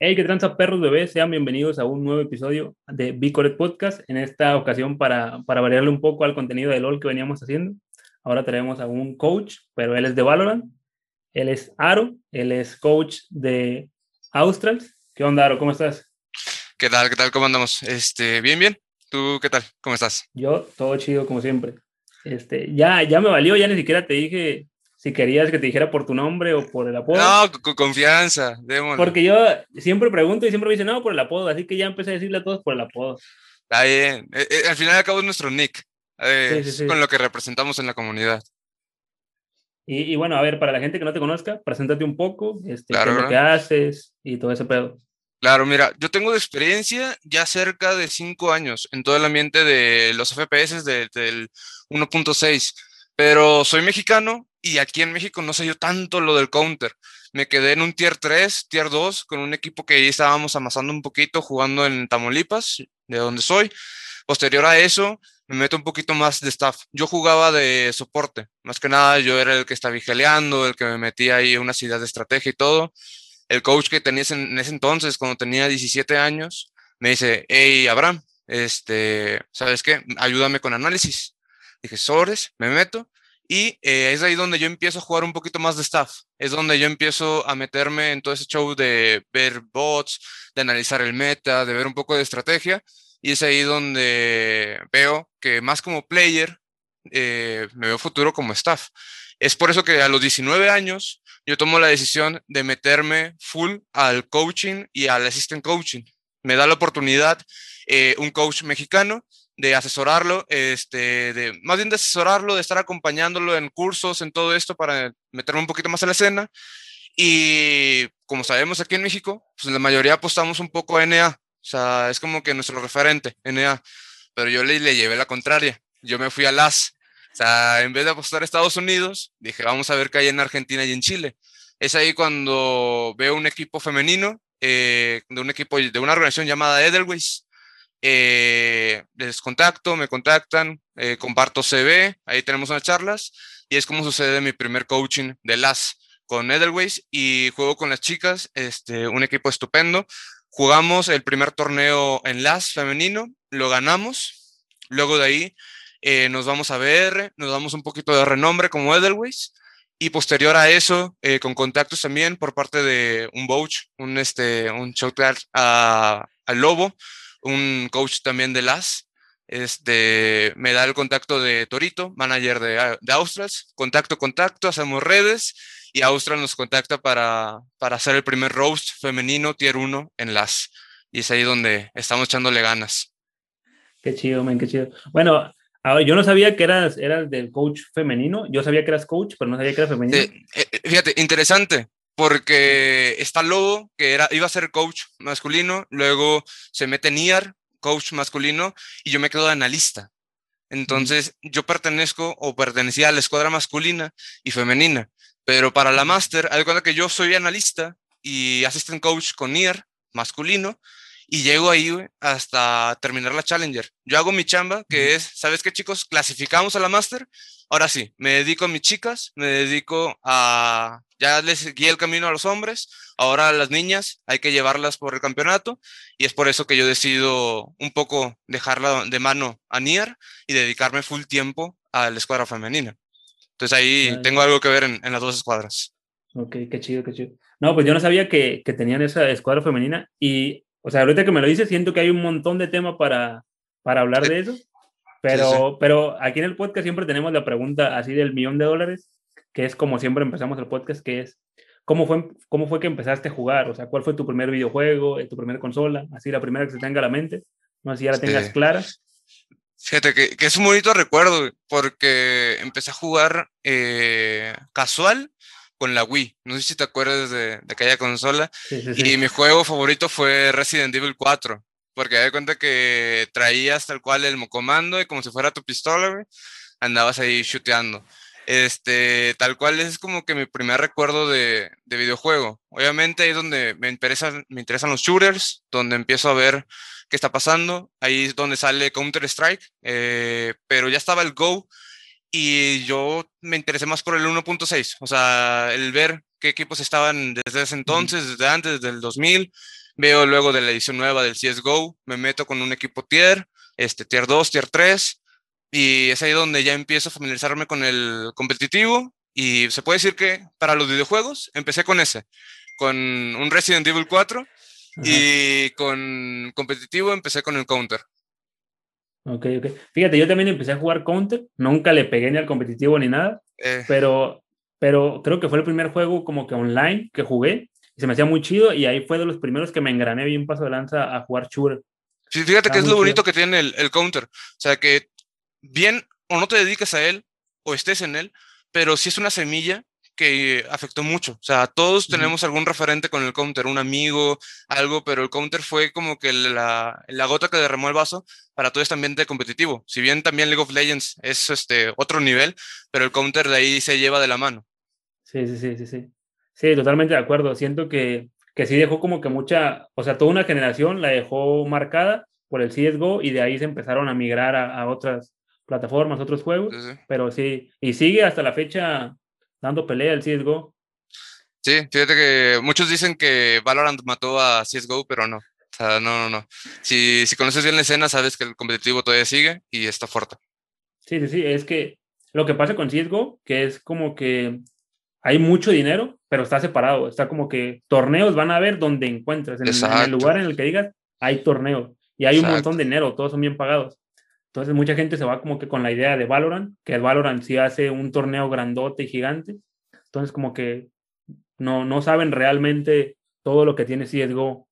Hey, qué tranza perros bebés, sean bienvenidos a un nuevo episodio de Bicoret Podcast. En esta ocasión, para, para variarle un poco al contenido de LOL que veníamos haciendo, ahora tenemos a un coach, pero él es de Valorant. Él es Aro, él es coach de Australs. ¿Qué onda, Aro? ¿Cómo estás? ¿Qué tal? ¿Qué tal? ¿Cómo andamos? Este, bien, bien. ¿Tú qué tal? ¿Cómo estás? Yo, todo chido, como siempre. Este, ya, ya me valió, ya ni siquiera te dije si querías que te dijera por tu nombre o por el apodo. No, con confianza, démosle. Porque yo siempre pregunto y siempre me dicen, no, por el apodo, así que ya empecé a decirle a todos por el apodo. Está bien. Eh, eh, al final de cabo es nuestro nick, eh, sí, sí, sí. con lo que representamos en la comunidad. Y, y, bueno, a ver, para la gente que no te conozca, preséntate un poco, este, claro, qué lo que haces y todo ese pedo. Claro, mira, yo tengo de experiencia ya cerca de cinco años en todo el ambiente de los FPS de, del 1.6, pero soy mexicano, y aquí en México no sé yo tanto lo del counter. Me quedé en un tier 3, tier 2, con un equipo que ahí estábamos amasando un poquito, jugando en Tamaulipas, de donde soy. Posterior a eso, me meto un poquito más de staff. Yo jugaba de soporte, más que nada yo era el que estaba vigeleando, el que me metía ahí unas ideas de estrategia y todo. El coach que tenía en ese entonces, cuando tenía 17 años, me dice, hey, Abraham, este, ¿sabes qué? Ayúdame con análisis. Dije, sobres, me meto y eh, es ahí donde yo empiezo a jugar un poquito más de staff. Es donde yo empiezo a meterme en todo ese show de ver bots, de analizar el meta, de ver un poco de estrategia. Y es ahí donde veo que más como player, eh, me veo futuro como staff. Es por eso que a los 19 años yo tomo la decisión de meterme full al coaching y al assistant coaching. Me da la oportunidad eh, un coach mexicano de asesorarlo, este, de, más bien de asesorarlo, de estar acompañándolo en cursos, en todo esto para meterme un poquito más en la escena. Y como sabemos aquí en México, pues la mayoría apostamos un poco a NA, o sea, es como que nuestro referente, NA, pero yo le, le llevé la contraria, yo me fui a LAS, o sea, en vez de apostar a Estados Unidos, dije, vamos a ver qué hay en Argentina y en Chile. Es ahí cuando veo un equipo femenino, eh, de un equipo, de una organización llamada Edelweiss, eh, les contacto, me contactan, eh, comparto CV, ahí tenemos unas charlas y es como sucede mi primer coaching de LAS con Edelweiss y juego con las chicas, este, un equipo estupendo. Jugamos el primer torneo en LAS femenino, lo ganamos, luego de ahí eh, nos vamos a BR, nos damos un poquito de renombre como Edelweiss y posterior a eso, eh, con contactos también por parte de un coach, un, este, un a, a Lobo, un coach también de LAS, este, me da el contacto de Torito, manager de, de Australs, contacto, contacto, hacemos redes y Austral nos contacta para, para hacer el primer roast femenino tier 1 en LAS. Y es ahí donde estamos echándole ganas. Qué chido, men, qué chido. Bueno, yo no sabía que eras, eras del coach femenino, yo sabía que eras coach, pero no sabía que eras femenino. Eh, eh, fíjate, interesante, porque está Lobo, que era, iba a ser coach masculino, luego se mete Niar, coach masculino, y yo me quedo de analista. Entonces, yo pertenezco o pertenecía a la escuadra masculina y femenina, pero para la máster, hay cuenta que yo soy analista y assistant coach con Niar, masculino, y llego ahí hasta terminar la Challenger. Yo hago mi chamba, que es, ¿sabes qué chicos? Clasificamos a la máster. Ahora sí, me dedico a mis chicas, me dedico a ya les guía el camino a los hombres, ahora a las niñas hay que llevarlas por el campeonato y es por eso que yo decido un poco dejarla de mano a Nier y dedicarme full tiempo a la escuadra femenina. Entonces ahí tengo algo que ver en, las dos escuadras. Ok, qué chido, qué chido. No, pues yo no sabía que, que, tenían esa escuadra femenina y, o sea, ahorita que me lo dices, siento que hay un montón de tema para, para hablar de eso, pero, sí, sí. pero aquí en el podcast siempre tenemos la pregunta así del millón de dólares que es como siempre empezamos el podcast, que es ¿cómo fue, cómo fue que empezaste a jugar? O sea, ¿cuál fue tu primer videojuego, eh, tu primera consola? Así la primera que se tenga a la mente. No sé si ya la tengas sí. clara. Fíjate que, que, es un bonito recuerdo porque empecé a jugar eh, casual con la Wii. No sé si te acuerdas de, de aquella consola. Sí, sí, sí. Y mi juego favorito fue Resident Evil 4. Porque me cuenta que traías tal cual el comando y como si fuera tu pistola, güey, andabas ahí chuteando. Este, tal cual es como que mi primer recuerdo de, de videojuego. Obviamente ahí es donde me interesan, me interesan los shooters, donde empiezo a ver qué está pasando. Ahí es donde sale Counter-Strike, eh, pero ya estaba el Go y yo me interesé más por el 1.6, o sea, el ver qué equipos estaban desde ese entonces, desde antes, desde el 2000. Veo luego de la edición nueva del CSGO, me meto con un equipo tier, este, tier 2, tier 3, y es ahí donde ya empiezo a familiarizarme con el competitivo. Y se puede decir que para los videojuegos empecé con ese, con un Resident Evil 4 y con competitivo empecé con el Counter. Ok, ok. Fíjate, yo también empecé a jugar Counter, nunca le pegué ni al competitivo ni nada, eh. pero, pero creo que fue el primer juego como que online que jugué y se me hacía muy chido y ahí fue de los primeros que me engrané bien paso de lanza a jugar shooter. Sí, fíjate que es lo bonito que tiene el, el, Counter, o sea que bien o no te dediques a él o estés en él, pero sí es una semilla que afectó mucho. O sea, todos tenemos algún referente con el counter, un amigo, algo, pero el counter fue como que la, la, gota que derramó el vaso para todo este ambiente competitivo. Si bien también League of Legends es este otro nivel, pero el counter de ahí se lleva de la mano. Sí, sí, sí, sí, sí. Sí, totalmente de acuerdo. Siento que, que sí dejó como que mucha, o sea, toda una generación la dejó marcada por el CSGO y de ahí se empezaron a migrar a, a otras plataformas, otros juegos, pero sí, y sigue hasta la fecha dando pelea el CSGO. Sí, fíjate que muchos dicen que Valorant mató a CSGO, pero no. O sea, no, no, no. Si, si conoces bien la escena, sabes que el competitivo todavía sigue y está fuerte. Sí, sí, sí. Es que lo que pasa con CSGO, que es como que hay mucho dinero, pero está separado. Está como que torneos van a ver donde encuentras. En, el, lugar en el que digas, hay torneos. Y hay un montón de dinero, todos son bien pagados. Entonces mucha gente se va como que con la idea de Valorant, que Valorant sí hace un torneo grandote y gigante. Entonces como que no, no saben realmente todo lo que tiene CSGO.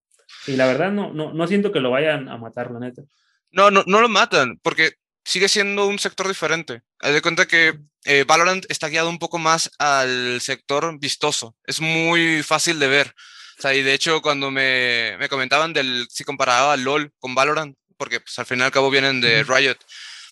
Y la verdad no, no, no siento que lo vayan a matar, la neta. No, no, no lo matan, porque sigue siendo un sector diferente. De cuenta que eh, Valorant está guiado un poco más al sector vistoso. Es muy fácil de ver. O sea, y de hecho, cuando me, me comentaban del si comparaba LOL con Valorant, porque pues, al fin y al cabo vienen de Riot.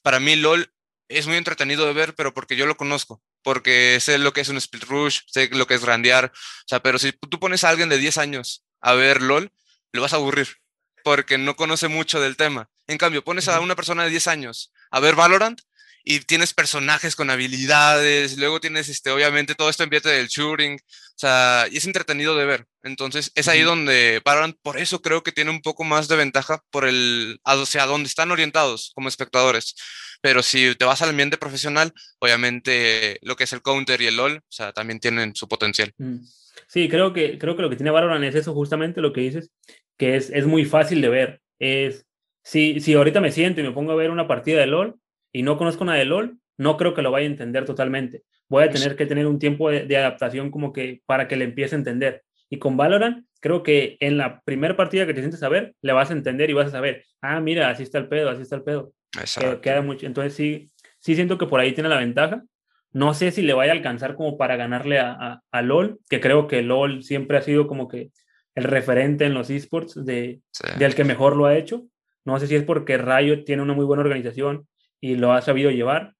Para mí LOL es muy entretenido de ver, pero porque yo lo conozco, porque sé lo que es un split rush, sé lo que es grandear, o sea, pero si tú pones a alguien de 10 años a ver LOL, lo vas a aburrir, porque no conoce mucho del tema. En cambio, pones a una persona de 10 años a ver Valorant y tienes personajes con habilidades, luego tienes, este, obviamente, todo esto ambiente del shooting, o sea, y es entretenido de ver. Entonces, es ahí donde Valorant, por eso creo que tiene un poco más de ventaja por el, o sea, donde están orientados como espectadores. Pero si te vas al ambiente profesional, obviamente lo que es el counter y el LOL, o sea, también tienen su potencial. Mm. Sí, creo que, creo que lo que tiene Valorant es eso, justamente lo que dices, que es, es muy fácil de ver. Es, si, si ahorita me siento y me pongo a ver una partida de LOL, y no conozco nada de LOL, no creo que lo vaya a entender totalmente. Voy a tener que tener un tiempo de, adaptación como que para que le empiece a entender. Y con Valorant, creo que en la primera partida que te sientes a ver, le vas a entender y vas a saber, ah, mira, así está el pedo, así está el pedo. Exacto. Queda mucho. Entonces sí, sí siento que por ahí tiene la ventaja. No sé si le vaya a alcanzar como para ganarle a, a, LOL, que creo que LOL siempre ha sido como que el referente en los esports de, del que mejor lo ha hecho. No sé si es porque Riot tiene una muy buena organización y lo ha sabido llevar.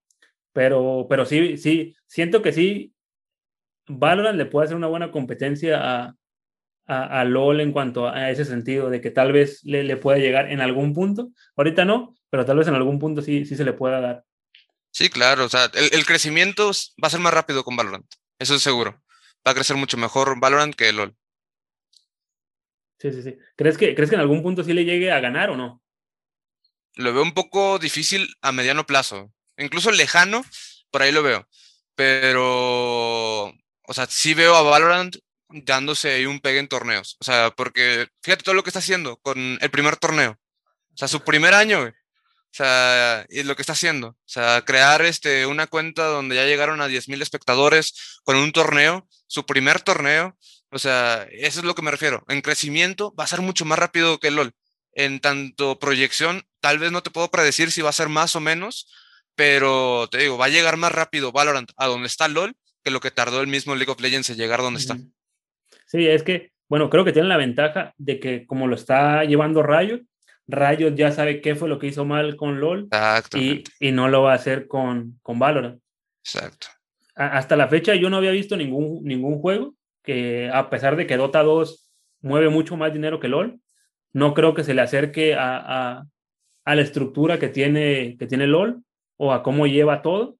Pero, pero sí, sí, siento que sí, Valorant le puede hacer una buena competencia a, a, a, LOL en cuanto a ese sentido, de que tal vez le, le pueda llegar en algún punto. Ahorita no, pero tal vez en algún punto sí, sí se le pueda dar. Sí, claro, o sea, el, el crecimiento va a ser más rápido con Valorant, eso es seguro. Va a crecer mucho mejor Valorant que LOL. Sí, sí, sí. ¿Crees que, ¿Crees que en algún punto sí le llegue a ganar o no? Lo veo un poco difícil a mediano plazo. Incluso lejano, por ahí lo veo. Pero, o sea, sí veo a Valorant dándose ahí un pegue en torneos. O sea, porque fíjate todo lo que está haciendo con el primer torneo. O sea, su primer año, O sea, y lo que está haciendo. O sea, crear este, una cuenta donde ya llegaron a 10.000 espectadores con un torneo, su primer torneo. O sea, eso es lo que me refiero. En crecimiento va a ser mucho más rápido que el LOL en tanto proyección, tal vez no te puedo predecir si va a ser más o menos, pero te digo, va a llegar más rápido Valorant a donde está LOL que lo que tardó el mismo League of Legends en llegar donde está. Sí, es que, bueno, creo que tiene la ventaja de que como lo está llevando Rayo, Rayo ya sabe qué fue lo que hizo mal con LOL y, y, no lo va a hacer con, con Valorant. Exacto. hasta la fecha yo no había visto ningún, ningún juego que a pesar de que Dota 2 mueve mucho más dinero que LOL, no creo que se le acerque a, la estructura que tiene, que tiene LOL o a cómo lleva todo.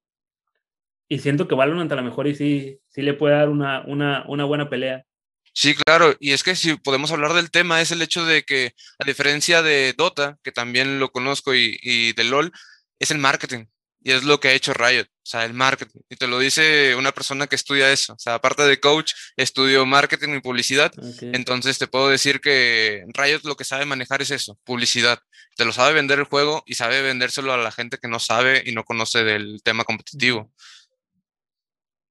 y siento que Valorant a lo mejor y sí, sí le puede dar una, una, una buena pelea. Sí, claro, y es que si podemos hablar del tema es el hecho de que, a diferencia de Dota, que también lo conozco, y, y de LOL, es el marketing. Y es lo que ha hecho Riot, o sea, el marketing. Y te lo dice una persona que estudia eso. O sea, aparte de coach, estudió marketing y publicidad. Entonces te puedo decir que Riot lo que sabe manejar es eso, publicidad. Te lo sabe vender el juego y sabe vendérselo a la gente que no sabe y no conoce del tema competitivo.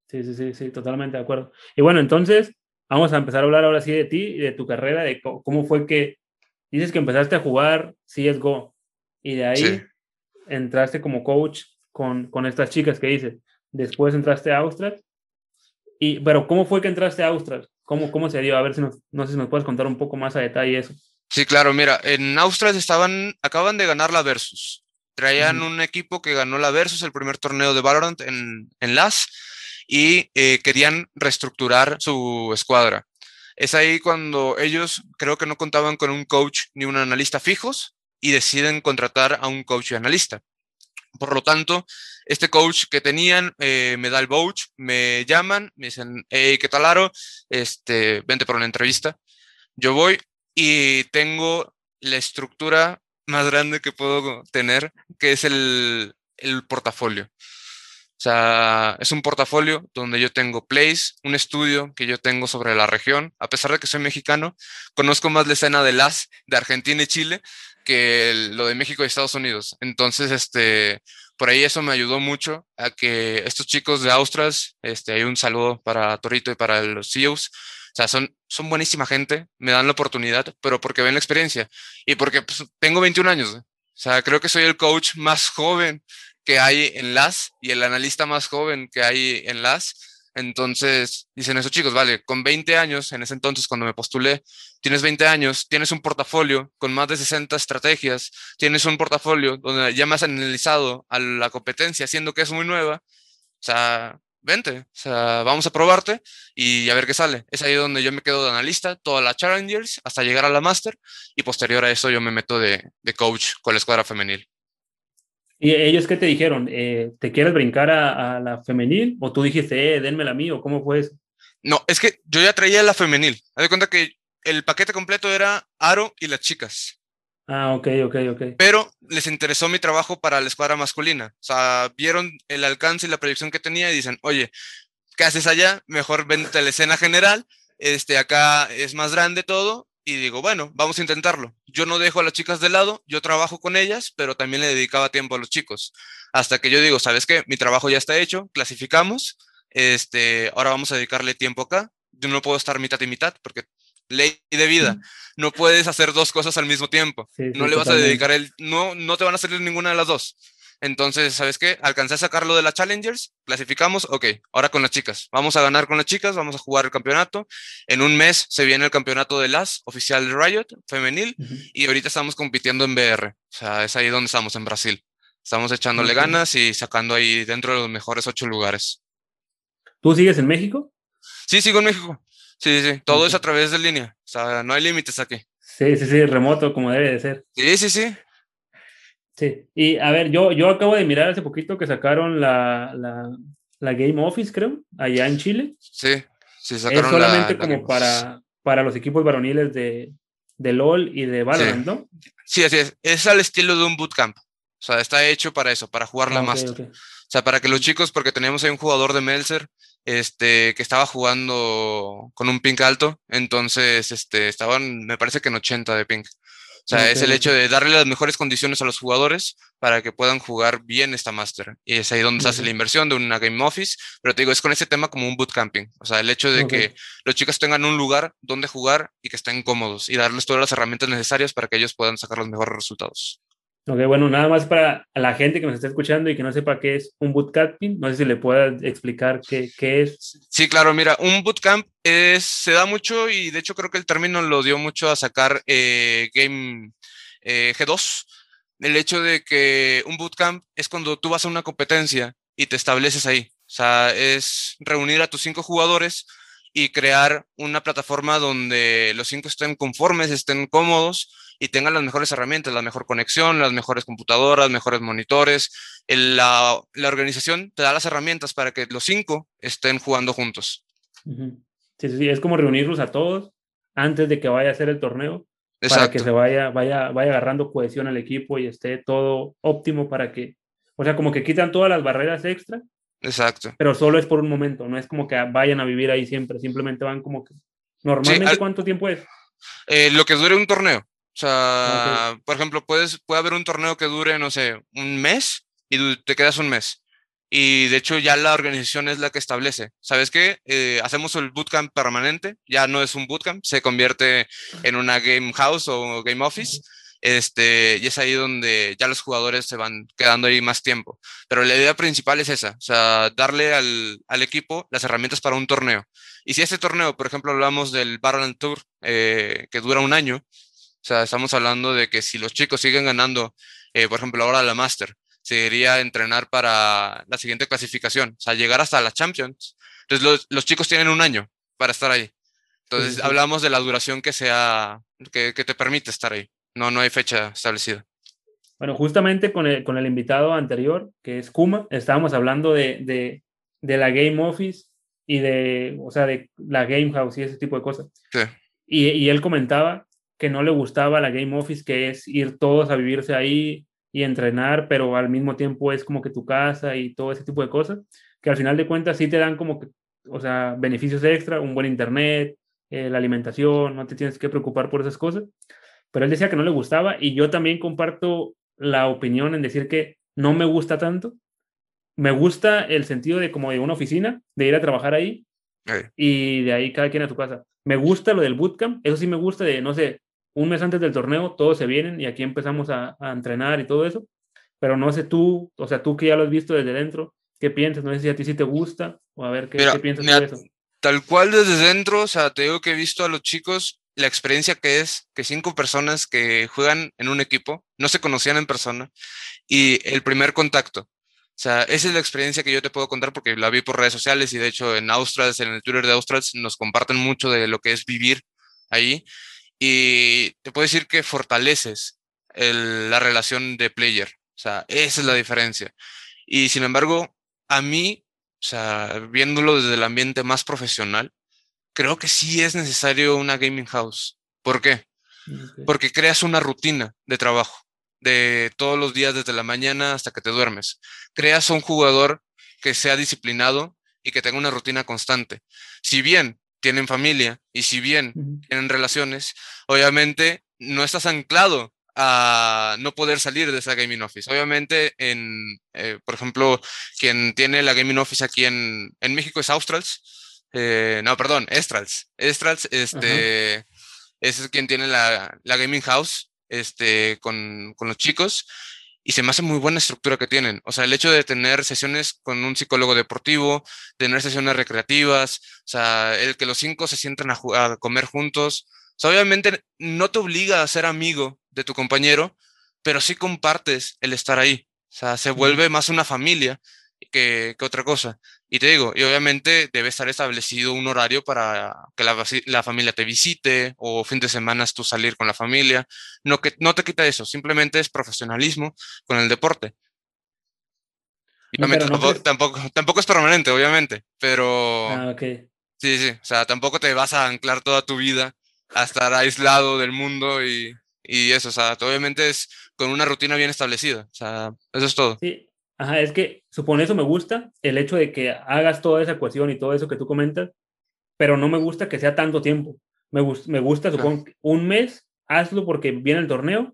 Sí, sí, sí, sí, totalmente de acuerdo. Y bueno, entonces vamos a empezar a hablar ahora sí de ti y de tu carrera, de cómo fue que dices que empezaste a jugar CSGO y de ahí entraste como coach con, con estas chicas que dices. Después entraste a Austral. Y, pero ¿cómo fue que entraste a Austral? ¿Cómo, ¿Cómo se dio? A ver si nos, no sé si nos puedes contar un poco más a detalle eso. Sí, claro, mira, en Austral estaban, acaban de ganar la Versus. Traían un equipo que ganó la Versus, el primer torneo de Valorant en, en LAS, y eh, querían reestructurar su escuadra. Es ahí cuando ellos creo que no contaban con un coach ni un analista fijos y deciden contratar a un coach y analista. Por lo tanto, este coach que tenían eh, me da el vouch, me llaman, me dicen, hey, ¿qué tal, Aro? Este, vente por una entrevista. Yo voy y tengo la estructura más grande que puedo tener, que es el, el portafolio. O sea, es un portafolio donde yo tengo plays, un estudio que yo tengo sobre la región. A pesar de que soy mexicano, conozco más la escena de las de Argentina y Chile que lo de México y Estados Unidos. Entonces, este, por ahí eso me ayudó mucho a que estos chicos de Austras, este, hay un saludo para Torito y para los CEOs, sea, son, son buenísima gente, me dan la oportunidad, pero porque ven la experiencia y porque pues, tengo 21 años. O sea, creo que soy el coach más joven que hay en LAS y el analista más joven que hay en LAS. Entonces, dicen esos chicos, vale, con 20 años, en ese entonces cuando me postulé, tienes 20 años, tienes un portafolio con más de 60 estrategias, tienes un portafolio donde ya me has analizado a la competencia, siendo que es muy nueva, o sea, vente, o sea, vamos a probarte y a ver qué sale. Es ahí donde yo me quedo de analista, toda la Challengers, hasta llegar a la Master, y posterior a eso yo me meto de, de coach con la escuadra femenil. ¿Y ellos qué te dijeron? Eh, ¿Te quieres brincar a, la femenil? ¿O tú dijiste, eh, denmela a mí? ¿O cómo fue eso? No, es que yo ya traía la femenil. Haz de cuenta que el paquete completo era Aro y las chicas. Ah, ok, ok, ok. Pero les interesó mi trabajo para la escuadra masculina. O sea, vieron el alcance y la proyección que tenía y dicen, oye, ¿qué haces allá? Mejor vente a la escena general. Este, acá es más grande todo y digo, bueno, vamos a intentarlo. Yo no dejo a las chicas de lado, yo trabajo con ellas, pero también le dedicaba tiempo a los chicos. Hasta que yo digo, ¿sabes qué? Mi trabajo ya está hecho, clasificamos, este, ahora vamos a dedicarle tiempo acá. Yo no puedo estar mitad y mitad porque ley de vida. No puedes hacer dos cosas al mismo tiempo. no le vas a dedicar el, no, no te van a salir ninguna de las dos. Entonces, ¿sabes qué? Alcancé a sacarlo de la Challengers, clasificamos, ok, ahora con las chicas. Vamos a ganar con las chicas, vamos a jugar el campeonato. En un mes se viene el campeonato de LAS, oficial de Riot, femenil, y ahorita estamos compitiendo en BR. O sea, es ahí donde estamos, en Brasil. Estamos echándole ganas y sacando ahí dentro de los mejores ocho lugares. ¿Tú sigues en México? Sí, sigo en México. Sí, sí, todo es a través de línea. O sea, no hay límites aquí. Sí, sí, sí, remoto como debe de ser. Sí, sí, sí. Sí, y a ver, yo, yo acabo de mirar hace poquito que sacaron la, la, la Game Office, creo, allá en Chile. Sí, sí, sacaron Es solamente como para, para los equipos varoniles de, de LOL y de Valorant, ¿no? Sí, así es. Es al estilo de un bootcamp. O sea, está hecho para eso, para jugar la Master. O sea, para que los chicos, porque teníamos ahí un jugador de Melzer este, que estaba jugando con un ping alto, entonces este, estaban, me parece que en 80 de ping. O sea, es el hecho de darle las mejores condiciones a los jugadores para que puedan jugar bien esta Master. Y es ahí donde se hace la inversión de una Game Office. Pero te digo, es con ese tema como un bootcamping. O sea, el hecho de que los chicos tengan un lugar donde jugar y que estén cómodos y darles todas las herramientas necesarias para que ellos puedan sacar los mejores resultados. Ok, bueno, nada más para la gente que nos está escuchando y que no sepa qué es un bootcamping, no sé si le pueda explicar qué, qué, es. Sí, claro, mira, un bootcamp es, se da mucho y de hecho creo que el término lo dio mucho a sacar eh, Game eh, G2. El hecho de que un bootcamp es cuando tú vas a una competencia y te estableces ahí. O sea, es reunir a tus cinco jugadores, y crear una plataforma donde los cinco estén conformes, estén cómodos y tengan las mejores herramientas, la mejor conexión, las mejores computadoras, mejores monitores. la, la, organización te da las herramientas para que los cinco estén jugando juntos. Sí, sí, es como reunirlos a todos antes de que vaya a ser el torneo para que se vaya, vaya, vaya agarrando cohesión al equipo y esté todo óptimo para que, o sea, como que quitan todas las barreras extra. Exacto. Pero solo es por un momento, no es como que vayan a vivir ahí siempre, simplemente van como que... Normalmente, ¿cuánto tiempo es? Eh, lo que dure un torneo. O sea, por ejemplo, puedes, puede haber un torneo que dure, no sé, un mes y te quedas un mes y de hecho ya la organización es la que establece, ¿sabes qué? Eh, hacemos el bootcamp permanente, ya no es un bootcamp, se convierte en una game house o game office, este, y es ahí donde ya los jugadores se van quedando ahí más tiempo. Pero la idea principal es esa, o sea, darle al, al equipo las herramientas para un torneo. Y si este torneo, por ejemplo, hablamos del Battleland Tour, eh, que dura un año, o sea, estamos hablando de que si los chicos siguen ganando, eh, por ejemplo, ahora la Master, sería entrenar para la siguiente clasificación, o sea, llegar hasta la Champions. Entonces, los, los chicos tienen un año para estar ahí. Entonces, hablamos de la duración que sea, que, que, te permite estar ahí. No, no hay fecha establecida. Bueno, justamente con el, con el invitado anterior, que es Kuma, estábamos hablando de, de, de, la Game Office y de, o sea, de la Game House y ese tipo de cosas. Sí. Y, y él comentaba que no le gustaba la Game Office, que es ir todos a vivirse ahí, y entrenar, pero al mismo tiempo es como que tu casa y todo ese tipo de cosas, que al final de cuentas sí te dan como que, o sea, beneficios extra, un buen internet, eh, la alimentación, no te tienes que preocupar por esas cosas. Pero él decía que no le gustaba y yo también comparto la opinión en decir que no me gusta tanto. Me gusta el sentido de como de una oficina, de ir a trabajar ahí y de ahí cada quien a tu casa. Me gusta lo del bootcamp, eso sí me gusta de, no sé, un mes antes del torneo todos se vienen y aquí empezamos a, entrenar y todo eso, pero no sé tú, o sea, tú que ya lo has visto desde dentro, ¿qué piensas? No sé si a ti sí te gusta o a ver qué, piensas de eso. Tal cual desde dentro, o sea, te digo que he visto a los chicos la experiencia que es que cinco personas que juegan en un equipo no se conocían en persona y el primer contacto. O sea, esa es la experiencia que yo te puedo contar porque la vi por redes sociales y de hecho en Australs, en el Twitter de Australs, nos comparten mucho de lo que es vivir ahí y te puedo decir que fortaleces la relación de player. O sea, esa es la diferencia. Y sin embargo, a mí, o sea, viéndolo desde el ambiente más profesional, creo que sí es necesario una gaming house. ¿Por qué? Porque creas una rutina de trabajo, de todos los días desde la mañana hasta que te duermes. Creas un jugador que sea disciplinado y que tenga una rutina constante. Si bien tienen familia y si bien tienen relaciones, obviamente no estás anclado a no poder salir de esa gaming office. Obviamente, en, eh, por ejemplo, quien tiene la gaming office aquí en, en México es Australs. Eh, no, perdón, Estrals. Estrals este, es quien tiene la, la gaming house este, con, con los chicos y se me hace muy buena estructura que tienen. O sea, el hecho de tener sesiones con un psicólogo deportivo, tener sesiones recreativas, o sea, el que los cinco se sientan a, a comer juntos. O sea, obviamente no te obliga a ser amigo de tu compañero, pero sí compartes el estar ahí. O sea, se vuelve más una familia que, que, otra cosa. Y te digo, y obviamente debe estar establecido un horario para que la, la, familia te visite o fin de semana tú salir con la familia. No, que, no te quita eso, simplemente es profesionalismo con el deporte. Y no, tampoco, tampoco, tampoco, es permanente, obviamente, pero... Ah, okay. Sí, sí, o sea, tampoco te vas a anclar toda tu vida a estar aislado del mundo y, y eso, o sea, obviamente es con una rutina bien establecida, o sea, eso es todo. Sí, Ajá, es que supone eso me gusta, el hecho de que hagas toda esa ecuación y todo eso que tú comentas, pero no me gusta que sea tanto tiempo. Me, me gusta, supongo, un mes, hazlo porque viene el torneo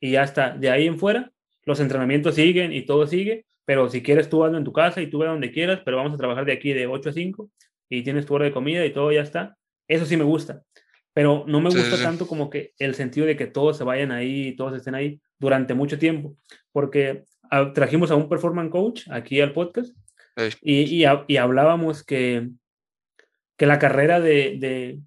y ya está. De ahí en fuera, los entrenamientos siguen y todo sigue, pero si quieres tú hazlo en tu casa y tú ve donde quieras, pero vamos a trabajar de aquí de 8 a 5 y tienes tu hora de comida y todo ya está. Eso sí me gusta, pero no me gusta tanto como que el sentido de que todos se vayan ahí y todos estén ahí durante mucho tiempo, porque trajimos a un performance coach aquí al podcast y, y, hablábamos que, que la carrera de, de,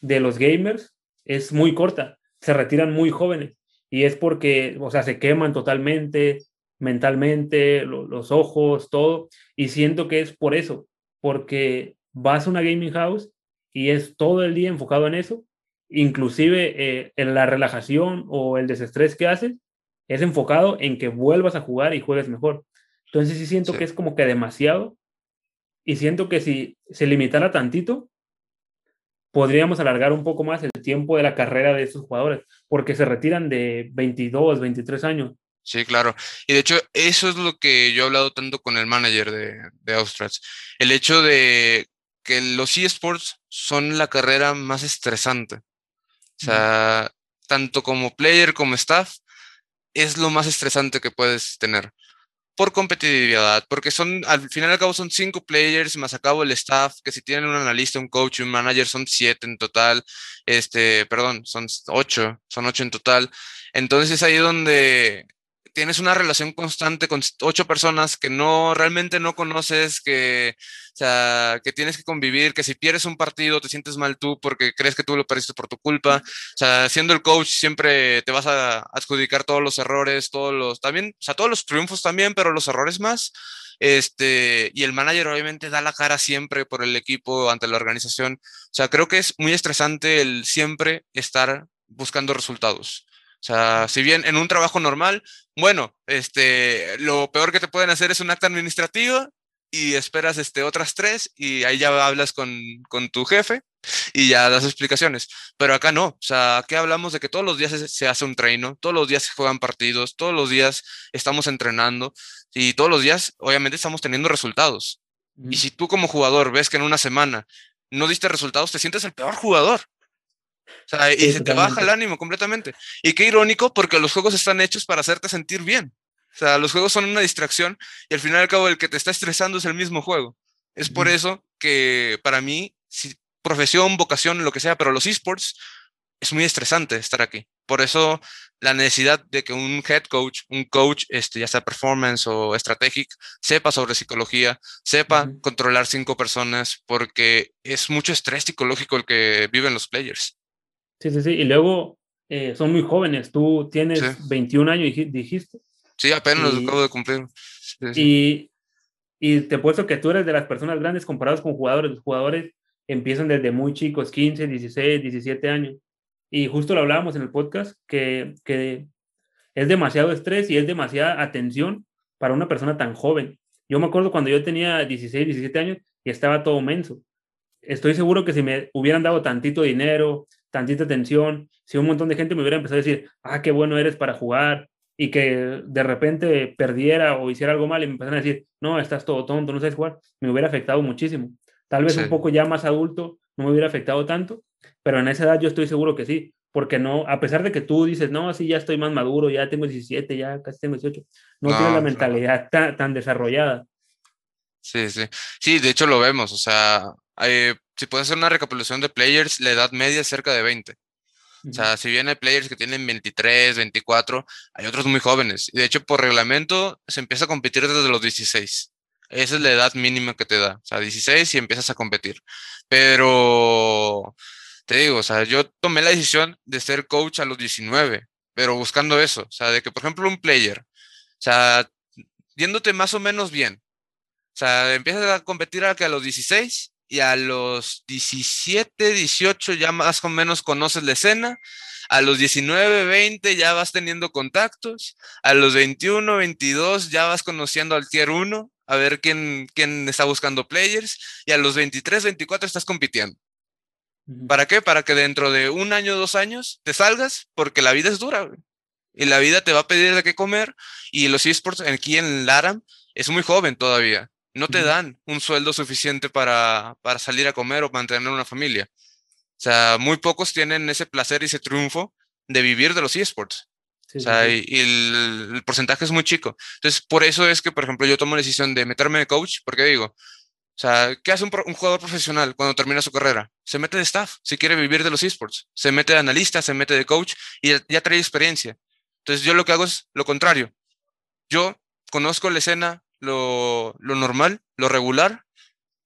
de, los gamers es muy corta, se retiran muy jóvenes y es porque, o sea, se queman totalmente mentalmente, los ojos, todo, y siento que es por eso, porque vas a una gaming house y es todo el día enfocado en eso, inclusive eh, en la relajación o el desestrés que haces, es enfocado en que vuelvas a jugar y juegues mejor. Entonces sí siento que es como que demasiado y siento que si se limitara tantito, podríamos alargar un poco más el tiempo de la carrera de estos jugadores, porque se retiran de 22, 23 años. Sí, claro. Y de hecho, eso es lo que yo he hablado tanto con el manager de, de Austrats. El hecho de que los eSports son la carrera más estresante. O sea, tanto como player como staff, es lo más estresante que puedes tener. Por competitividad, porque son, al final y al cabo son cinco players, más a cabo el staff, que si tienen un analista, un coach, un manager, son siete en total. Este, perdón, son ocho, son ocho en total. Entonces es ahí donde tienes una relación constante con ocho personas que no realmente no conoces, que, o sea, que tienes que convivir, que si pierdes un partido te sientes mal tú porque crees que tú lo perdiste por tu culpa. O sea, siendo el coach siempre te vas a adjudicar todos los errores, todos los, también, o sea, todos los triunfos también, pero los errores más. Este, y el manager obviamente da la cara siempre por el equipo ante la organización. O sea, creo que es muy estresante el siempre estar buscando resultados. O sea, si bien en un trabajo normal, bueno, este, lo peor que te pueden hacer es un acta administrativa y esperas este, otras tres y ahí ya hablas con, con tu jefe y ya das explicaciones. Pero acá no, o sea, aquí hablamos de que todos los días se, hace un treino, todos los días se juegan partidos, todos los días estamos entrenando y todos los días obviamente estamos teniendo resultados. Y si tú como jugador ves que en una semana no diste resultados, te sientes el peor jugador. O sea, y se te baja el ánimo completamente. Y qué irónico, porque los juegos están hechos para hacerte sentir bien. O sea, los juegos son una distracción y al final y al cabo el que te está estresando es el mismo juego. Es por eso que para mí, si, profesión, vocación, lo que sea, pero los esports es muy estresante estar aquí. Por eso la necesidad de que un head coach, un coach, este, ya sea performance o strategic, sepa sobre psicología, sepa controlar cinco personas, porque es mucho estrés psicológico el que viven los players. Sí, sí, sí. Y luego eh, son muy jóvenes. Tú tienes 21 años, dijiste. Sí, apenas los acabo de cumplir. Y, y te puesto que tú eres de las personas grandes comparados con jugadores. Los jugadores empiezan desde muy chicos, 15, 16, 17 años. Y justo lo hablábamos en el podcast, que, que es demasiado estrés y es demasiada atención para una persona tan joven. Yo me acuerdo cuando yo tenía 16, 17 años y estaba todo menso. Estoy seguro que si me hubieran dado tantito dinero, tantita atención, si un montón de gente me hubiera empezado a decir, ah, qué bueno eres para jugar, y que de repente perdiera o hiciera algo mal y me empezaran a decir, no, estás todo tonto, no sabes jugar, me hubiera afectado muchísimo. Tal vez un poco ya más adulto no me hubiera afectado tanto, pero en esa edad yo estoy seguro que sí, porque no, a pesar de que tú dices, no, así ya estoy más maduro, ya tengo 17, ya casi tengo 18, no, tienes la mentalidad tan, tan, desarrollada. Sí, sí. Sí, de hecho lo vemos, o sea, eh, si puedes hacer una recapitulación de players, la edad media es cerca de 20. O sea, si bien hay players que tienen 23, 24, hay otros muy jóvenes. Y de hecho, por reglamento, se empieza a competir desde los 16. Esa es la edad mínima que te da. O sea, 16 y empiezas a competir. Pero, te digo, o sea, yo tomé la decisión de ser coach a los 19, pero buscando eso. O sea, de que, por ejemplo, un player, o sea, yéndote más o menos bien. O sea, empiezas a competir a que a los 16 y a los 17, 18 ya más o menos conoces la escena, a los 19, 20 ya vas teniendo contactos, a los 21, 22 ya vas conociendo al tier 1, a ver quién, quién está buscando players, y a los 23, 24 estás compitiendo. ¿Para qué? Para que dentro de un año, dos años te salgas, porque la vida es dura, y la vida te va a pedir de qué comer, y los esports aquí en Laram es muy joven todavía no te dan un sueldo suficiente para, para salir a comer o mantener una familia. O sea, muy pocos tienen ese placer y ese triunfo de vivir de los esports. o sea, y, el, porcentaje es muy chico. Entonces, por eso es que, por ejemplo, yo tomo la decisión de meterme de coach, porque digo, o sea, ¿qué hace un, un, jugador profesional cuando termina su carrera? Se mete de staff, si quiere vivir de los esports. Se mete de analista, se mete de coach y ya, ya trae experiencia. Entonces, yo lo que hago es lo contrario. Yo conozco la escena, lo, normal, lo regular,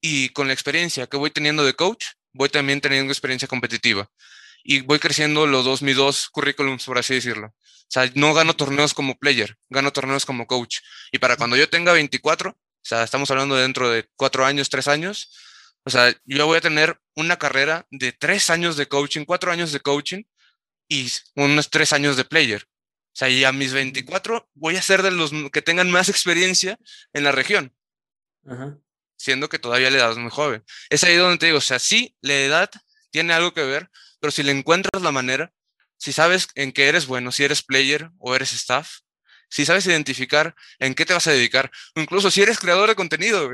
y con la experiencia que voy teniendo de coach, voy también teniendo experiencia competitiva. Y voy creciendo los dos, mis dos currículums, por así decirlo. O sea, no gano torneos como player, gano torneos como coach. Y para cuando yo tenga 24, o sea, estamos hablando de dentro de cuatro años, tres años, O sea, yo voy a tener una carrera de tres años de coaching, cuatro años de coaching y unos tres años de player. O sea, y a mis 24 voy a ser de los que tengan más experiencia en la región. Siendo que todavía la edad es muy joven. Es ahí donde te digo, o sea, sí, la edad tiene algo que ver, pero si le encuentras la manera, si sabes en qué eres bueno, si eres player o eres staff, si sabes identificar en qué te vas a dedicar, o incluso si eres creador de contenido,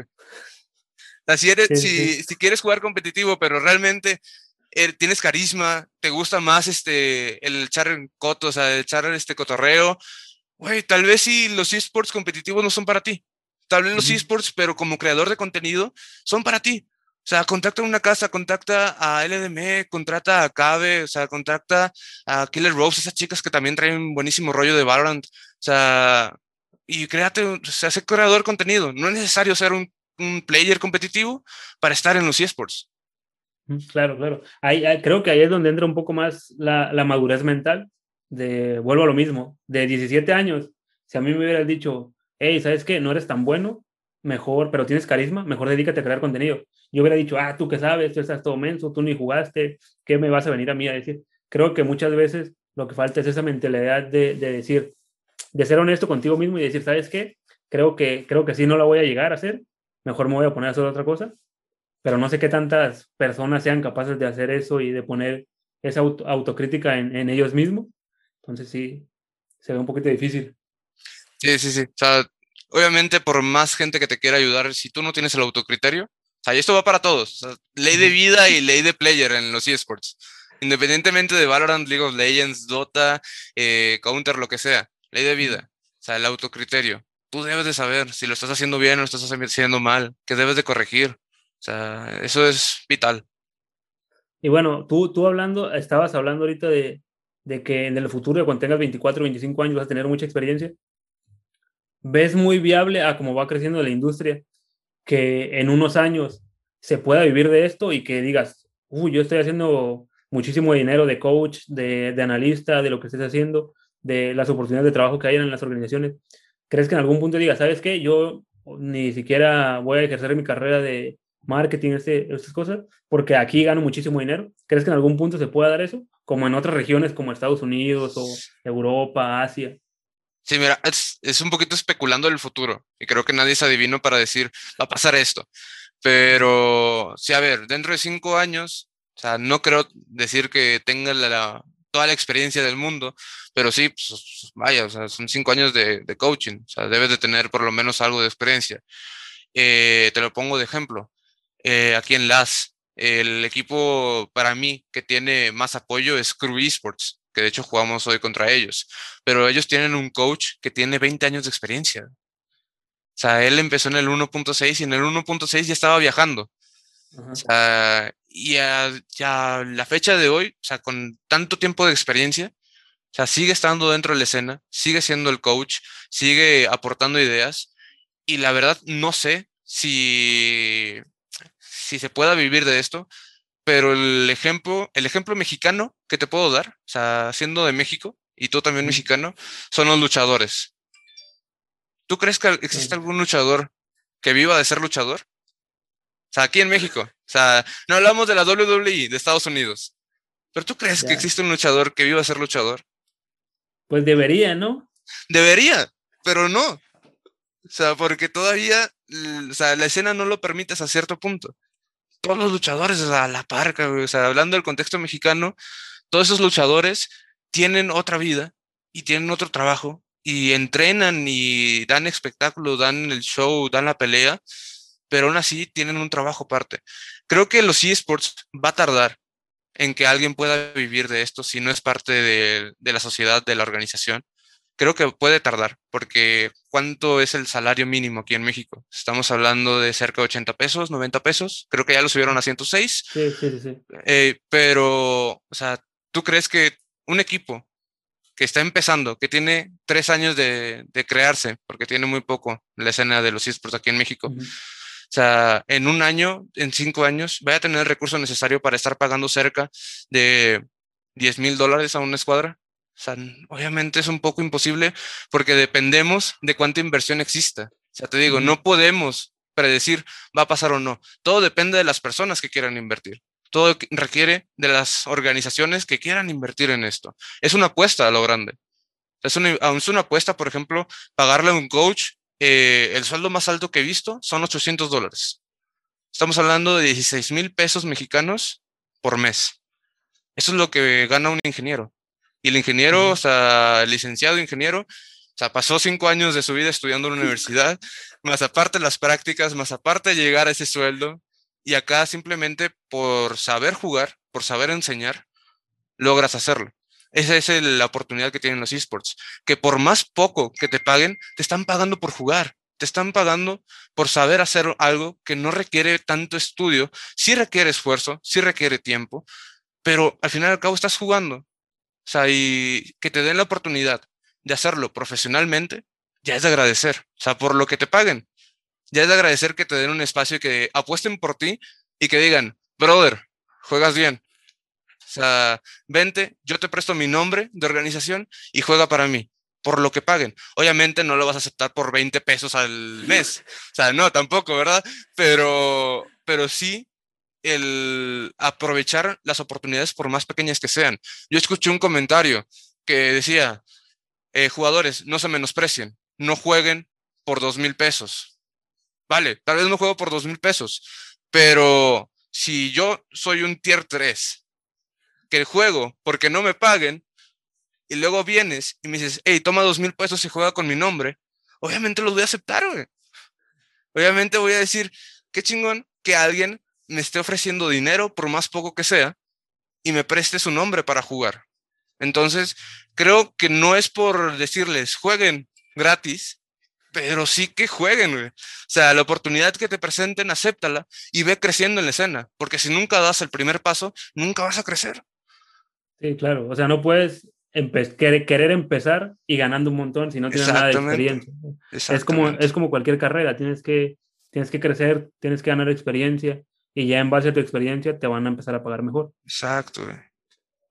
si, eres, si, si, quieres jugar competitivo, pero realmente tienes carisma, te gusta más este, el echar coto, o sea, el echar este cotorreo, güey, tal vez si los esports competitivos no son para ti. Tal vez los esports, pero como creador de contenido, son para ti. O sea, contacta a una casa, contacta a LDM, contrata a Cabe, o sea, contacta a Killer Rose, esas chicas que también traen un buenísimo rollo de Valorant. O sea, y créate, o sea, creador de contenido. No es necesario ser un, un player competitivo para estar en los esports. Claro, claro. Ahí, creo que ahí es donde entra un poco más la, madurez mental. De, vuelvo a lo mismo, de 17 años, si a mí me hubieras dicho, hey, ¿sabes qué? No eres tan bueno, mejor, pero tienes carisma, mejor dedícate a crear contenido. Yo hubiera dicho, ah, tú qué sabes, tú estás todo menso, tú ni jugaste, ¿qué me vas a venir a mí a decir? Creo que muchas veces lo que falta es esa mentalidad de, de decir, de ser honesto contigo mismo y decir, ¿sabes qué? Creo que, creo que sí no la voy a llegar a hacer, mejor me voy a poner a hacer otra cosa, pero no sé qué tantas personas sean capaces de hacer eso y de poner esa autocrítica en, en ellos mismos. Entonces sí, se ve un poquito difícil. Sí, sí, sí. O sea, obviamente por más gente que te quiera ayudar, si tú no tienes el autocriterio, o sea, y esto va para todos, ley de vida y ley de player en los esports, independientemente de Valorant, League of Legends, Dota, eh, Counter, lo que sea, ley de vida, o sea, el autocriterio. Tú debes de saber si lo estás haciendo bien o lo estás haciendo mal, que debes de corregir. O sea, eso es vital. Y bueno, tú, tú hablando, estabas hablando ahorita de, de que en el futuro, cuando tengas 24 o 25 años, vas a tener mucha experiencia ves muy viable a cómo va creciendo la industria, que en unos años se pueda vivir de esto y que digas, uy, yo estoy haciendo muchísimo dinero de coach, de, de, analista, de lo que estés haciendo, de las oportunidades de trabajo que hay en las organizaciones. ¿Crees que en algún punto digas, sabes qué? Yo ni siquiera voy a ejercer mi carrera de marketing, este, estas cosas, porque aquí gano muchísimo dinero. ¿Crees que en algún punto se pueda dar eso? Como en otras regiones como Estados Unidos o Europa, Asia. Sí, mira, es, es, un poquito especulando el futuro y creo que nadie es adivino para decir, va a pasar esto. Pero, sí, a ver, dentro de cinco años, o sea, no creo decir que tenga la, toda la experiencia del mundo, pero sí, pues, vaya, o sea, son cinco años de, de, coaching, o sea, debes de tener por lo menos algo de experiencia. Eh, te lo pongo de ejemplo. Eh, aquí en LAS, el equipo para mí que tiene más apoyo es Crew Esports que de hecho jugamos hoy contra ellos, pero ellos tienen un coach que tiene 20 años de experiencia. O sea, él empezó en el 1.6 y en el 1.6 ya estaba viajando. O sea, y a, ya la fecha de hoy, o sea, con tanto tiempo de experiencia, o sea, sigue estando dentro de la escena, sigue siendo el coach, sigue aportando ideas. Y la verdad, no sé si, si se pueda vivir de esto, pero el ejemplo, el ejemplo mexicano que te puedo dar, o sea, siendo de México y tú también mexicano, son los luchadores. ¿Tú crees que existe algún luchador que viva de ser luchador? O sea, aquí en México. O sea, no hablamos de la WWE de Estados Unidos. Pero ¿tú crees que existe un luchador que viva de ser luchador? Pues debería, ¿no? Debería, pero no. O sea, porque todavía, o sea, la escena no lo permite a cierto punto todos los luchadores a la parca, o sea, hablando del contexto mexicano, todos esos luchadores tienen otra vida y tienen otro trabajo y entrenan y dan espectáculo, dan el show, dan la pelea, pero aún así tienen un trabajo aparte. Creo que los eSports va a tardar en que alguien pueda vivir de esto si no es parte de, de la sociedad, de la organización creo que puede tardar, porque ¿cuánto es el salario mínimo aquí en México? Estamos hablando de cerca de 80 pesos, 90 pesos, creo que ya lo subieron a 106. Sí, sí, sí. Eh, pero, o sea, ¿tú crees que un equipo que está empezando, que tiene tres años de, de crearse, porque tiene muy poco la escena de los esports aquí en México, o sea, en un año, en cinco años, vaya a tener el recurso necesario para estar pagando cerca de 10 mil dólares a una escuadra? O sea, obviamente es un poco imposible porque dependemos de cuánta inversión exista. O sea, te digo, no podemos predecir va a pasar o no. Todo depende de las personas que quieran invertir. Todo requiere de las organizaciones que quieran invertir en esto. Es una apuesta a lo grande. Es una, es una apuesta, por ejemplo, pagarle a un coach eh, el sueldo más alto que he visto son 800 dólares. Estamos hablando de 16 mil pesos mexicanos por mes. Eso es lo que gana un ingeniero. Y el ingeniero, o sea, el licenciado ingeniero, o sea, pasó cinco años de su vida estudiando en la universidad, más aparte las prácticas, más aparte llegar a ese sueldo, y acá simplemente por saber jugar, por saber enseñar, logras hacerlo. Esa es la oportunidad que tienen los esports, que por más poco que te paguen, te están pagando por jugar, te están pagando por saber hacer algo que no requiere tanto estudio, sí requiere esfuerzo, sí requiere tiempo, pero al final y al cabo estás jugando. O sea, y que te den la oportunidad de hacerlo profesionalmente, ya es de agradecer. O sea, por lo que te paguen, ya es de agradecer que te den un espacio y que apuesten por ti y que digan, brother, juegas bien. O sea, vente, yo te presto mi nombre de organización y juega para mí, por lo que paguen. Obviamente no lo vas a aceptar por 20 pesos al mes. O sea, no, tampoco, ¿verdad? Pero, pero sí el aprovechar las oportunidades por más pequeñas que sean. Yo escuché un comentario que decía, eh, jugadores, no se menosprecien, no jueguen por dos mil pesos vale, tal vez no juego por dos mil pesos, pero si yo soy un tier 3 que juego porque no me paguen y luego vienes y me dices, hey, toma dos mil pesos y juega con mi nombre, obviamente lo voy a aceptar. Obviamente voy a decir, qué chingón que alguien me esté ofreciendo dinero, por más poco que sea, y me preste su nombre para jugar. Entonces, creo que no es por decirles, jueguen gratis, pero sí que jueguen, güey. O sea, la oportunidad que te presenten, acéptala y ve creciendo en la escena, porque si nunca das el primer paso, nunca vas a crecer. Sí, claro, o sea, no puedes querer, empezar y ganando un montón si no tienes nada de experiencia. Es como, es como cualquier carrera, tienes que, tienes que crecer, tienes que ganar experiencia y ya en base a tu experiencia te van a empezar a pagar mejor. Exacto, güey.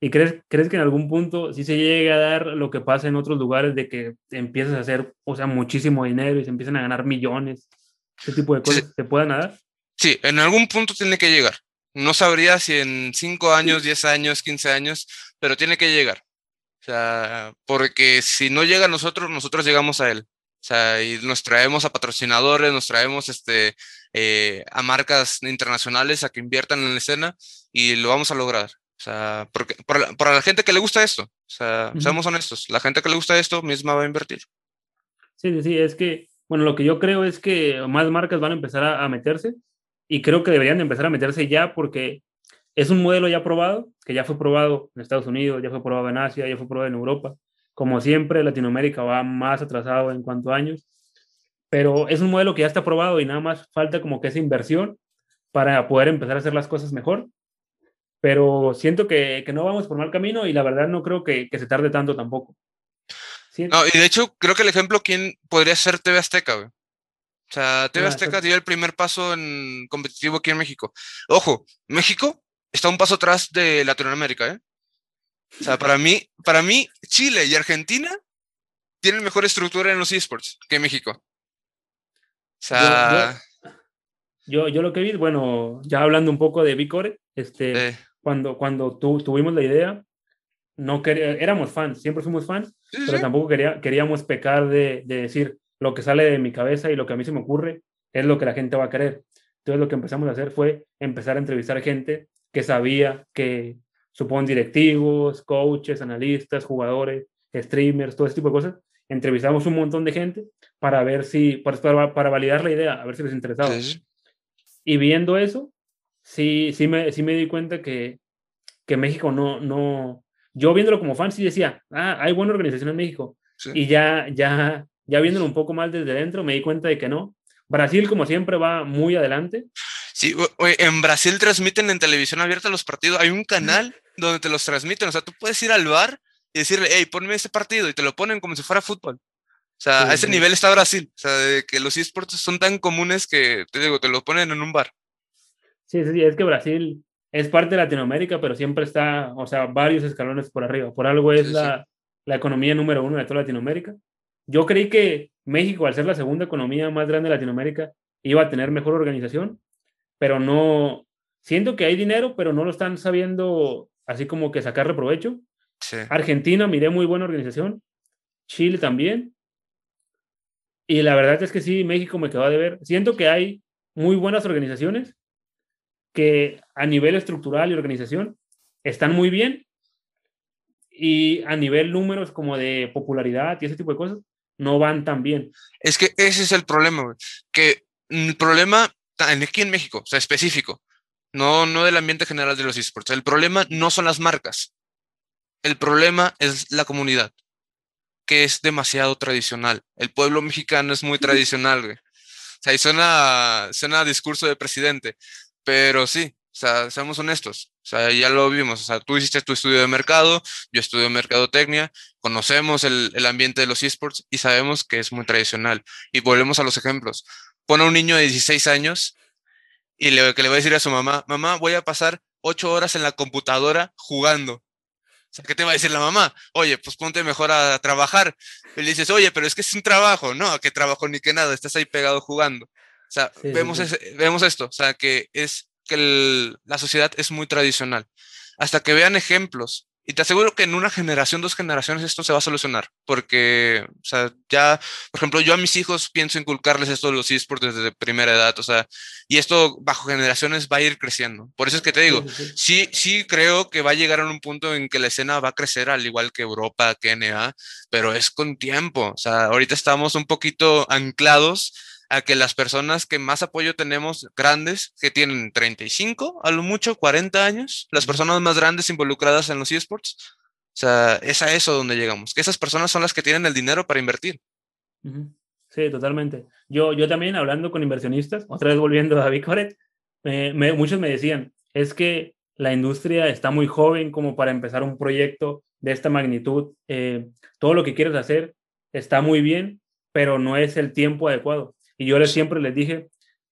¿Y crees, crees que en algún punto sí se llegue a dar lo que pasa en otros lugares de que empiezas a hacer, o sea, muchísimo dinero y se empiezan a ganar millones? ¿Ese tipo de cosas se puedan dar? Sí, en algún punto tiene que llegar. No sabría si en 5 años, 10 años, 15 años, pero tiene que llegar. O sea, porque si no llega a nosotros, nosotros llegamos a él. O sea, y nos traemos a patrocinadores, nos traemos este, eh, a marcas internacionales a que inviertan en la escena y lo vamos a lograr. O sea, porque, para, la, gente que le gusta esto, o sea, seamos honestos, la gente que le gusta esto misma va a invertir. Sí, sí, sí, es que, bueno, lo que yo creo es que más marcas van a empezar a, meterse y creo que deberían de empezar a meterse ya porque es un modelo ya probado, que ya fue probado en Estados Unidos, ya fue probado en Asia, ya fue probado en Europa. Como siempre, Latinoamérica va más atrasado en cuanto a años, pero es un modelo que ya está probado y nada más falta como que esa inversión para poder empezar a hacer las cosas mejor pero siento que, que, no vamos por mal camino y la verdad no creo que, que se tarde tanto tampoco. No, y de hecho, creo que el ejemplo, ¿quién podría ser TV Azteca? Güey? O sea, TV ah, Azteca dio el primer paso en competitivo aquí en México. Ojo, México está un paso atrás de Latinoamérica, ¿eh? O sea, para mí, para mí, Chile y Argentina tienen mejor estructura en los esports que México. Sea. Yo, yo, lo que vi, bueno, ya hablando un poco de Bicore, este, cuando, cuando tuvimos la idea, no quería, éramos fans, siempre fuimos fans, pero tampoco quería, queríamos pecar de, de, decir lo que sale de mi cabeza y lo que a mí se me ocurre es lo que la gente va a querer. Entonces lo que empezamos a hacer fue empezar a entrevistar gente que sabía que, supongo, directivos, coaches, analistas, jugadores, streamers, todo ese tipo de cosas. Entrevistamos un montón de gente para ver si, para, para validar la idea, a ver si les interesaba. Y viendo eso, sí, sí me, sí me di cuenta que, que México no, no, yo viéndolo como fan sí decía, ah, hay buena organización en México. Y ya, ya, ya viéndolo un poco más desde dentro, me di cuenta de que no. Brasil, como siempre, va muy adelante. Sí, en Brasil transmiten en televisión abierta los partidos. Hay un canal donde te los transmiten. O sea, tú puedes ir al bar y decirle, hey, ponme ese partido y te lo ponen como si fuera fútbol. O sea, a ese nivel está Brasil. O sea, de que los esports son tan comunes que, te digo, te lo ponen en un bar. Sí, sí, es que Brasil es parte de Latinoamérica, pero siempre está, o sea, varios escalones por arriba. Por algo es la, la, economía número uno de toda Latinoamérica. Yo creí que México, al ser la segunda economía más grande de Latinoamérica, iba a tener mejor organización, pero no, siento que hay dinero, pero no lo están sabiendo así como que sacarle provecho. Argentina, miré muy buena organización, Chile también. Y la verdad es que sí, México me quedó de ver. Siento que hay muy buenas organizaciones que a nivel estructural y organización están muy bien y a nivel números como de popularidad y ese tipo de cosas no van tan bien. Es que ese es el problema, que el problema aquí en México, o sea, específico, no, no del ambiente general de los esports. El problema no son las marcas. El problema es la comunidad, que es demasiado tradicional. El pueblo mexicano es muy tradicional, güey. O sea, y suena, suena a discurso de presidente, pero sí, o sea, seamos honestos. O sea, ya lo vimos. O sea, tú hiciste tu estudio de mercado, yo estudio mercadotecnia, conocemos el, el ambiente de los esports y sabemos que es muy tradicional. Y volvemos a los ejemplos. Pone a un niño de 16 años y le, que le va a decir a su mamá, mamá, voy a pasar ocho horas en la computadora jugando. O sea, ¿qué te va a decir la mamá? Oye, pues ponte mejor a trabajar. Y le dices, oye, pero es que es un trabajo, ¿no? ¿Qué trabajo ni qué nada? Estás ahí pegado jugando. O sea, vemos, vemos esto, o sea, que es que la sociedad es muy tradicional. Hasta que vean ejemplos y te aseguro que en una generación, dos generaciones, esto se va a solucionar. Porque, o sea, ya, por ejemplo, yo a mis hijos pienso inculcarles esto de los esports desde primera edad. O sea, y esto bajo generaciones va a ir creciendo. Por eso es que te digo, sí, sí, creo que va a llegar a un punto en que la escena va a crecer al igual que Europa, que NA, pero es con tiempo. O sea, ahorita estamos un poquito anclados a que las personas que más apoyo tenemos grandes, que tienen 35, a lo mucho 40 años, las personas más grandes involucradas en los esports, o sea, es a eso donde llegamos, que esas personas son las que tienen el dinero para invertir. Sí, totalmente. Yo, yo también hablando con inversionistas, otra vez volviendo a David Coret, muchos me decían, es que la industria está muy joven como para empezar un proyecto de esta magnitud. Eh, todo lo que quieres hacer está muy bien, pero no es el tiempo adecuado. Y yo les, siempre les dije,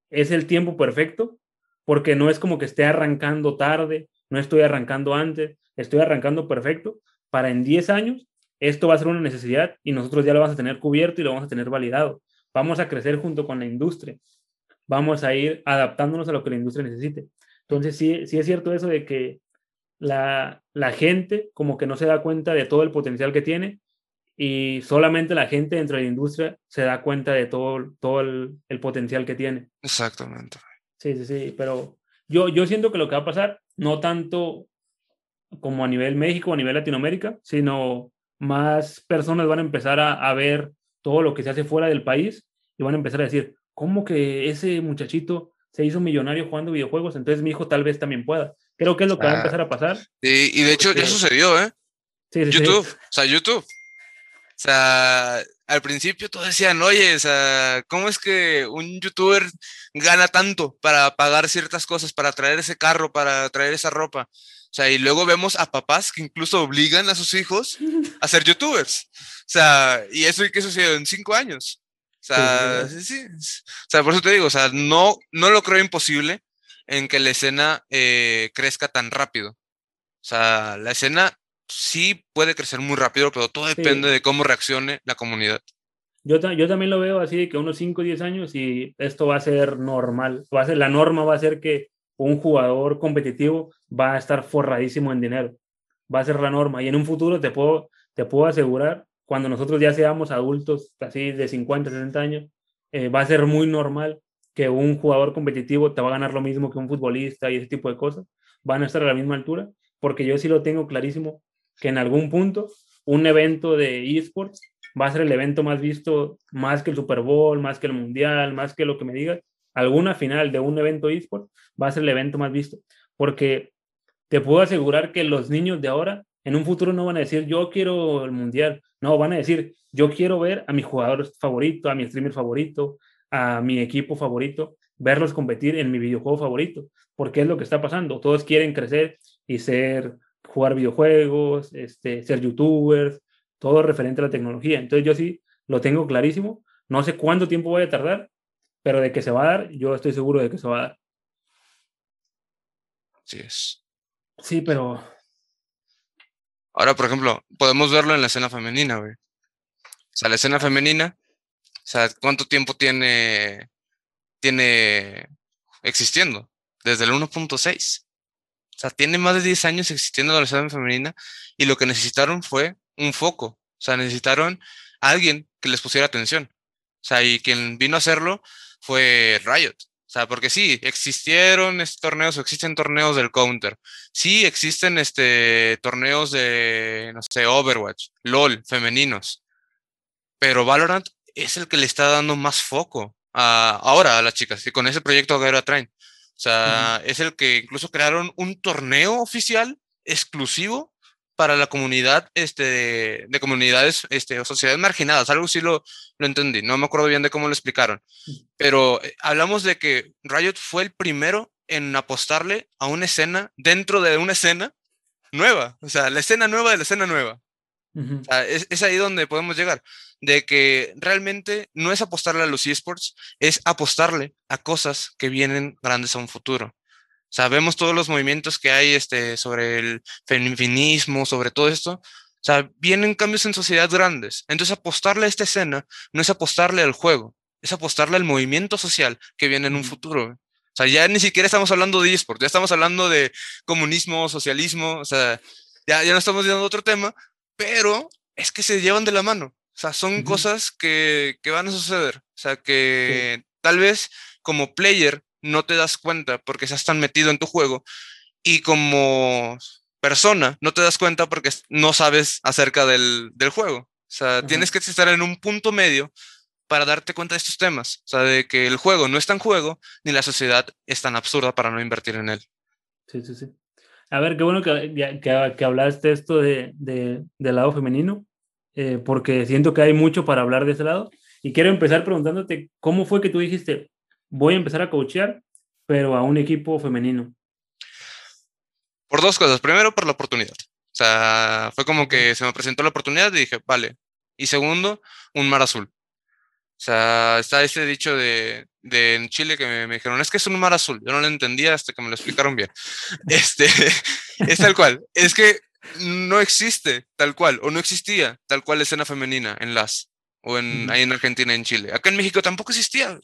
es el tiempo perfecto, porque no es como que esté arrancando tarde, no estoy arrancando antes, estoy arrancando perfecto. Para en 10 años, esto va a ser una necesidad y nosotros ya lo vamos a tener cubierto y lo vamos a tener validado. Vamos a crecer junto con la industria. Vamos a ir adaptándonos a lo que la industria necesite. Entonces, sí, sí es cierto eso de que la, la gente como que no se da cuenta de todo el potencial que tiene y solamente la gente dentro de la industria se da cuenta de todo, todo el, potencial que tiene. Exactamente. Sí, sí, sí, pero yo, yo siento que lo que va a pasar, no tanto como a nivel México, a nivel Latinoamérica, sino más personas van a empezar a, a ver todo lo que se hace fuera del país y van a empezar a decir, ¿cómo que ese muchachito se hizo millonario jugando videojuegos? Entonces mi hijo tal vez también pueda. Creo que es lo que va a empezar a pasar. Y, y de hecho ya sucedió, ¿eh? Sí, sí, YouTube, o sea, YouTube. O sea, al principio todos decían, oye, o sea, ¿cómo es que un youtuber gana tanto para pagar ciertas cosas, para traer ese carro, para traer esa ropa? O sea, y luego vemos a papás que incluso obligan a sus hijos a ser youtubers. O sea, y eso qué sucedió en cinco años. O sea, sí, sí, O sea, por eso te digo, o sea, no, no lo creo imposible en que la escena eh, crezca tan rápido. O sea, la escena sí puede crecer muy rápido, pero todo depende de cómo reaccione la comunidad. Yo, yo también lo veo así, de que unos 5 o 10 años y esto va a ser normal. Va a ser, la norma va a ser que un jugador competitivo va a estar forradísimo en dinero. Va a ser la norma. Y en un futuro te puedo, te puedo asegurar, cuando nosotros ya seamos adultos, así de 50, 60 años, eh, va a ser muy normal que un jugador competitivo te va a ganar lo mismo que un futbolista y ese tipo de cosas. Van a estar a la misma altura, porque yo sí lo tengo clarísimo que en algún punto un evento de esports va a ser el evento más visto, más que el Super Bowl, más que el Mundial, más que lo que me digas. Alguna final de un evento esports va a ser el evento más visto. Porque te puedo asegurar que los niños de ahora en un futuro no van a decir yo quiero el Mundial. No, van a decir yo quiero ver a mi jugador favorito, a mi streamer favorito, a mi equipo favorito, verlos competir en mi videojuego favorito. Porque es lo que está pasando. Todos quieren crecer y ser jugar videojuegos, este, ser youtubers, todo referente a la tecnología. Entonces yo sí lo tengo clarísimo. No sé cuánto tiempo voy a tardar, pero de que se va a dar, yo estoy seguro de que se va a dar. Sí es. Sí, pero... Ahora, por ejemplo, podemos verlo en la escena femenina, güey. O sea, la escena femenina, o sea, ¿cuánto tiempo tiene tiene existiendo desde el 1.6. O sea, tiene más de 10 años existiendo la Universidad Femenina y lo que necesitaron fue un foco. O sea, necesitaron a alguien que les pusiera atención. O sea, y quien vino a hacerlo fue Riot. O sea, porque sí, existieron estos torneos o existen torneos del Counter. Sí, existen este, torneos de, no sé, Overwatch, LOL, femeninos. Pero Valorant es el que le está dando más foco a, ahora a las chicas y con ese proyecto Guerra Train. O sea, es el que incluso crearon un torneo oficial exclusivo para la comunidad este, de, comunidades este, o sociedades marginadas. Algo sí lo, lo entendí, no me acuerdo bien de cómo lo explicaron. Pero eh, hablamos de que Riot fue el primero en apostarle a una escena dentro de una escena nueva. O sea, la escena nueva de la escena nueva. Es, es, ahí donde podemos llegar. De que realmente no es apostarle a los esports, es apostarle a cosas que vienen grandes a un futuro. Sabemos todos los movimientos que hay este, sobre el feminismo, sobre todo esto. O sea, vienen cambios en sociedad grandes. Entonces, apostarle a esta escena no es apostarle al juego, es apostarle al movimiento social que viene en un futuro. O sea, ya ni siquiera estamos hablando de eSport, ya estamos hablando de comunismo, socialismo, o sea, ya, ya no estamos viendo otro tema, pero es que se llevan de la mano. O sea, son cosas que, que, van a suceder. O sea, que tal vez como player no te das cuenta porque estás tan metido en tu juego y como persona no te das cuenta porque no sabes acerca del, del juego. O sea, tienes que estar en un punto medio para darte cuenta de estos temas. O sea, de que el juego no es tan juego ni la sociedad es tan absurda para no invertir en él. Sí, sí, sí. A ver, qué bueno que, que, que hablaste esto de, de, del lado femenino, eh, porque siento que hay mucho para hablar de ese lado. Y quiero empezar preguntándote, ¿cómo fue que tú dijiste, voy a empezar a coachear, pero a un equipo femenino? Por dos cosas. Primero, por la oportunidad. O sea, fue como que se me presentó la oportunidad y dije, vale. Y segundo, un mar azul. O sea, está ese dicho de, de en Chile que me, dijeron, es que es un mar azul. Yo no lo entendía hasta que me lo explicaron bien. Este, es tal cual. Es que no existe tal cual, o no existía tal cual escena femenina en las, o en, ahí en Argentina, en Chile. Acá en México tampoco existía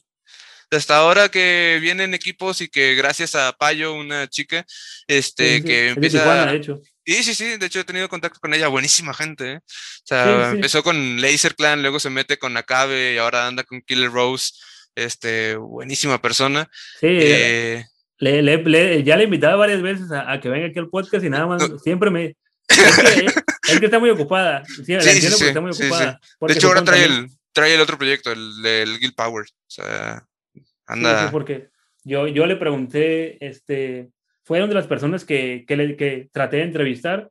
hasta ahora que vienen equipos y que gracias a Payo, una chica, este, que empieza... de hecho. Sí, sí, sí, de hecho he tenido contacto con ella, buenísima gente, ¿eh? O sea, empezó con Laser Clan, luego se mete con Acabe y ahora anda con Killer Rose, este, buenísima persona. Sí, eh, le, le, ya le invitaba varias veces a, que venga aquí al podcast y nada más, siempre me... Es que, está muy ocupada, sí, sí, entiendo porque está muy ocupada. De hecho ahora trae el, trae el otro proyecto, el del Guild Power, o sea... Anda. Sí, porque yo, yo le pregunté, este, fueron de las personas que, que, le, que traté de entrevistar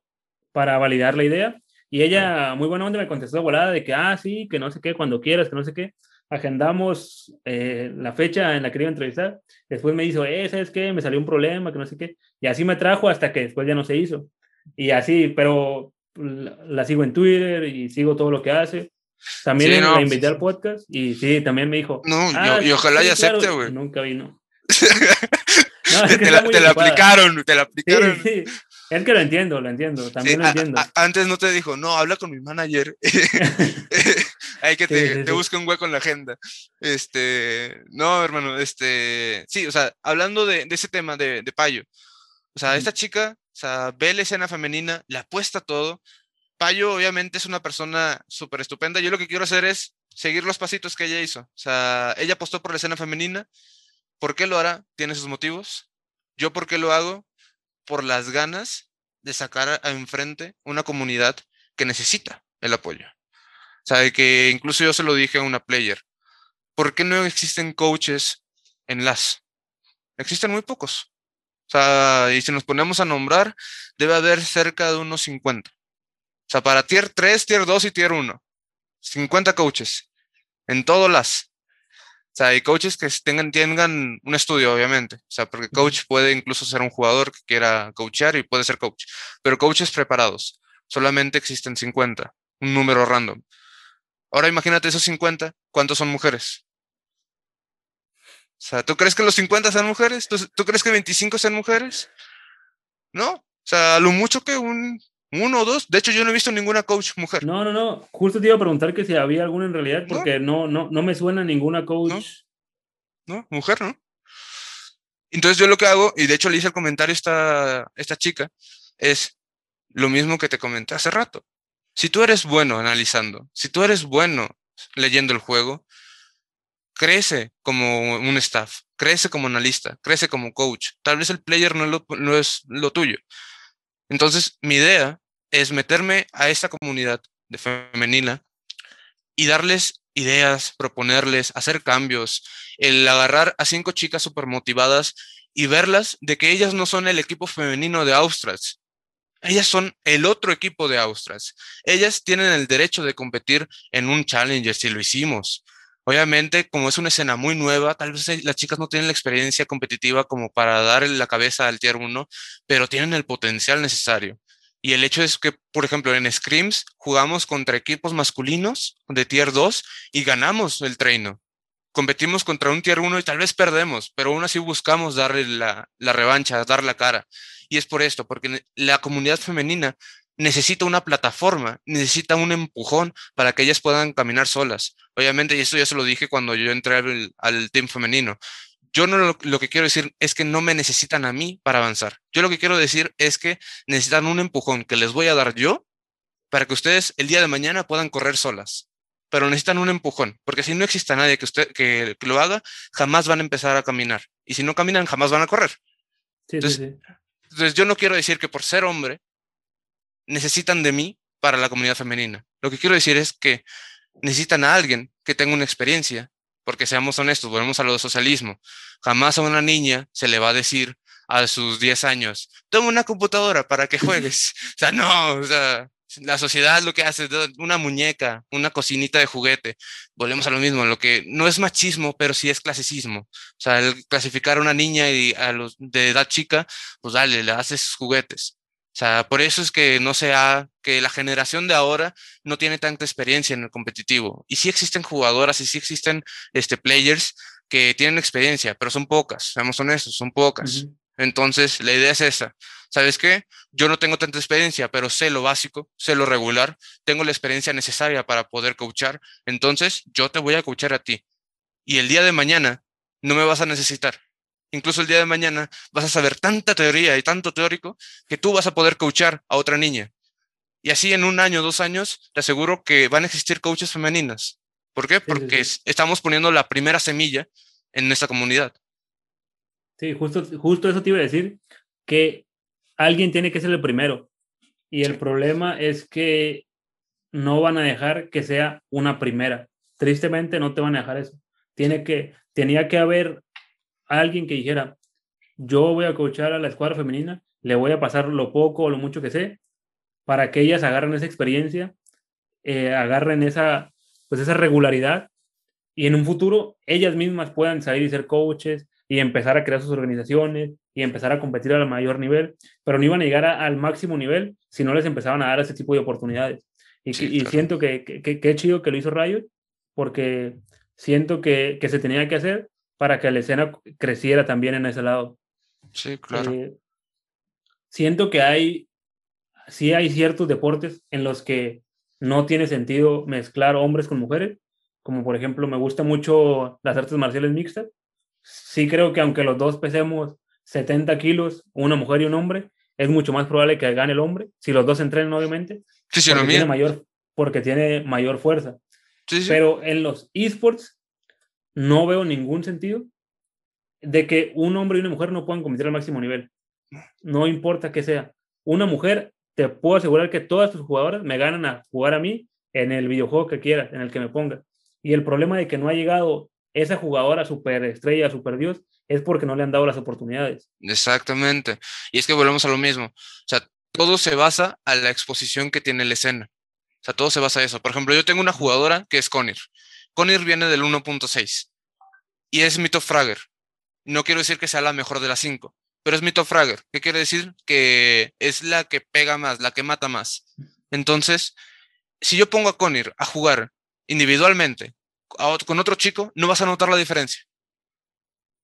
para validar la idea y ella muy buena onda me contestó volada de que, ah, sí, que no sé qué, cuando quieras, que no sé qué. Agendamos eh, la fecha en la que iba a entrevistar. Después me dijo, eh, ¿sabes qué? Me salió un problema, que no sé qué. Y así me trajo hasta que después ya no se hizo. Y así, pero la sigo en Twitter y sigo todo lo que hace. También la invité al podcast y sí, también me dijo. No, ah, y, ojalá ya acepte, güey. Nunca vino. no, te, la, te la, aplicaron, te la aplicaron. Sí, sí. Es que lo entiendo, lo entiendo, también lo entiendo. antes no te dijo, no, habla con mi manager. Hay que te, te busque un hueco en la agenda. Este, no, hermano, este, sí, o sea, hablando de, de ese tema de, de Payo, o sea, esta chica, o sea, ve la escena femenina, le apuesta todo, Payo obviamente es una persona súper estupenda. Yo lo que quiero hacer es seguir los pasitos que ella hizo. O sea, ella apostó por la escena femenina. ¿Por qué lo hará? Tiene sus motivos. Yo por qué lo hago? Por las ganas de sacar a enfrente una comunidad que necesita el apoyo. O sea, que incluso yo se lo dije a una player. ¿Por qué no existen coaches en las? Existen muy pocos. O sea, y si nos ponemos a nombrar, debe haber cerca de unos 50. O sea, para tier 3, tier 2 y tier 1. 50 coaches. En todos las. O sea, hay coaches que tengan, tengan un estudio, obviamente. O sea, porque coach puede incluso ser un jugador que quiera coachear y puede ser coach. Pero coaches preparados. Solamente existen 50. Un número random. Ahora imagínate esos 50. ¿Cuántos son mujeres? O sea, ¿tú crees que los 50 sean mujeres? ¿Tú, ¿Tú, crees que 25 sean mujeres? No. O sea, lo mucho que un uno o dos. De hecho, yo no he visto ninguna coach mujer. No, no, no. Justo te iba a preguntar que si había alguna en realidad, porque no, no, no, me suena ninguna coach ¿no? Mujer, ¿no? Entonces yo lo que hago, y de hecho le hice el comentario a esta, esta chica, es lo mismo que te comenté hace rato. Si tú eres bueno analizando, si tú eres bueno leyendo el juego, crece como un staff, crece como analista, crece como coach. Tal vez el player no, no es lo tuyo. Entonces, mi idea es meterme a esta comunidad de femenina y darles ideas, proponerles, hacer cambios, el agarrar a cinco chicas súper motivadas y verlas de que ellas no son el equipo femenino de Australs. Ellas son el otro equipo de Australs. Ellas tienen el derecho de competir en un Challenger si lo hicimos. Obviamente, como es una escena muy nueva, tal vez las chicas no tienen la experiencia competitiva como para darle la cabeza al tier 1, pero tienen el potencial necesario. Y el hecho es que, por ejemplo, en Scrims jugamos contra equipos masculinos de tier 2 y ganamos el treino. Competimos contra un tier 1 y tal vez perdemos, pero aún así buscamos darle la, revancha, dar la cara. Y es por esto, porque la comunidad femenina necesita una plataforma, necesita un empujón para que ellas puedan caminar solas. Obviamente, y esto ya se lo dije cuando yo entré al team femenino. Yo no lo, lo, que quiero decir es que no me necesitan a mí para avanzar. Yo lo que quiero decir es que necesitan un empujón que les voy a dar yo para que ustedes el día de mañana puedan correr solas. Pero necesitan un empujón, porque si no existe nadie que, usted, que, que lo haga, jamás van a empezar a caminar. Y si no caminan, jamás van a correr. Sí, entonces, sí, sí. entonces, yo no quiero decir que por ser hombre necesitan de mí para la comunidad femenina. Lo que quiero decir es que necesitan a alguien que tenga una experiencia, porque seamos honestos, volvemos a lo de socialismo. Jamás a una niña se le va a decir a sus 10 años, toma una computadora para que juegues. o sea, no, o sea, la sociedad lo que hace es una muñeca, una cocinita de juguete. Volvemos a lo mismo, lo que no es machismo, pero sí es clasicismo. O sea, el clasificar a una niña y a los de edad chica, pues dale, le haces juguetes. O sea, por eso es que no sea que la generación de ahora no tiene tanta experiencia en el competitivo. Y sí existen jugadoras y sí existen este, players que tienen experiencia, pero son pocas, seamos honestos, son pocas. Uh -huh. Entonces, la idea es esa. ¿Sabes qué? Yo no tengo tanta experiencia, pero sé lo básico, sé lo regular, tengo la experiencia necesaria para poder coachar. Entonces, yo te voy a coachar a ti. Y el día de mañana no me vas a necesitar. Incluso el día de mañana vas a saber tanta teoría y tanto teórico que tú vas a poder coachar a otra niña. Y así en un año, dos años, te aseguro que van a existir coaches femeninas. ¿Por qué? Porque sí, sí, sí. estamos poniendo la primera semilla en esta comunidad. Sí, justo, justo eso te iba a decir, que alguien tiene que ser el primero. Y el problema es que no van a dejar que sea una primera. Tristemente no te van a dejar eso. Tiene que, tenía que haber alguien que dijera, yo voy a coachar a la escuadra femenina, le voy a pasar lo poco o lo mucho que sé, para que ellas agarren esa experiencia, eh, agarren esa, pues esa regularidad y en un futuro ellas mismas puedan salir y ser coaches y empezar a crear sus organizaciones y empezar a competir al mayor nivel, pero no iban a llegar a, al máximo nivel si no les empezaban a dar ese tipo de oportunidades. Y, sí, y claro. siento que, que, que, que, chido que lo hizo Rayo, porque siento que, que se tenía que hacer para que la escena creciera también en ese lado. Sí, claro. Eh, siento que hay, sí hay ciertos deportes en los que no tiene sentido mezclar hombres con mujeres, como por ejemplo me gusta mucho las artes marciales mixtas. Sí creo que aunque los dos pesemos 70 kilos, una mujer y un hombre, es mucho más probable que gane el hombre, si los dos entrenan obviamente, sí, sí, porque, tiene mayor, porque tiene mayor fuerza. Sí. Pero en los esports no veo ningún sentido de que un hombre y una mujer no puedan competir al máximo nivel. No importa que sea. Una mujer, te puedo asegurar que todas tus jugadoras me ganan a jugar a mí en el videojuego que quieras, en el que me ponga. Y el problema de que no ha llegado esa jugadora super estrella, super dios, es porque no le han dado las oportunidades. Exactamente. Y es que volvemos a lo mismo. O sea, todo se basa a la exposición que tiene la escena. O sea, todo se basa a eso. Por ejemplo, yo tengo una jugadora que es Conir. Conir viene del 1.6 y es mi top fragger. No quiero decir que sea la mejor de las 5, pero es mi top fragger. ¿Qué quiere decir? Que es la que pega más, la que mata más. Entonces, si yo pongo a Conir a jugar individualmente con otro chico, no vas a notar la diferencia.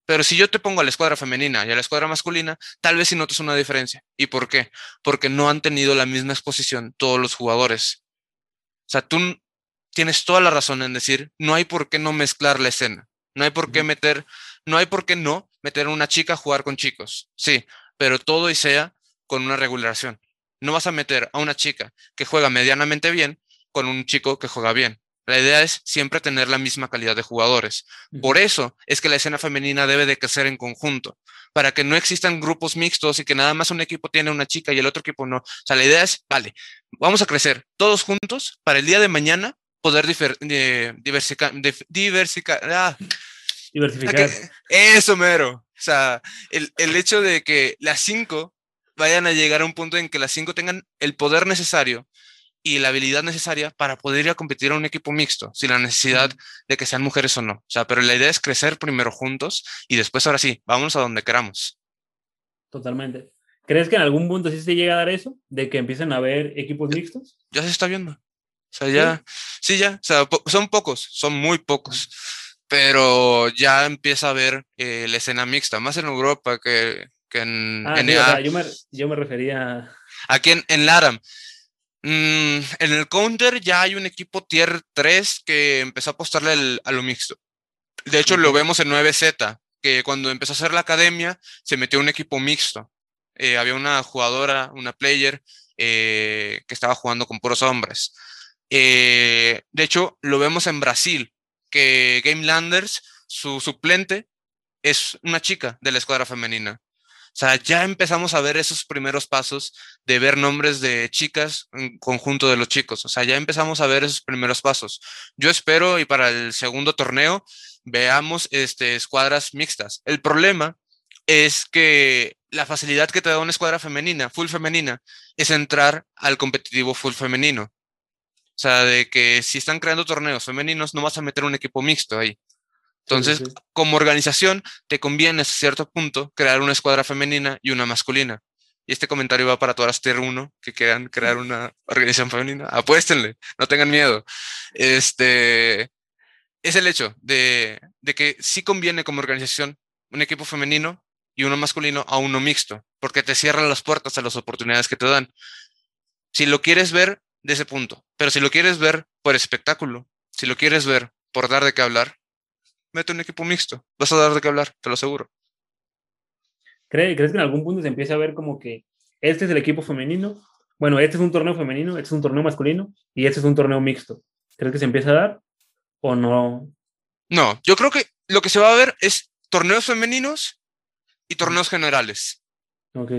Pero si yo te pongo a la escuadra femenina y a la escuadra masculina, tal vez sí notas una diferencia. ¿Y por qué? Porque no han tenido la misma exposición todos los jugadores. O sea, tú tienes toda la razón en decir, no hay por qué no mezclar la escena. No hay por qué meter no hay por qué no meter a una chica a jugar con chicos, sí, pero todo y sea con una regulación. No vas a meter a una chica que juega medianamente bien con un chico que juega bien. La idea es siempre tener la misma calidad de jugadores. Por eso es que la escena femenina debe de crecer en conjunto, para que no existan grupos mixtos y que nada más un equipo tiene una chica y el otro equipo no. O sea, la idea es, vale, vamos a crecer todos juntos para el día de mañana poder diversificar. Ah, diversificar. eso, mero. O sea, el, el hecho de que las cinco vayan a llegar a un punto en que las cinco tengan el poder necesario y la habilidad necesaria para poder ir a competir a un equipo mixto, sin la necesidad de que sean mujeres o no. O sea, pero la idea es crecer primero juntos y después ahora sí, vamos a donde queramos. Totalmente. ¿Crees que en algún punto sí se llega a dar eso? De que empiecen a haber equipos mixtos. Ya se está viendo. O sea, ya, sí, ya, o sea, son pocos, son muy pocos, pero ya empieza a haber eh, la escena mixta, más en Europa que, que en ah, yo, me, yo me refería... Aquí en, en LARAM, Mm, en el counter ya hay un equipo tier 3 que empezó a apostarle a lo mixto. De hecho, lo vemos en 9Z, que cuando empezó a hacer la academia, se metió un equipo mixto. Eh, había una jugadora, una player, eh, que estaba jugando con puros hombres. Eh, de hecho, lo vemos en Brasil, que Game Landers, su suplente, es una chica de la escuadra femenina. O sea, ya empezamos a ver esos primeros pasos de ver nombres de chicas en conjunto de los chicos. O sea, ya empezamos a ver esos primeros pasos. Yo espero y para el segundo torneo veamos este, escuadras mixtas. El problema es que la facilidad que te da una escuadra femenina, full femenina, es entrar al competitivo full femenino. O sea, de que si están creando torneos femeninos, no vas a meter un equipo mixto ahí. Entonces, como organización, te conviene a cierto punto crear una escuadra femenina y una masculina. Y este comentario va para todas las Tier 1 que quieran crear una organización femenina. Apuéstenle, no tengan miedo. Este es el hecho de, de que sí conviene como organización un equipo femenino y uno masculino a uno mixto, porque te cierran las puertas a las oportunidades que te dan. Si lo quieres ver de ese punto, pero si lo quieres ver por espectáculo, si lo quieres ver por dar de qué hablar, mete un equipo mixto. Vas a dar de qué hablar, te lo aseguro. ¿Crees que en algún punto se empieza a ver como que este es el equipo femenino? Bueno, este es un torneo femenino, este es un torneo masculino y este es un torneo mixto. ¿Crees que se empieza a dar o no? No, yo creo que lo que se va a ver es torneos femeninos y torneos generales. Ok.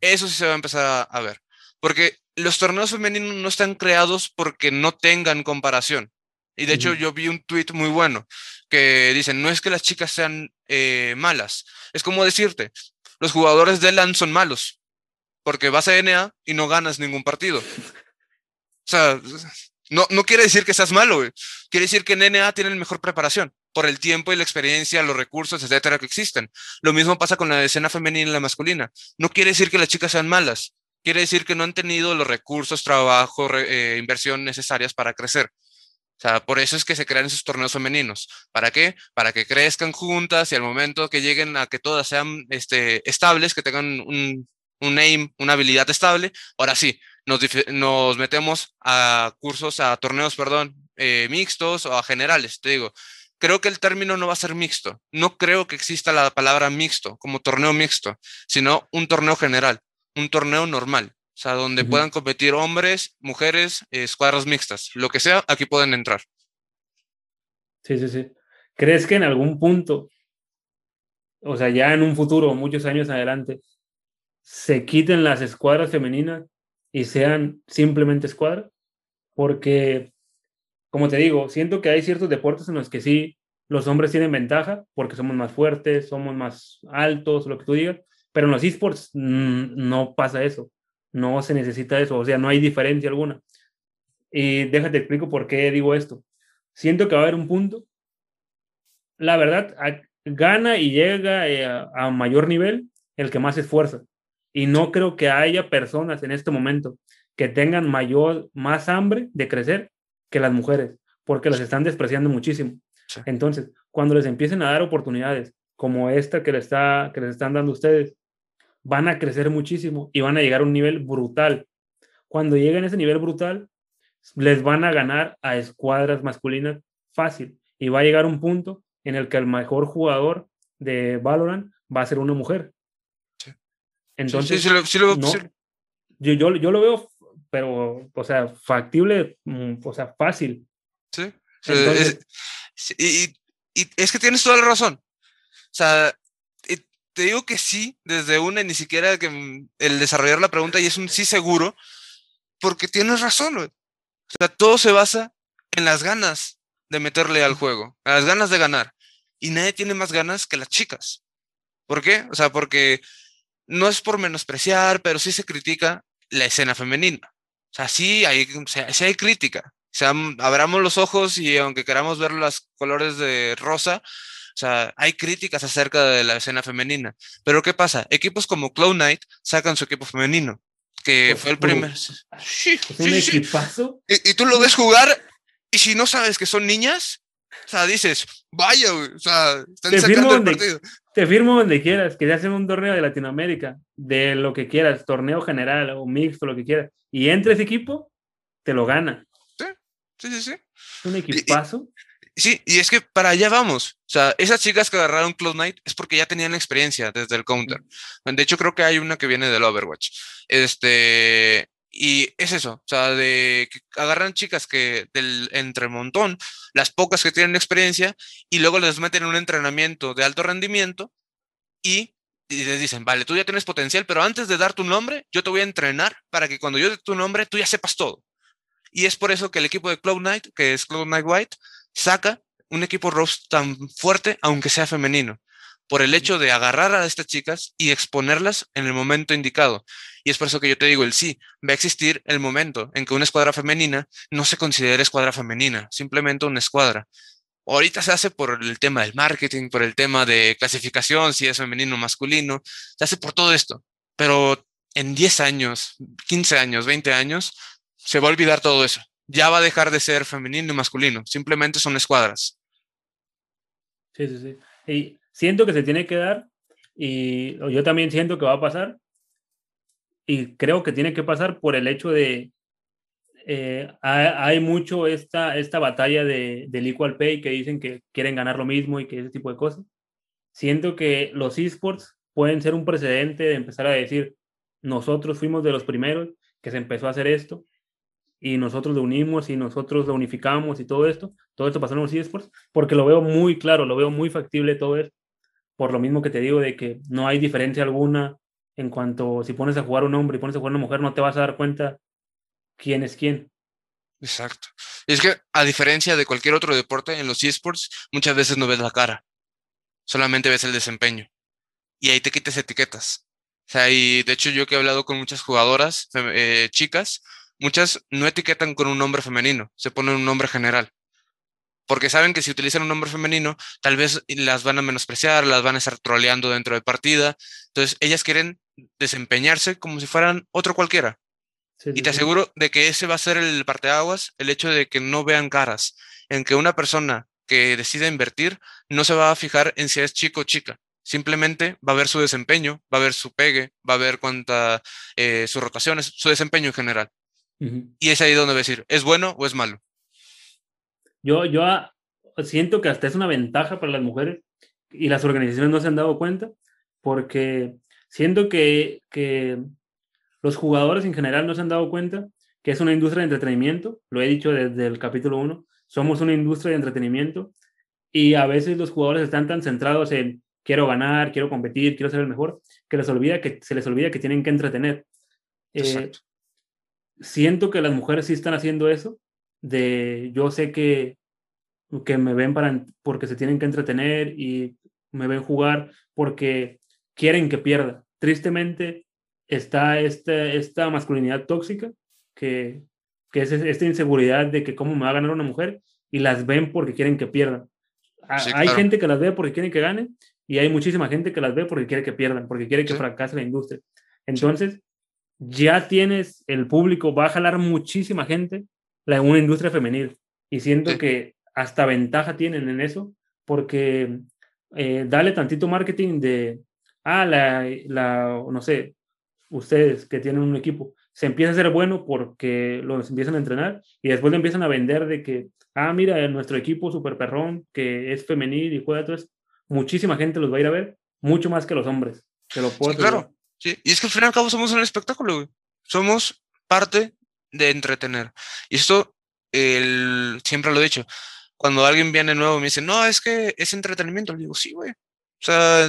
Eso sí se va a empezar a ver. Porque los torneos femeninos no están creados porque no tengan comparación. Y de hecho yo vi un tweet muy bueno que dicen, no es que las chicas sean eh, malas, es como decirte, los jugadores de LAN son malos, porque vas a NA y no ganas ningún partido. O sea, no, no quiere decir que seas malo, quiere decir que en NA tienen mejor preparación por el tiempo y la experiencia, los recursos, etcétera, que existen. Lo mismo pasa con la escena femenina y la masculina. No quiere decir que las chicas sean malas, quiere decir que no han tenido los recursos, trabajo, eh, inversión necesarias para crecer. O sea, por eso es que se crean esos torneos femeninos. ¿Para qué? Para que crezcan juntas y al momento que lleguen a que todas sean este, estables, que tengan un, un aim, una habilidad estable, ahora sí, nos, nos metemos a cursos, a torneos, perdón, eh, mixtos o a generales. Te digo, creo que el término no va a ser mixto. No creo que exista la palabra mixto como torneo mixto, sino un torneo general, un torneo normal. O sea, donde puedan competir hombres, mujeres, escuadras mixtas, lo que sea, aquí pueden entrar. Sí, sí, sí. ¿Crees que en algún punto, o sea, ya en un futuro, muchos años adelante, se quiten las escuadras femeninas y sean simplemente escuadras? Porque, como te digo, siento que hay ciertos deportes en los que sí los hombres tienen ventaja porque somos más fuertes, somos más altos, lo que tú digas, pero en los esports mm, no pasa eso no se necesita eso, o sea, no hay diferencia alguna. Y déjate explico por qué digo esto. Siento que va a haber un punto. La verdad, gana y llega eh, a, mayor nivel el que más esfuerza. Y no creo que haya personas en este momento que tengan mayor, más hambre de crecer que las mujeres, porque las están despreciando muchísimo. Entonces, cuando les empiecen a dar oportunidades como esta que, les está, que les están dando ustedes, van a crecer muchísimo y van a llegar a un nivel brutal. Cuando lleguen a ese nivel brutal, les van a ganar a escuadras masculinas fácil y va a llegar un punto en el que el mejor jugador de Valorant va a ser una mujer. Entonces, yo, yo, yo, lo veo, pero, o sea, factible, mm, o sea, fácil. Sí. y, y, es que tienes toda la razón. O sea, te digo que sí, desde una, ni siquiera que mm, el desarrollar la pregunta y es un sí seguro, porque tienes razón, O sea, todo se basa en las ganas de meterle al juego, en las ganas de ganar. Y nadie tiene más ganas que las chicas. ¿Por qué? O sea, porque no es por menospreciar, pero sí se critica la escena femenina. O sea, sí hay, sí hay crítica. O sea, abramos los ojos y aunque queramos ver los colores de rosa, sea, hay críticas acerca de la escena femenina. Pero ¿qué pasa? Equipos como Cloud Knight sacan su equipo femenino, que pues, fue el primer... Sí, un equipazo. Y, y, tú lo ves jugar y si no sabes que son niñas, o sea, dices, vaya, o sea, están te sacando el partido. Te firmo donde quieras, que ya hacen un torneo de Latinoamérica, de lo que quieras, torneo general o mixto, lo que quieras, y entre ese equipo, te lo gana. Sí, sí, sí. sí. Un equipazo. Sí, y es que para allá vamos. O sea, esas chicas que agarraron Cloud Knight es porque ya tenían experiencia desde el counter. De hecho, creo que hay una que viene del Overwatch. Este, y es eso, o sea, de que agarran chicas que del entre montón, las pocas que tienen experiencia, y luego les meten en un entrenamiento de alto rendimiento y, y, les dicen, vale, tú ya tienes potencial, pero antes de dar tu nombre, yo te voy a entrenar para que cuando yo dé tu nombre, tú ya sepas todo. Y es por eso que el equipo de Cloud Knight, que es Cloud Knight White, saca un equipo Rose tan fuerte, aunque sea femenino, por el hecho de agarrar a estas chicas y exponerlas en el momento indicado. Y es por eso que yo te digo el sí, va a existir el momento en que una escuadra femenina no se considere escuadra femenina, simplemente una escuadra. Ahorita se hace por el tema del marketing, por el tema de clasificación, si es femenino o masculino, se hace por todo esto. Pero en 10 años, 15 años, 20 años, se va a olvidar todo eso ya va a dejar de ser femenino y masculino, simplemente son escuadras. Sí, sí, sí. Y siento que se tiene que dar y yo también siento que va a pasar y creo que tiene que pasar por el hecho de eh, hay, mucho esta, esta batalla de, del equal pay que dicen que quieren ganar lo mismo y que ese tipo de cosas. Siento que los esports pueden ser un precedente de empezar a decir, nosotros fuimos de los primeros que se empezó a hacer esto y nosotros lo unimos y nosotros lo unificamos y todo esto, todo esto pasó en los eSports, porque lo veo muy claro, lo veo muy factible todo esto, por lo mismo que te digo de que no hay diferencia alguna en cuanto si pones a jugar un hombre y pones a jugar una mujer, no te vas a dar cuenta quién es quién. Exacto. Es que a diferencia de cualquier otro deporte, en los eSports muchas veces no ves la cara, solamente ves el desempeño y ahí te quites etiquetas. O sea, y de hecho yo que he hablado con muchas jugadoras, eh, chicas, muchas no etiquetan con un nombre femenino, se ponen un nombre general. Porque saben que si utilizan un nombre femenino, tal vez las van a menospreciar, las van a estar troleando dentro de partida. Entonces, ellas quieren desempeñarse como si fueran otro cualquiera. y te aseguro de que ese va a ser el parteaguas, el hecho de que no vean caras, en que una persona que decida invertir no se va a fijar en si es chico o chica. Simplemente va a ver su desempeño, va a ver su pegue, va a ver cuánta, eh, sus rotaciones, su desempeño en general. Y es ahí donde voy a decir, ¿es bueno o es malo? Yo, yo siento que hasta es una ventaja para las mujeres y las organizaciones no se han dado cuenta porque siento que, que los jugadores en general no se han dado cuenta que es una industria de entretenimiento, lo he dicho desde el capítulo 1, somos una industria de entretenimiento y a veces los jugadores están tan centrados en quiero ganar, quiero competir, quiero ser el mejor, que, les olvida que se les olvida que tienen que entretener. Eh, siento que las mujeres sí están haciendo eso, de yo sé que, que me ven para, porque se tienen que entretener y me ven jugar porque quieren que pierda. Tristemente está este, esta masculinidad tóxica que, que es esta inseguridad de que cómo me va a ganar una mujer y las ven porque quieren que pierdan. hay gente que las ve porque quieren que gane y hay muchísima gente que las ve porque quiere que pierdan, porque quiere que fracase la industria. Entonces, ya tienes el público, va a jalar muchísima gente la, una industria femenil. Y siento que hasta ventaja tienen en eso, porque eh, dale tantito marketing de, ah, la, la, no sé, ustedes que tienen un equipo, se empieza a ser bueno porque los empiezan a entrenar y después le empiezan a vender de que, ah, mira, nuestro equipo super perrón que es femenil y juega todo eso. muchísima gente los va a ir a ver, mucho más que los hombres. Te lo puedo sí, claro. Sí, y es que al fin y al cabo somos un espectáculo, güey. Somos parte de entretener. Y esto, el, siempre lo he dicho, cuando alguien viene nuevo me dice, no, es que es entretenimiento, le digo, sí, güey. O sea,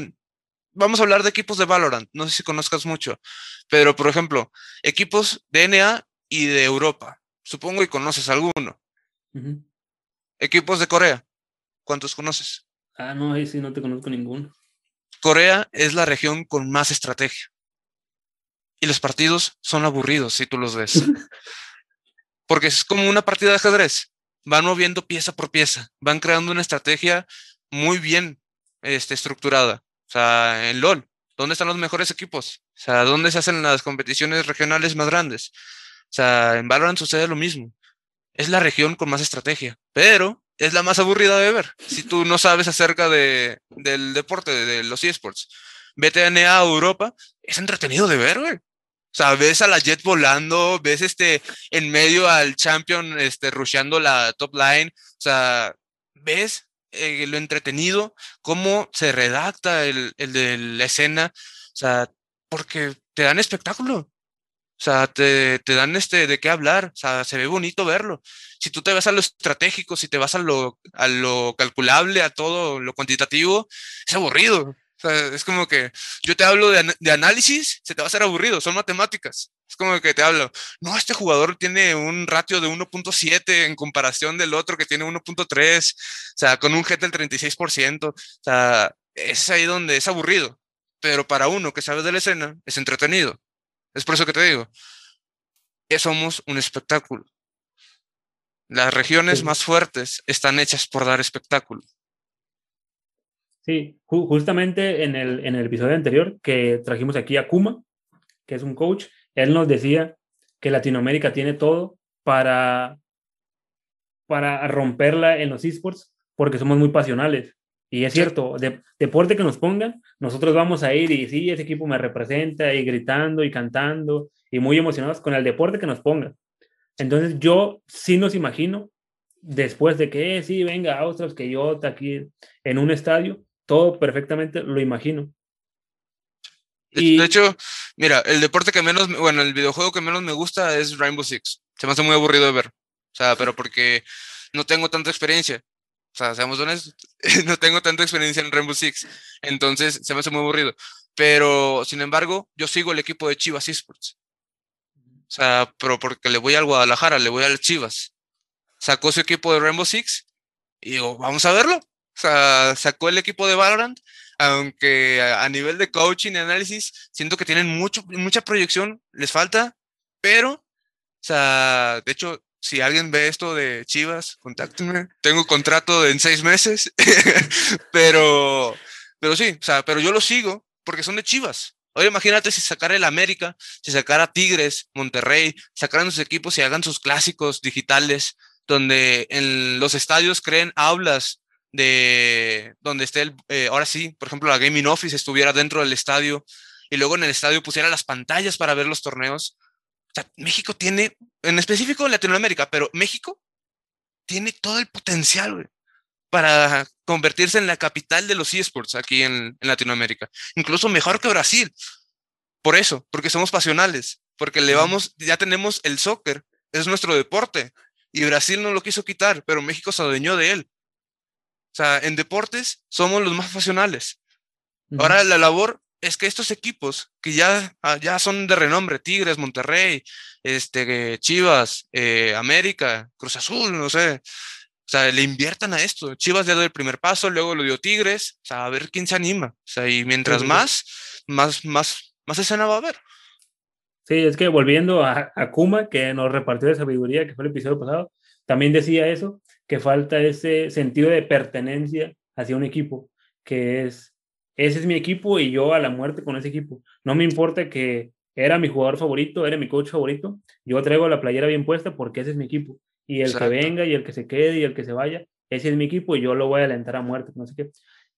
vamos a hablar de equipos de Valorant, no sé si conozcas mucho, pero por ejemplo, equipos de NA y de Europa, supongo que conoces alguno. Equipos de Corea, ¿cuántos conoces? Ah, no, ahí sí no te conozco ninguno. Corea es la región con más estrategia. Y los partidos son aburridos si tú los ves. Porque es como una partida de ajedrez. Van moviendo pieza por pieza, van creando una estrategia muy bien este, estructurada. O sea, en LOL, ¿dónde están los mejores equipos? O sea, ¿dónde se hacen las competiciones regionales más grandes? O sea, en Valorant sucede lo mismo. Es la región con más estrategia, pero es la más aburrida de ver. Si tú no sabes acerca de, del deporte, de, los esports, vete a Europa, es entretenido de ver, güey. O sea, ves a la Jet volando, ves este en medio al Champion este rusheando la top line, o sea, ves eh, lo entretenido, cómo se redacta el, el de la escena, o sea, porque te dan espectáculo. O sea, te, te, dan este de qué hablar, o sea, se ve bonito verlo. Si tú te vas a lo estratégico, si te vas a lo, a lo calculable, a todo lo cuantitativo, es aburrido es como que yo te hablo de, análisis, se te va a hacer aburrido, son matemáticas. Es como que te hablo, no, este jugador tiene un ratio de 1.7 en comparación del otro que tiene 1.3, o sea, con un jet del 36%, o sea, es ahí donde es aburrido. Pero para uno que sabe de la escena, es entretenido. Es por eso que te digo, somos un espectáculo. Las regiones más fuertes están hechas por dar espectáculo. Sí, justamente en el, en el episodio anterior que trajimos aquí a Kuma, que es un coach, él nos decía que Latinoamérica tiene todo para, para romperla en los esports porque somos muy pasionales. Y es cierto, de, deporte que nos pongan, nosotros vamos a ir y sí, ese equipo me representa y gritando y cantando y muy emocionados con el deporte que nos pongan. Entonces yo sí nos imagino, después de que sí, venga, Austras, que yo aquí en un estadio, todo perfectamente lo imagino. Y... De hecho, mira, el deporte que menos, bueno, el videojuego que menos me gusta es Rainbow Six. Se me hace muy aburrido de ver. O sea, pero porque no tengo tanta experiencia. O sea, seamos honestos, no tengo tanta experiencia en Rainbow Six. Entonces, se me hace muy aburrido. Pero, sin embargo, yo sigo el equipo de Chivas Esports. O sea, pero porque le voy al Guadalajara, le voy al Chivas. Sacó su equipo de Rainbow Six y digo, vamos a verlo. Sacó el equipo de Valorant, aunque a nivel de coaching y análisis, siento que tienen mucho, mucha proyección, les falta, pero, o sea, de hecho, si alguien ve esto de Chivas, contáctenme. Tengo contrato en seis meses, pero, pero sí, o pero yo lo sigo porque son de Chivas. Oye, imagínate si sacara el América, si sacara Tigres, Monterrey, sacaran sus equipos y hagan sus clásicos digitales, donde en los estadios creen aulas de donde esté el, eh, ahora sí, por ejemplo, la Gaming Office estuviera dentro del estadio y luego en el estadio pusiera las pantallas para ver los torneos. O sea, México tiene, en específico Latinoamérica, pero México tiene todo el potencial para convertirse en la capital de los esports aquí en, en Latinoamérica. Incluso mejor que Brasil. Por eso, porque somos pasionales, porque le vamos, ya tenemos el soccer, es nuestro deporte. Y Brasil no lo quiso quitar, pero México se adueñó de él. O sea, en deportes somos los más pasionales. Ahora la labor es que estos equipos que ya, ah, ya son de renombre, Tigres, Monterrey, este, Chivas, eh, América, Cruz Azul, no sé, o sea, le inviertan a esto. Chivas ya dio el primer paso, luego lo dio Tigres, o sea, a ver quién se anima. O sea, y mientras más, más, más, más escena va a haber. Sí, es que volviendo a, a Kuma, que nos repartió de sabiduría, que fue el episodio pasado, también decía eso, que falta ese sentido de pertenencia hacia un equipo, que es, ese es mi equipo y yo a la muerte con ese equipo. No me importa que era mi jugador favorito, era mi coach favorito, yo traigo la playera bien puesta porque ese es mi equipo. Y el que venga y el que se quede y el que se vaya, ese es mi equipo y yo lo voy a alentar a muerte, no sé qué.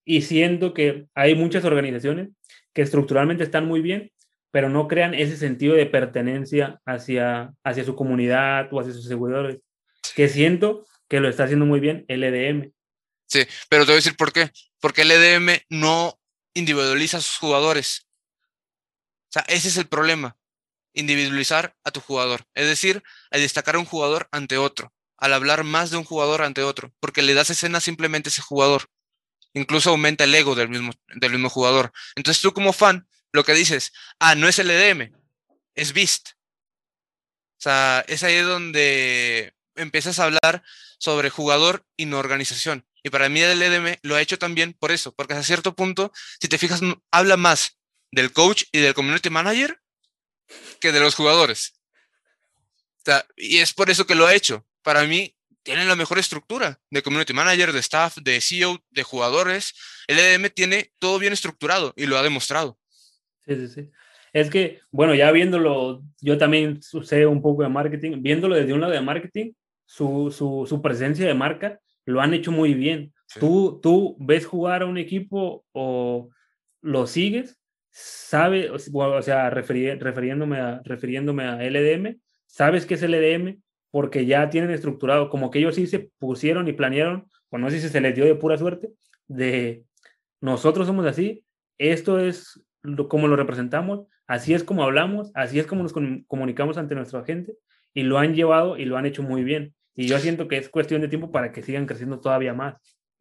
Y siento que hay muchas organizaciones que estructuralmente están muy bien, pero no crean ese sentido de pertenencia hacia, hacia su comunidad o hacia sus seguidores, que siento que lo está haciendo muy bien el EDM. Sí, pero te voy a decir por qué. Porque el EDM no individualiza a sus jugadores. O sea, ese es el problema. Individualizar a tu jugador. Es decir, al destacar a un jugador ante otro. Al hablar más de un jugador ante otro. Porque le das escena simplemente a ese jugador. Incluso aumenta el ego del mismo, del mismo jugador. Entonces tú como fan, lo que dices, ah, no es el EDM, es Beast. O sea, es ahí donde empiezas a hablar sobre jugador y no organización. Y para mí el EDM lo ha hecho también por eso, porque a cierto punto, si te fijas, habla más del coach y del community manager que de los jugadores. y es por eso que lo ha hecho. Para mí, tienen la mejor estructura de community manager, de staff, de CEO, de jugadores. El EDM tiene todo bien estructurado y lo ha demostrado. Sí, sí, sí. Es que, bueno, ya viéndolo, yo también sé un poco de marketing, viéndolo desde un lado de marketing, su, su, su presencia de marca lo han hecho muy bien. Tú, tú ves jugar a un equipo o lo sigues, sabe, o sea, refiriéndome, a, refiriéndome a LDM, sabes que es LDM porque ya tienen estructurado, como que ellos sí se pusieron y planearon, o no sé si se les dio de pura suerte, de nosotros somos así, esto es como lo representamos, así es como hablamos, así es como nos comunicamos ante nuestra gente, y lo han llevado y lo han hecho muy bien. Y yo siento que es cuestión de tiempo para que sigan creciendo todavía más.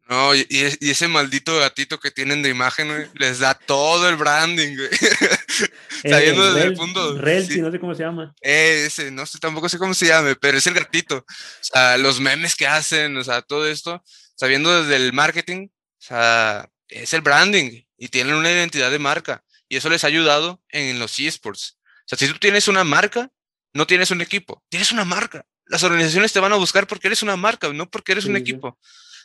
No, y, ese maldito gatito que tienen de imagen, les da todo el branding, güey. Saliendo eh, desde el punto. Relsi, no sé cómo se llama. ese, no sé, tampoco sé cómo se llame, pero es el gatito. O sea, los memes que hacen, o sea, todo esto, sabiendo desde el marketing, o sea, es el branding y tienen una identidad de marca. Y eso les ha ayudado en los esports. O sea, si tú tienes una marca, no tienes un equipo, tienes una marca las organizaciones te van a buscar porque eres una marca, no porque eres un equipo.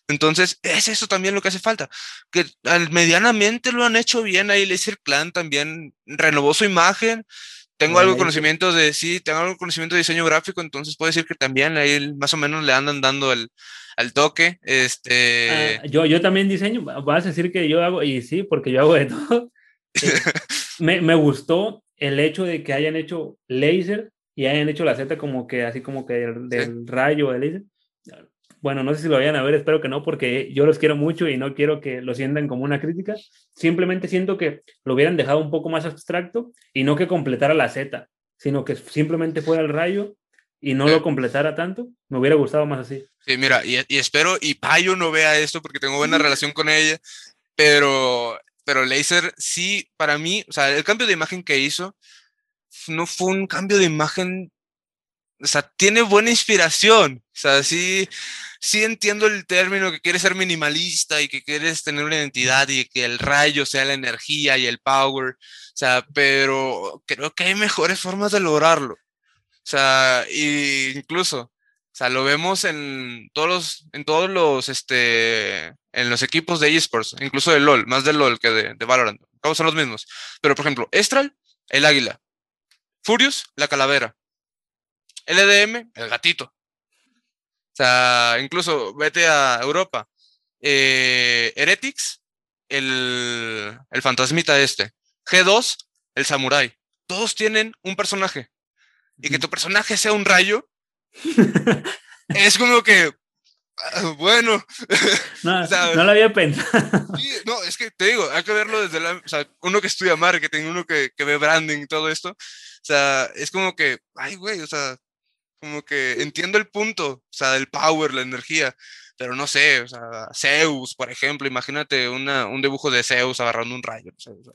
Entonces, es eso también lo que hace falta. Que medianamente lo han hecho bien. Ahí Laser Clan también renovó su imagen. Tengo algo conocimiento de, sí, tengo algo conocimiento de diseño gráfico, entonces puedo decir que también ahí más o menos le andan dando el, al toque. Este... Ah, yo, yo también diseño, vas a decir que yo hago, y sí, porque yo hago de todo. Eh, me, me, gustó el hecho de que hayan hecho laser y hayan hecho la Z como que así como que del, rayo del Bueno, no sé si lo vayan a ver, espero que no, porque yo los quiero mucho y no quiero que lo sientan como una crítica. Simplemente siento que lo hubieran dejado un poco más abstracto y no que completara la Z, sino que simplemente fuera el rayo y no lo completara tanto. Me hubiera gustado más así. Sí, mira, y, y espero, y Payo no vea esto porque tengo buena relación con ella, pero, pero Laser sí, para mí, o sea, el cambio de imagen que hizo no fue un cambio de imagen, o sea, tiene buena inspiración, o sea, sí, sí entiendo el término que quieres ser minimalista y que quieres tener una identidad y que el rayo sea la energía y el power, o sea, pero creo que hay mejores formas de lograrlo. O sea, incluso, o sea, lo vemos en todos los, en todos los, este, en los equipos de esports, incluso de LOL, más de LOL que de, de Valorant. Todos son los mismos. Pero, por ejemplo, Estral, el águila. Furious, la calavera. LDM, el gatito. O sea, incluso vete a Europa. Eh, Heretics, el, el fantasmita este. G2, el samurai. Todos tienen un personaje. Y que tu personaje sea un rayo. es como que. Ah, bueno. No, no lo había pensado. no, es que te digo, hay que verlo desde la. O sea, uno que estudia marketing, uno que, que ve branding y todo esto. O sea, es como que, ay, güey, o sea, como que entiendo el punto, o sea, del power, la energía, pero no sé, o sea, Zeus, por ejemplo, imagínate una, un dibujo de Zeus agarrando un rayo,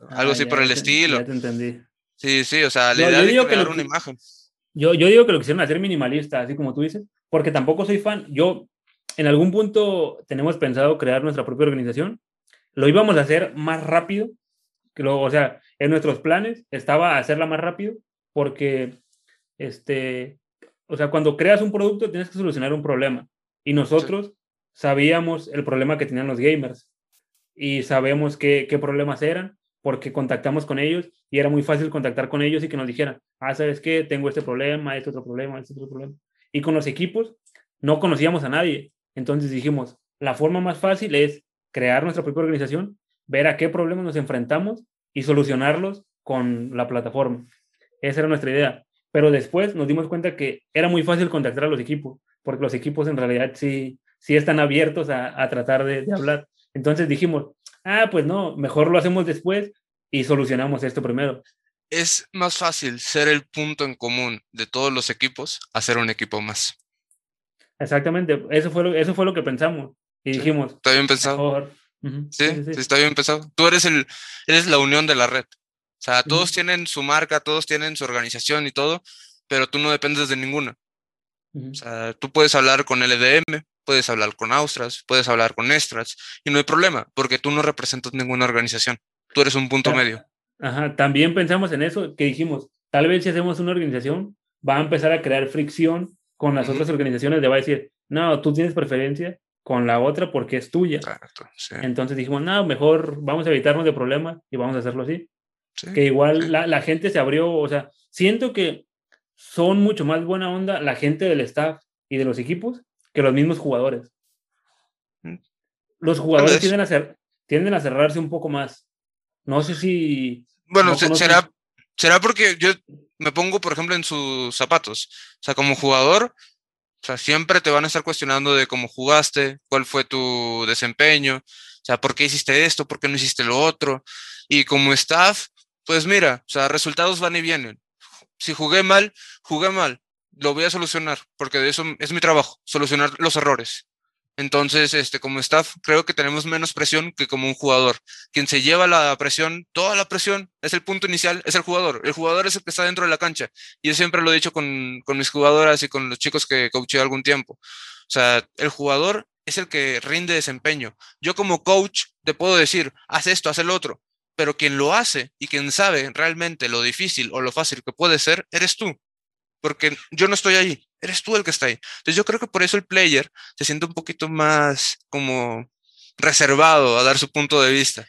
algo así por el estilo. Ya te entendí. Sí, sí, o sea, le da de crear una imagen. Yo, yo digo que lo quisieron hacer minimalista, así como tú dices, porque tampoco soy fan. Yo, en algún punto, tenemos pensado crear nuestra propia organización. Lo íbamos a hacer más rápido, que lo, o sea, en nuestros planes estaba hacerla más rápido, porque, este, o sea, cuando creas un producto tienes que solucionar un problema. Y nosotros sabíamos el problema que tenían los gamers y sabemos qué, qué problemas eran porque contactamos con ellos y era muy fácil contactar con ellos y que nos dijeran, ah, ¿sabes qué? Tengo este problema, este otro problema, este otro problema. Y con los equipos no conocíamos a nadie. Entonces dijimos, la forma más fácil es crear nuestra propia organización, ver a qué problemas nos enfrentamos y solucionarlos con la plataforma. Esa era nuestra idea. Pero después nos dimos cuenta que era muy fácil contactar a los equipos, porque los equipos en realidad sí, sí están abiertos a, a tratar de, de, hablar. Entonces dijimos, ah, pues no, mejor lo hacemos después y solucionamos esto primero. Es más fácil ser el punto en común de todos los equipos a ser un equipo más. Exactamente, eso fue lo, eso fue lo que pensamos y dijimos. Está bien pensado. Uh -huh. sí, sí, está bien pensado. Tú eres, el, eres la unión de la red. O sea, todos uh -huh. tienen su marca, todos tienen su organización y todo, pero tú no dependes de ninguna. Uh -huh. O sea, tú puedes hablar con LDM, puedes hablar con Austras, puedes hablar con Estrats, y no hay problema, porque tú no representas ninguna organización. Tú eres un punto medio. Ajá, también pensamos en eso, que dijimos, tal vez si hacemos una organización, va a empezar a crear fricción con las otras organizaciones, le va a decir, no, tú tienes preferencia con la otra porque es tuya. Exacto, sí. Entonces dijimos, no, mejor vamos a evitarnos de problemas y vamos a hacerlo así. Sí, que igual la, la, gente se abrió, o sea, siento que son mucho más buena onda la gente del staff y de los equipos que los mismos jugadores. Mm. Los jugadores tienden a, ser, tienden a cerrarse un poco más. No sé si... Bueno, no será, será porque yo me pongo, por ejemplo, en sus zapatos. O sea, como jugador, o sea, siempre te van a estar cuestionando de cómo jugaste, cuál fue tu desempeño, o sea, por qué hiciste esto, por qué no hiciste lo otro. Y como staff, pues mira, o sea, resultados van y vienen. Si jugué mal, jugué mal. Lo voy a solucionar, porque de eso es mi trabajo, solucionar los errores. Entonces, este, como staff, creo que tenemos menos presión que como un jugador. Quien se lleva la presión, toda la presión, es el punto inicial, es el jugador. El jugador es el que está dentro de la cancha. Y yo siempre lo he dicho con, con mis jugadoras y con los chicos que coaché algún tiempo. O sea, el jugador es el que rinde desempeño. Yo como coach te puedo decir, haz esto, haz el otro. Pero quien lo hace y quien sabe realmente lo difícil o lo fácil que puede ser, eres tú. Porque yo no estoy ahí eres tú el que está ahí. Entonces yo creo que por eso el player se siente un poquito más como reservado a dar su punto de vista.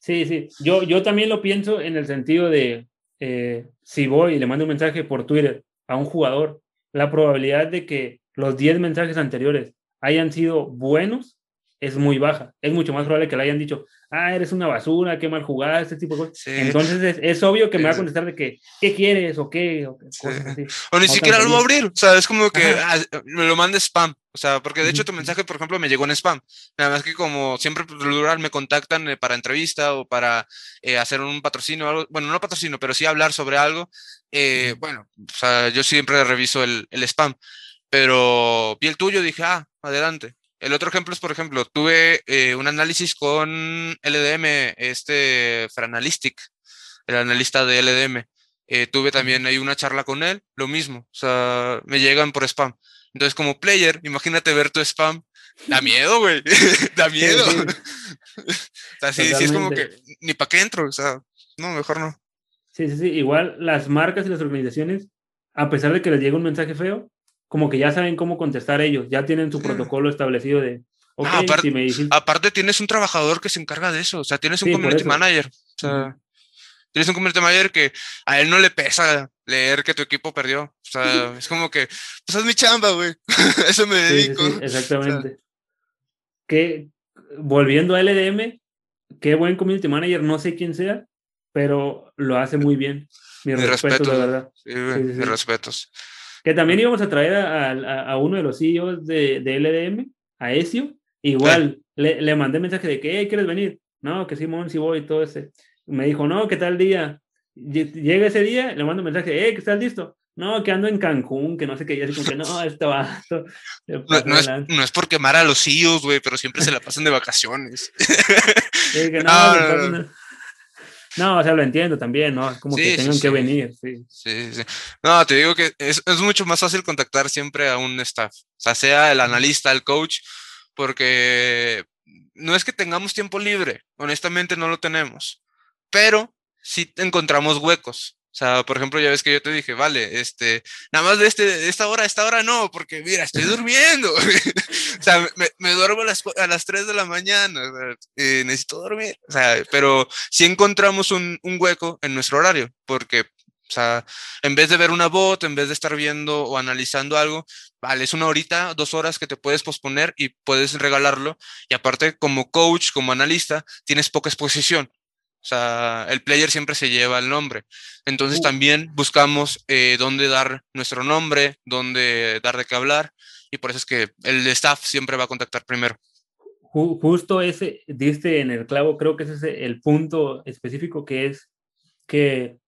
Sí, sí. Yo, yo también lo pienso en el sentido de, eh, si voy y le mando un mensaje por Twitter a un jugador, la probabilidad de que los 10 mensajes anteriores hayan sido buenos es muy baja. Es mucho más probable que le hayan dicho, ah, eres una basura, qué mal jugada, este tipo de cosas. Sí. Entonces es, es, obvio que me va a contestar de que, ¿qué quieres o qué? O, sí. cosas así. o ni no siquiera lo va a abrir, o sea, es como que ah, me lo manda spam. O sea, porque de hecho tu mensaje, por ejemplo, me llegó en spam. Nada más que como siempre plural me contactan eh, para entrevista o para eh, hacer un patrocinio o algo. Bueno, no patrocinio, pero sí hablar sobre algo. Eh, bueno, o sea, yo siempre reviso el, el spam. Pero vi el tuyo y dije, ah, adelante. El otro ejemplo es, por ejemplo, tuve eh, un análisis con LDM, este Franalistic, el analista de LDM. Eh, tuve también ahí una charla con él, lo mismo, o sea, me llegan por spam. Entonces, como player, imagínate ver tu spam, da miedo, güey, da miedo. Sí, sí. o sea, sí, sí, es como que ni para qué entro, o sea, no, mejor no. Sí, sí, sí, igual las marcas y las organizaciones, a pesar de que les llega un mensaje feo, como que ya saben cómo contestar ellos, ya tienen su protocolo establecido de... Okay, ah, aparte, si me dices... aparte, tienes un trabajador que se encarga de eso, o sea, tienes un sí, community manager, o sea, uh -huh. tienes un community manager que a él no le pesa leer que tu equipo perdió, o sea, es como que, pues es mi chamba, güey, eso me dedico. Sí, sí, exactamente. O sea, que, volviendo a LDM, qué buen community manager, no sé quién sea, pero lo hace muy bien. Mis mi respetos, respeto, la verdad. Sí, mis respetos. Que también íbamos a traer a, a, a uno de los CEOs de, de, LDM, a Ezio. Igual, sí. le, le, mandé mensaje de que, hey, ¿quieres venir? No, que Simón, sí voy, todo ese. Me dijo, no, ¿qué tal día? Llega ese día, le mando un mensaje, hey, ¿que estás listo? No, que ando en Cancún, que no sé qué, y así como que no, esto va. No, no, es, no, es, por quemar a los CEOs, güey, pero siempre se la pasan de vacaciones. Sí, que no, no, no, o sea, lo entiendo también, ¿no? Como sí, que tengan sí, que sí. venir, sí. Sí, sí. No, te digo que es, es, mucho más fácil contactar siempre a un staff, o sea, sea el analista, el coach, porque no es que tengamos tiempo libre, honestamente no lo tenemos, pero sí encontramos huecos. O sea, por ejemplo, ya ves que yo te dije, vale, este, nada más de, este, de esta hora esta hora no, porque mira, estoy durmiendo. o sea, me, me, duermo a las, a las 3 de la mañana, o sea, eh, necesito dormir. O sea, pero sí encontramos un, un hueco en nuestro horario, porque o sea, en vez de ver una bot, en vez de estar viendo o analizando algo, vale, es una horita, dos horas que te puedes posponer y puedes regalarlo. Y aparte, como coach, como analista, tienes poca exposición. O sea, el player siempre se lleva el nombre. Entonces uh. también buscamos eh, dónde dar nuestro nombre, dónde dar de qué hablar. y por eso es que el staff siempre va a contactar primero. Justo ese, diste en el clavo, creo que ese es el punto específico que es que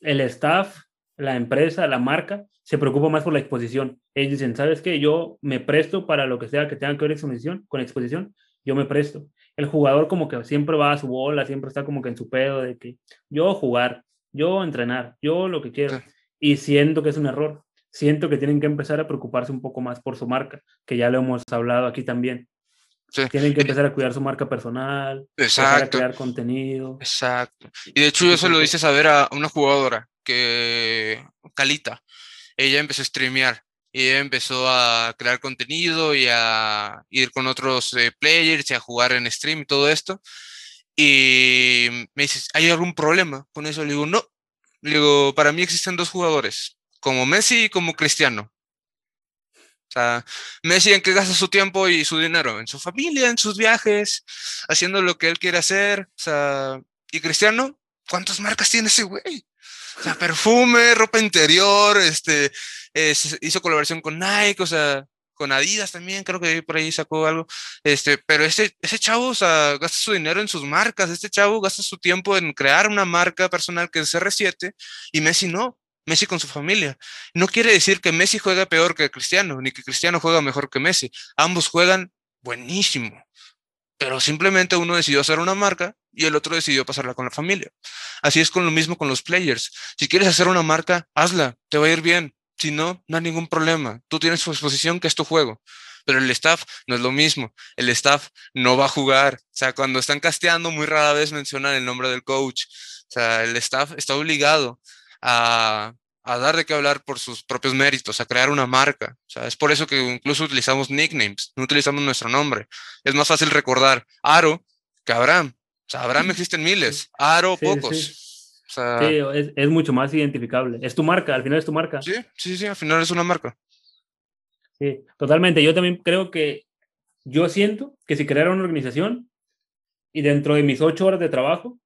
el staff, la empresa, la marca, se preocupa más por la exposición. Ellos dicen, ¿sabes qué? Yo me presto para lo que sea que tenga que ver exposición, con exposición, yo me presto. El jugador como que siempre va a su bola, siempre está como que en su pedo de que yo jugar, yo entrenar, yo lo que quiero. Y siento que es un error. Siento que tienen que empezar a preocuparse un poco más por su marca, que ya lo hemos hablado aquí también. Tienen que empezar a cuidar su marca personal, Exacto. a crear contenido. Exacto. Y de hecho, yo se lo hice saber a una jugadora que, Calita, ella empezó a streamear y empezó a crear contenido y a ir con otros eh, players y a jugar en stream y todo esto. Y me dice, ¿hay algún problema con eso? Le digo, no. Le digo, para mí existen dos jugadores, como Messi y como Cristiano. O sea, Messi en qué gasta su tiempo y su dinero, en su familia, en sus viajes, haciendo lo que él quiere hacer. O sea, y Cristiano, ¿cuántas marcas tiene ese güey? O sea, perfume, ropa interior, este, hizo colaboración con Nike, o sea, con Adidas también, creo que por ahí sacó algo. Este, pero ese, ese chavo, o sea, gasta su dinero en sus marcas, este chavo gasta su tiempo en crear una marca personal que es R7 y Messi no. Messi con su familia. No quiere decir que Messi juega peor que Cristiano, ni que Cristiano juega mejor que Messi. Ambos juegan buenísimo, pero simplemente uno decidió hacer una marca y el otro decidió pasarla con la familia. Así es con lo mismo con los players. Si quieres hacer una marca, hazla, te va a ir bien. Si no, no hay ningún problema. Tú tienes su exposición, que es tu juego. Pero el staff no es lo mismo. El staff no va a jugar. O sea, cuando están casteando, muy rara vez mencionan el nombre del coach. O sea, el staff está obligado a, dar de qué hablar por sus propios méritos, a crear una marca. O sea, es por eso que incluso utilizamos nicknames, no utilizamos nuestro nombre. Es más fácil recordar Aro que Abraham. O sea, Abraham existen miles, Aro pocos. Sí, es, es, mucho más identificable. Es tu marca, al final es tu marca. Sí, sí, sí, al final es una marca. Sí, totalmente. Yo también creo que, yo siento que si creara una organización y dentro de mis ocho horas de trabajo,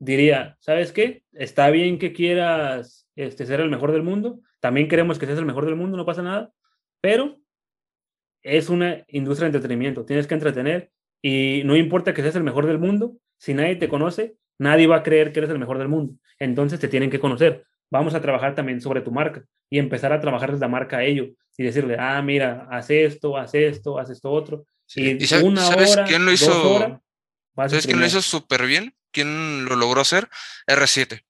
diría, ¿sabes qué? Está bien que quieras este, ser el mejor del mundo, también queremos que seas el mejor del mundo, no pasa nada, pero es una industria de entretenimiento, tienes que entretener y no importa que seas el mejor del mundo, si nadie te conoce, nadie va a creer que eres el mejor del mundo, entonces te tienen que conocer. Vamos a trabajar también sobre tu marca y empezar a trabajar desde la marca a ello y decirle, ah, mira, haz esto, haz esto, haz esto otro. Y, una hora, quién lo hizo? ¿Sabes quién lo hizo súper bien? ¿quién lo logró hacer? R7,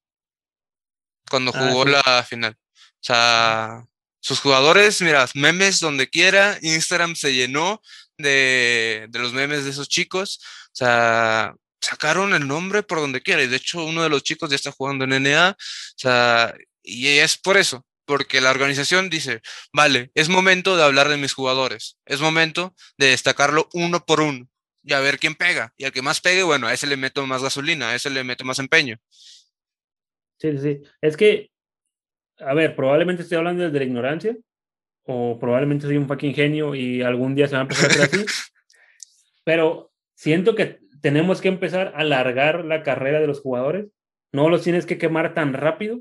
cuando ah, jugó la final. O sea, sus jugadores, mira, memes donde quiera, Instagram se llenó de, de, los memes de esos chicos. O sea, sacaron el nombre por donde quiera. Y de hecho, uno de los chicos ya está jugando en NA. O sea, y es por eso, porque la organización dice, vale, es momento de hablar de mis jugadores, es momento de destacarlo uno por uno y a ver quién pega. Y al que más pegue, bueno, a ese le meto más gasolina, a ese le meto más empeño. Sí, sí. Es que, a ver, probablemente estoy hablando desde la ignorancia, o probablemente soy un fucking genio y algún día se va a empezar a hacer así. pero siento que tenemos que empezar a alargar la carrera de los jugadores. No los tienes que quemar tan rápido.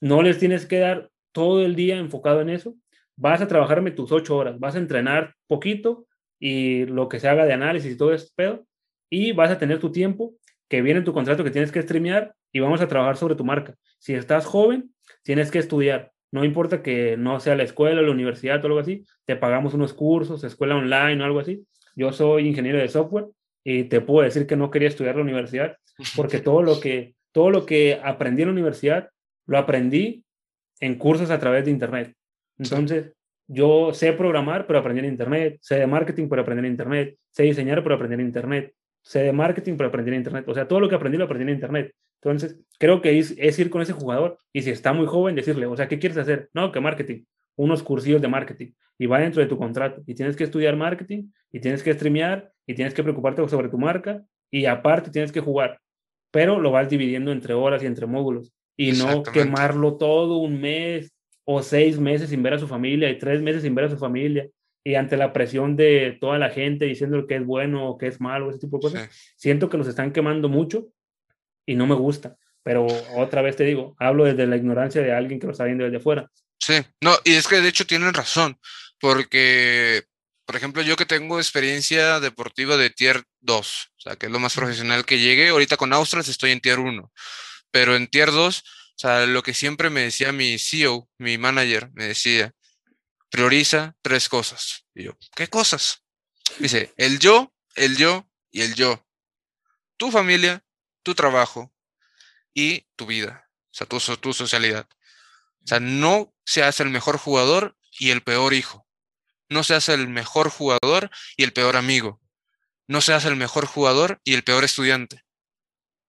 No les tienes que dar todo el día enfocado en eso. Vas a trabajarme tus ocho horas, vas a entrenar poquito, y lo que se haga de análisis y todo este pedo, y vas a tener tu tiempo que viene en tu contrato que tienes que streamear y vamos a trabajar sobre tu marca. Si estás joven, tienes que estudiar. No importa que no sea la escuela, la universidad o algo así, te pagamos unos cursos, escuela online o algo así. Yo soy ingeniero de software y te puedo decir que no quería estudiar la universidad porque todo lo que, todo lo que aprendí en la universidad lo aprendí en cursos a través de internet. Entonces, yo sé programar, pero aprendí en Internet, sé de marketing, pero aprendí en Internet, sé diseñar, pero aprendí en Internet, sé de marketing, pero aprendí en Internet. O sea, todo lo que aprendí lo aprendí en Internet. Entonces, creo que es, es ir con ese jugador y si está muy joven, decirle, o sea, ¿qué quieres hacer? No, que marketing, unos cursillos de marketing. Y va dentro de tu contrato y tienes que estudiar marketing y tienes que streamear y tienes que preocuparte sobre tu marca y aparte tienes que jugar, pero lo vas dividiendo entre horas y entre módulos y no quemarlo todo un mes o seis meses sin ver a su familia y tres meses sin ver a su familia y ante la presión de toda la gente diciendo que es bueno o que es malo, ese tipo de cosas, siento que los están quemando mucho y no me gusta. Pero otra vez te digo, hablo desde la ignorancia de alguien que lo está viendo desde fuera. Sí, no, y es que de hecho tienen razón, porque, por ejemplo, yo que tengo experiencia deportiva de tier 2, o sea, que es lo más profesional que llegué, ahorita con Australs estoy en tier 1, pero en tier 2, o sea, lo que siempre me decía mi CEO, mi manager, me decía, prioriza tres cosas. Y yo, ¿qué cosas? Dice, el yo, el yo y el yo. Tu familia, tu trabajo y tu vida, o sea, tu, tu socialidad. O sea, no seas el mejor jugador y el peor hijo. No seas el mejor jugador y el peor amigo. No seas el mejor jugador y el peor estudiante.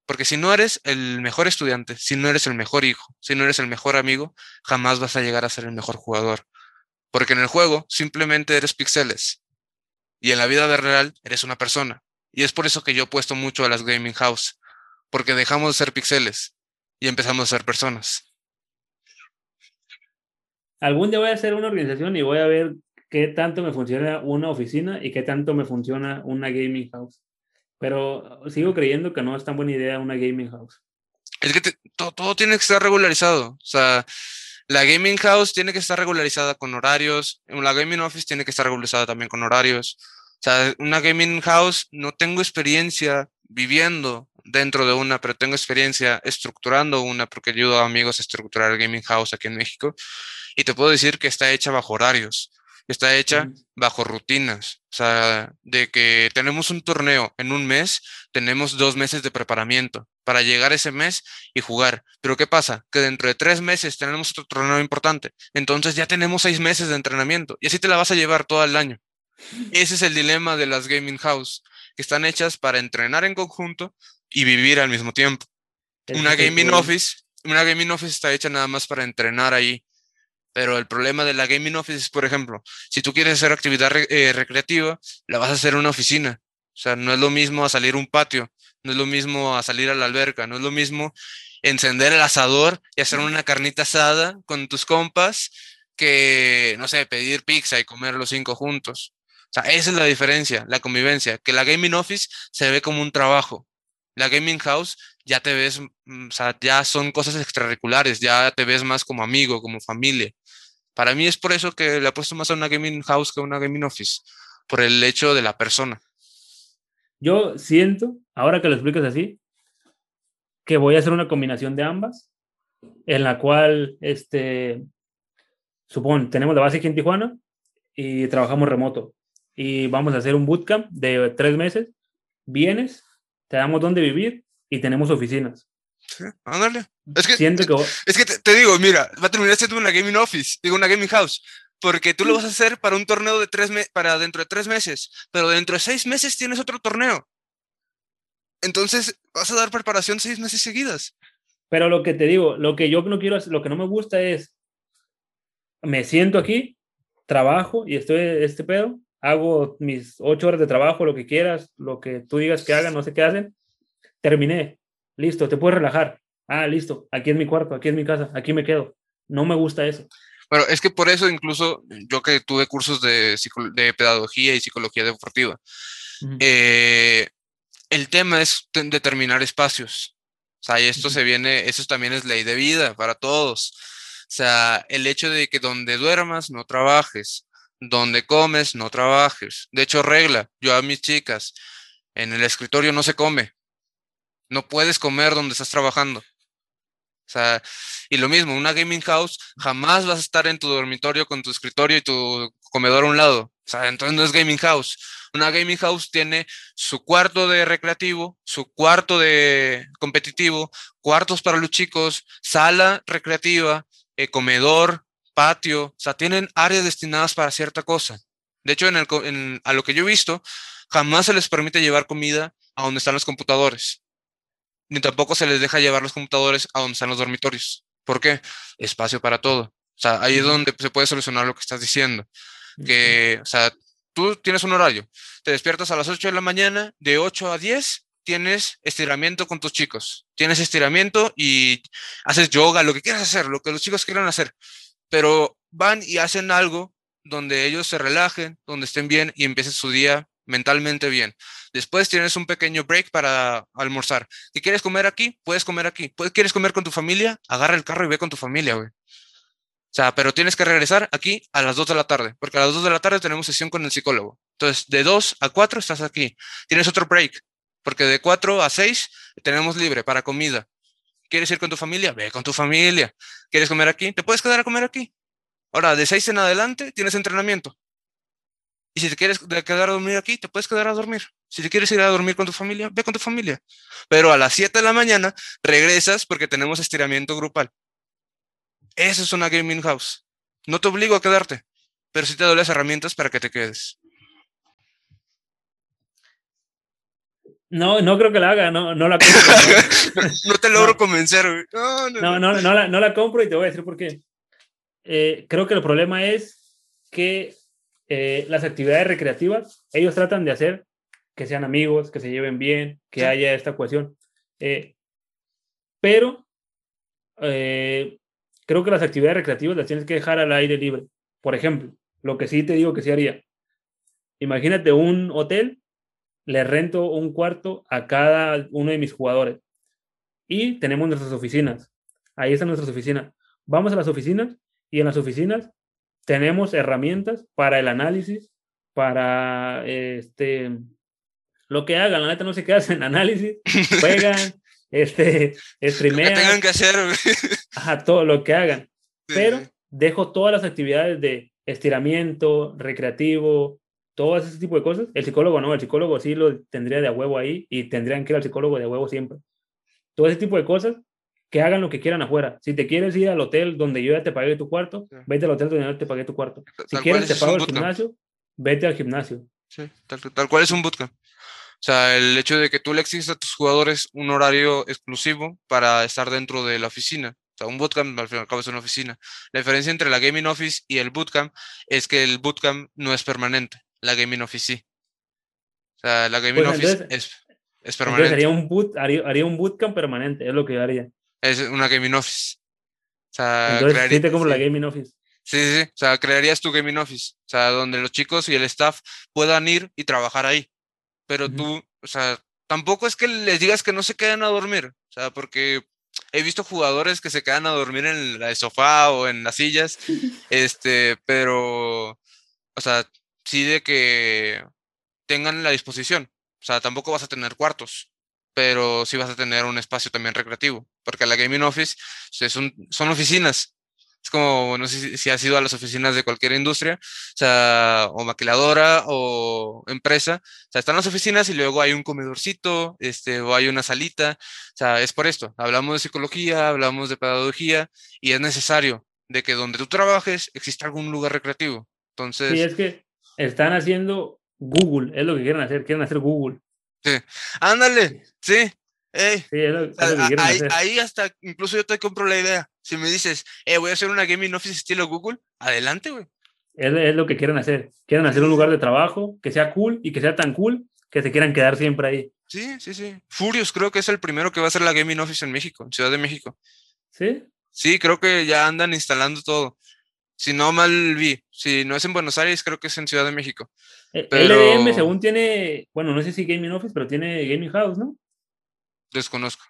Porque si no eres el mejor estudiante, si no eres el mejor hijo, si no eres el mejor amigo, jamás vas a llegar a ser el mejor jugador. Porque en el juego simplemente eres pixeles. Y en la vida real eres una persona. Y es por eso que yo he puesto mucho a las gaming house. Porque dejamos de ser pixeles y empezamos a ser personas. Algún día voy a hacer una organización y voy a ver qué tanto me funciona una oficina y qué tanto me funciona una gaming house. Pero sigo creyendo que no es tan buena idea una gaming house. Es que todo, todo, tiene que estar regularizado. O sea, la gaming house tiene que estar regularizada con horarios, la gaming office tiene que estar regularizada también con horarios. O sea, una gaming house no tengo experiencia viviendo dentro de una, pero tengo experiencia estructurando una porque ayudo a amigos a estructurar el gaming house aquí en México. Y te puedo decir que está hecha bajo horarios está hecha bajo rutinas. O sea, de que tenemos un torneo en un mes, tenemos dos meses de preparamiento para llegar ese mes y jugar. Pero ¿qué pasa? Que dentro de tres meses tenemos otro torneo importante. Entonces ya tenemos seis meses de entrenamiento y así te la vas a llevar todo el año. Ese es el dilema de las gaming house, que están hechas para entrenar en conjunto y vivir al mismo tiempo. Una gaming office, una gaming office está hecha nada más para entrenar ahí pero el problema de la gaming office es, por ejemplo, si tú quieres hacer actividad eh, recreativa, la vas a hacer en una oficina. O sea, no es lo mismo a salir a un patio, no es lo mismo a salir a la alberca, no es lo mismo encender el asador y hacer una carnita asada con tus compas que, no sé, pedir pizza y comer los cinco juntos. Esa es la diferencia, la convivencia, que la gaming office se ve como un trabajo. La gaming house ya te ves, mm, ya son cosas extracurriculares, ya te ves más como amigo, como familia. Para mí es por eso que le apuesto más a una gaming house que a una gaming office, por el hecho de la persona. Yo siento, ahora que lo explicas así, que voy a hacer una combinación de ambas, en la cual, este, supón, tenemos la base aquí en Tijuana y trabajamos remoto y vamos a hacer un bootcamp de tres meses. Vienes, te damos dónde vivir y tenemos oficinas. Sí, ándale. Es que, es que te, digo, mira, va a terminar siendo una gaming office, digo, una gaming house, porque tú lo vas a hacer para un torneo de tres meses, para dentro de tres meses, pero dentro de seis meses tienes otro torneo. Entonces vas a dar preparación seis meses seguidas. Pero lo que te digo, lo que yo no quiero, lo que no me gusta es, me siento aquí, trabajo y estoy este pedo, hago mis ocho horas de trabajo, lo que quieras, lo que tú digas que hagan, no sé qué hacen, terminé, listo, te puedes relajar. Ah, listo, aquí es mi cuarto, aquí es mi casa, aquí me quedo. No me gusta eso. Bueno, es que por eso incluso yo que tuve cursos de, de pedagogía y psicología deportiva, eh, el tema es determinar espacios. O sea, y esto se viene, eso también es ley de vida para todos. O sea, el hecho de que donde duermas no trabajes, donde comes no trabajes. De hecho, regla, yo a mis chicas, en el escritorio no se come, no puedes comer donde estás trabajando. O sea, y lo mismo, una gaming house, jamás vas a estar en tu dormitorio con tu escritorio y tu comedor a un lado. O sea, entonces no es gaming house. Una gaming house tiene su cuarto de recreativo, su cuarto de competitivo, cuartos para los chicos, sala recreativa, eh, comedor, patio. O sea, tienen áreas destinadas para cierta cosa. De hecho, en el, a lo que yo he visto, jamás se les permite llevar comida a donde están los computadores ni tampoco se les deja llevar los computadores a donde están los dormitorios. ¿Por qué? Espacio para todo. O sea, ahí es donde se puede solucionar lo que estás diciendo. Que, o sea, tú tienes un horario, te despiertas a las 8 de la mañana, de 8 a 10 tienes estiramiento con tus chicos. Tienes estiramiento y haces yoga, lo que quieras hacer, lo que los chicos quieran hacer. Pero van y hacen algo donde ellos se relajen, donde estén bien y empiecen su día mentalmente bien. Después tienes un pequeño break para almorzar. Si quieres comer aquí, puedes comer aquí. ¿Quieres comer con tu familia? Agarra el carro y ve con tu familia, güey. O sea, pero tienes que regresar aquí a las 2 de la tarde, porque a las 2 de la tarde tenemos sesión con el psicólogo. Entonces, de 2 a 4 estás aquí. Tienes otro break, porque de 4 a 6 tenemos libre para comida. ¿Quieres ir con tu familia? Ve con tu familia. ¿Quieres comer aquí? Te puedes quedar a comer aquí. Ahora, de 6 en adelante tienes entrenamiento. Y si te quieres quedar a dormir aquí, te puedes quedar a dormir. Si te quieres ir a dormir con tu familia, ve con tu familia. Pero a las 7 de la mañana regresas porque tenemos estiramiento grupal. Eso es una gaming house. No te obligo a quedarte, pero sí te doy las herramientas para que te quedes. No, no creo que la haga, no, no la compro. no, te logro convencer, No no, no, no, la, no la compro y te voy a decir por qué. Eh, creo que el problema es que eh, las actividades recreativas, ellos tratan de hacer que sean amigos, que se lleven bien, que haya esta cohesión. Eh, pero creo que las actividades recreativas las tienes que dejar al aire libre. Por ejemplo, lo que sí te digo que sí haría. Imagínate un hotel, le rento un cuarto a cada uno de mis jugadores y tenemos nuestras oficinas. Ahí están nuestras oficinas. Vamos a las oficinas y en las oficinas tenemos herramientas para el análisis, para este, lo que hagan. La neta no sé qué hacen, análisis, juegan, este, streamean. Lo que tengan que hacer. a todo lo que hagan. Pero dejo todas las actividades de estiramiento, recreativo, todo ese tipo de cosas. El psicólogo no, el psicólogo sí lo tendría de a huevo ahí y tendrían que ir al psicólogo de a huevo siempre. Todo ese tipo de cosas que hagan lo que quieran afuera. Si te quieres ir al hotel donde yo ya te pagué tu cuarto, vete al hotel donde yo te pagué tu cuarto. Si quieres te pago el gimnasio, vete al gimnasio. Sí, tal, cual es un bootcamp. O sea, el hecho de que tú le exiges a tus jugadores un horario exclusivo para estar dentro de la oficina. O sea, un bootcamp al fin y al cabo es una oficina. La diferencia entre la gaming office y el bootcamp es que el bootcamp no es permanente. La gaming office sí. O sea, la gaming pues office es, es permanente. haría un, boot, haría, haría un bootcamp permanente, es lo que yo haría es una gaming office. O sea, Entonces, como la gaming office. Sí, sí, sí. O sea, crearías tu gaming office. O sea, donde los chicos y el staff puedan ir y trabajar ahí. Pero tú, o sea, tampoco es que les digas que no se queden a dormir. O sea, porque he visto jugadores que se quedan a dormir en el sofá o en las sillas. este, pero, o sea, sí de que tengan la disposición. O sea, tampoco vas a tener cuartos pero sí vas a tener un espacio también recreativo, porque la Gaming Office son, son oficinas. Es como, no sé si, has ido a las oficinas de cualquier industria, o sea, o maquiladora o empresa. O sea, están las oficinas y luego hay un comedorcito, este, o hay una salita. O sea, es por esto. Hablamos de psicología, hablamos de pedagogía y es necesario de que donde tú trabajes exista algún lugar recreativo. Entonces. Sí, es que están haciendo Google, es lo que quieren hacer, quieren hacer Google. Sí. Ándale, sí. ahí, hasta incluso yo te compro la idea. Si me dices, eh, voy a hacer una gaming office estilo Google, adelante, güey. Es, lo que quieren hacer. Quieren hacer un lugar de trabajo que sea cool y que sea tan cool que se quieran quedar siempre ahí. Sí, sí, sí. Furious creo que es el primero que va a hacer la gaming office en México, en Ciudad de México. ¿Sí? Sí, creo que ya andan instalando todo. Si no mal vi, si no es en Buenos Aires, creo que es en Ciudad de México. El LDM, según tiene, bueno, no sé si Gaming Office, pero tiene Gaming House, ¿no? Desconozco.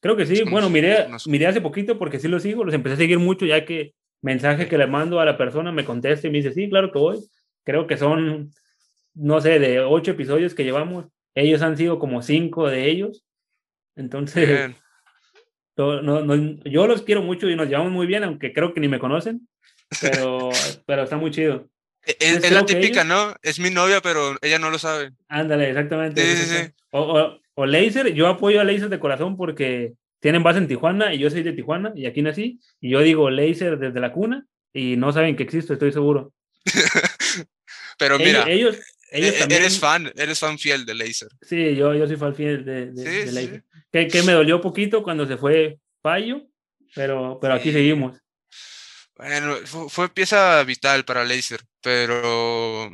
Creo que sí. bueno, miré, miré hace poquito porque sí lo sigo, los empecé a seguir mucho ya que mensaje que le mando a la persona me contesta y me dice, sí, claro que voy. Creo que son, no sé, de ocho episodios que llevamos, ellos han sido como cinco de ellos. Entonces, yo los quiero mucho y nos llevamos muy bien, aunque creo que ni me conocen, pero, pero está muy chido. E-, es, la típica, ¿no? Es mi novia, pero ella no lo sabe. Ándale, exactamente. Sí, sí, sí. O, o, o Laser, yo apoyo a Laser de corazón porque tienen base en Tijuana y yo soy de Tijuana y aquí nací. Y yo digo Laser desde la cuna y no saben que existo, estoy seguro. pero mira, ellos, ellos, e-, eres fan, eres fan fiel de Laser. Sí, yo, yo soy fan fiel de, de, Laser. Que, que, me dolió poquito cuando se fue Fallo, pero, pero aquí seguimos. Bueno, fue, pieza vital para Laser, pero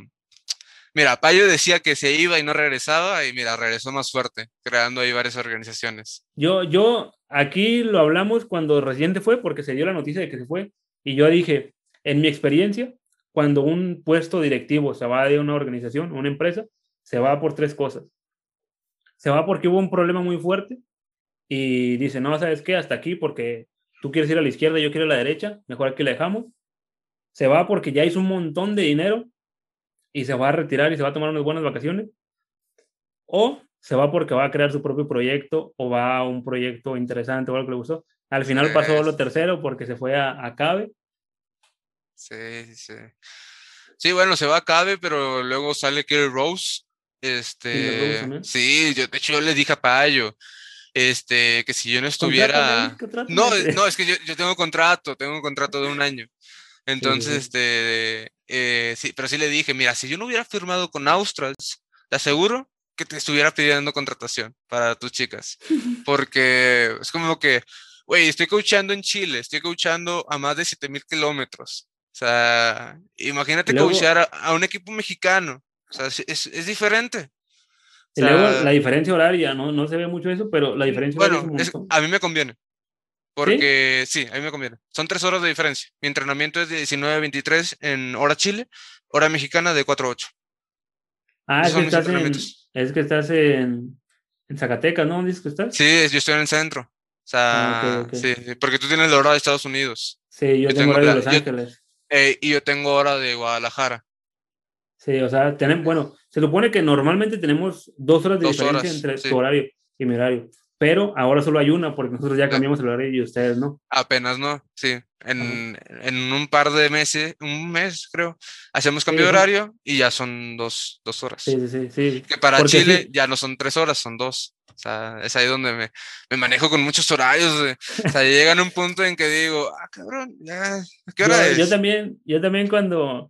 mira, Payo decía que se iba y no regresaba y mira, regresó más fuerte, creando ahí varias organizaciones. Yo, yo, aquí lo hablamos cuando reciente fue, porque se dio la noticia de que se fue, y yo dije, en mi experiencia, cuando un puesto directivo se va de una organización, una empresa, se va por tres cosas. Se va porque hubo un problema muy fuerte y dice, no, ¿sabes qué? Hasta aquí porque tú quieres ir a la izquierda, yo quiero a la derecha, mejor aquí la dejamos. se va porque ya hizo un montón de dinero y se va a retirar y se va a tomar unas buenas vacaciones, o se va porque va a crear su propio proyecto o va a un proyecto interesante o algo que le gustó. Al final pasó lo tercero porque se fue a, a Cabe. Sí, sí. Sí, bueno, se va a Cabe, pero luego sale Kerry Rose. Este, sí, yo, de hecho yo le dije a Payo, este, que si yo no estuviera... No, no, es que yo, yo, tengo contrato, tengo un contrato de un año. Entonces, este, eh, sí, pero sí le dije, mira, si yo no hubiera firmado con Australs, te aseguro que te estuviera pidiendo contratación para tus chicas. Porque es como que, güey, estoy coachando en Chile, estoy coachando a más de 7000 kilómetros. O sea, imagínate coachar a, un equipo mexicano. O sea, es, es diferente. Y luego la diferencia horaria, ¿no? No se ve mucho eso, pero la diferencia bueno, a mí me conviene. Porque ¿Sí? a mí me conviene. Son tres horas de diferencia. Mi entrenamiento es de 19 a 23 en hora Chile, hora mexicana de 4 a 8. Ah, es que, estás en, es que, estás en, en, Zacatecas, ¿no? ¿Dices que estás? Sí, yo estoy en el centro. O sea, ah, Sí, porque tú tienes la hora de Estados Unidos. Sí, yo, tengo, hora de Los Ángeles. Eh, y yo tengo hora de Guadalajara. Sí, o sea, tenemos, bueno, se supone que normalmente tenemos dos horas de diferencia entre tu horario y mi horario, pero ahora solo hay una porque nosotros ya cambiamos el horario y ustedes no. Apenas no, sí. En, en un par de meses, un mes creo, hacemos cambio de horario y ya son dos, dos horas. Sí, sí, sí. Que para Chile ya no son tres horas, son dos. O sea, es ahí donde me, me manejo con muchos horarios. O sea, llegan a un punto en que digo, ah, cabrón, ya, ¿qué hora yo, es? Yo también, yo también cuando,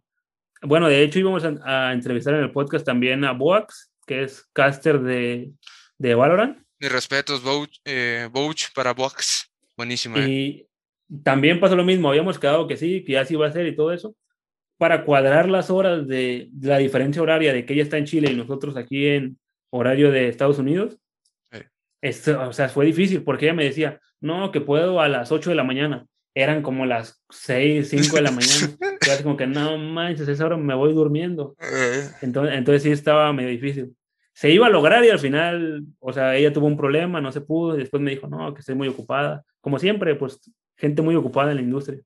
bueno, de hecho íbamos a, entrevistar en el podcast también a Boax, que es caster de, de Valorant. Mis respetos, Bouch, eh, para Boax. Buenísimo. Eh. Y también pasó lo mismo, habíamos quedado que sí, que así iba a ser y todo eso. Para cuadrar las horas de, la diferencia horaria de que ella está en Chile y nosotros aquí en horario de Estados Unidos, esto, o sea, fue difícil porque ella me decía, no, que puedo a las 8 de la mañana eran como las 6, 5 de la mañana. Y así como que no manches, esa hora me voy durmiendo. Eh. Entonces, entonces sí estaba medio difícil. Se iba a lograr y al final, o sea, ella tuvo un problema, no se pudo, y después me dijo, no, que estoy muy ocupada. Como siempre, pues gente muy ocupada en la industria.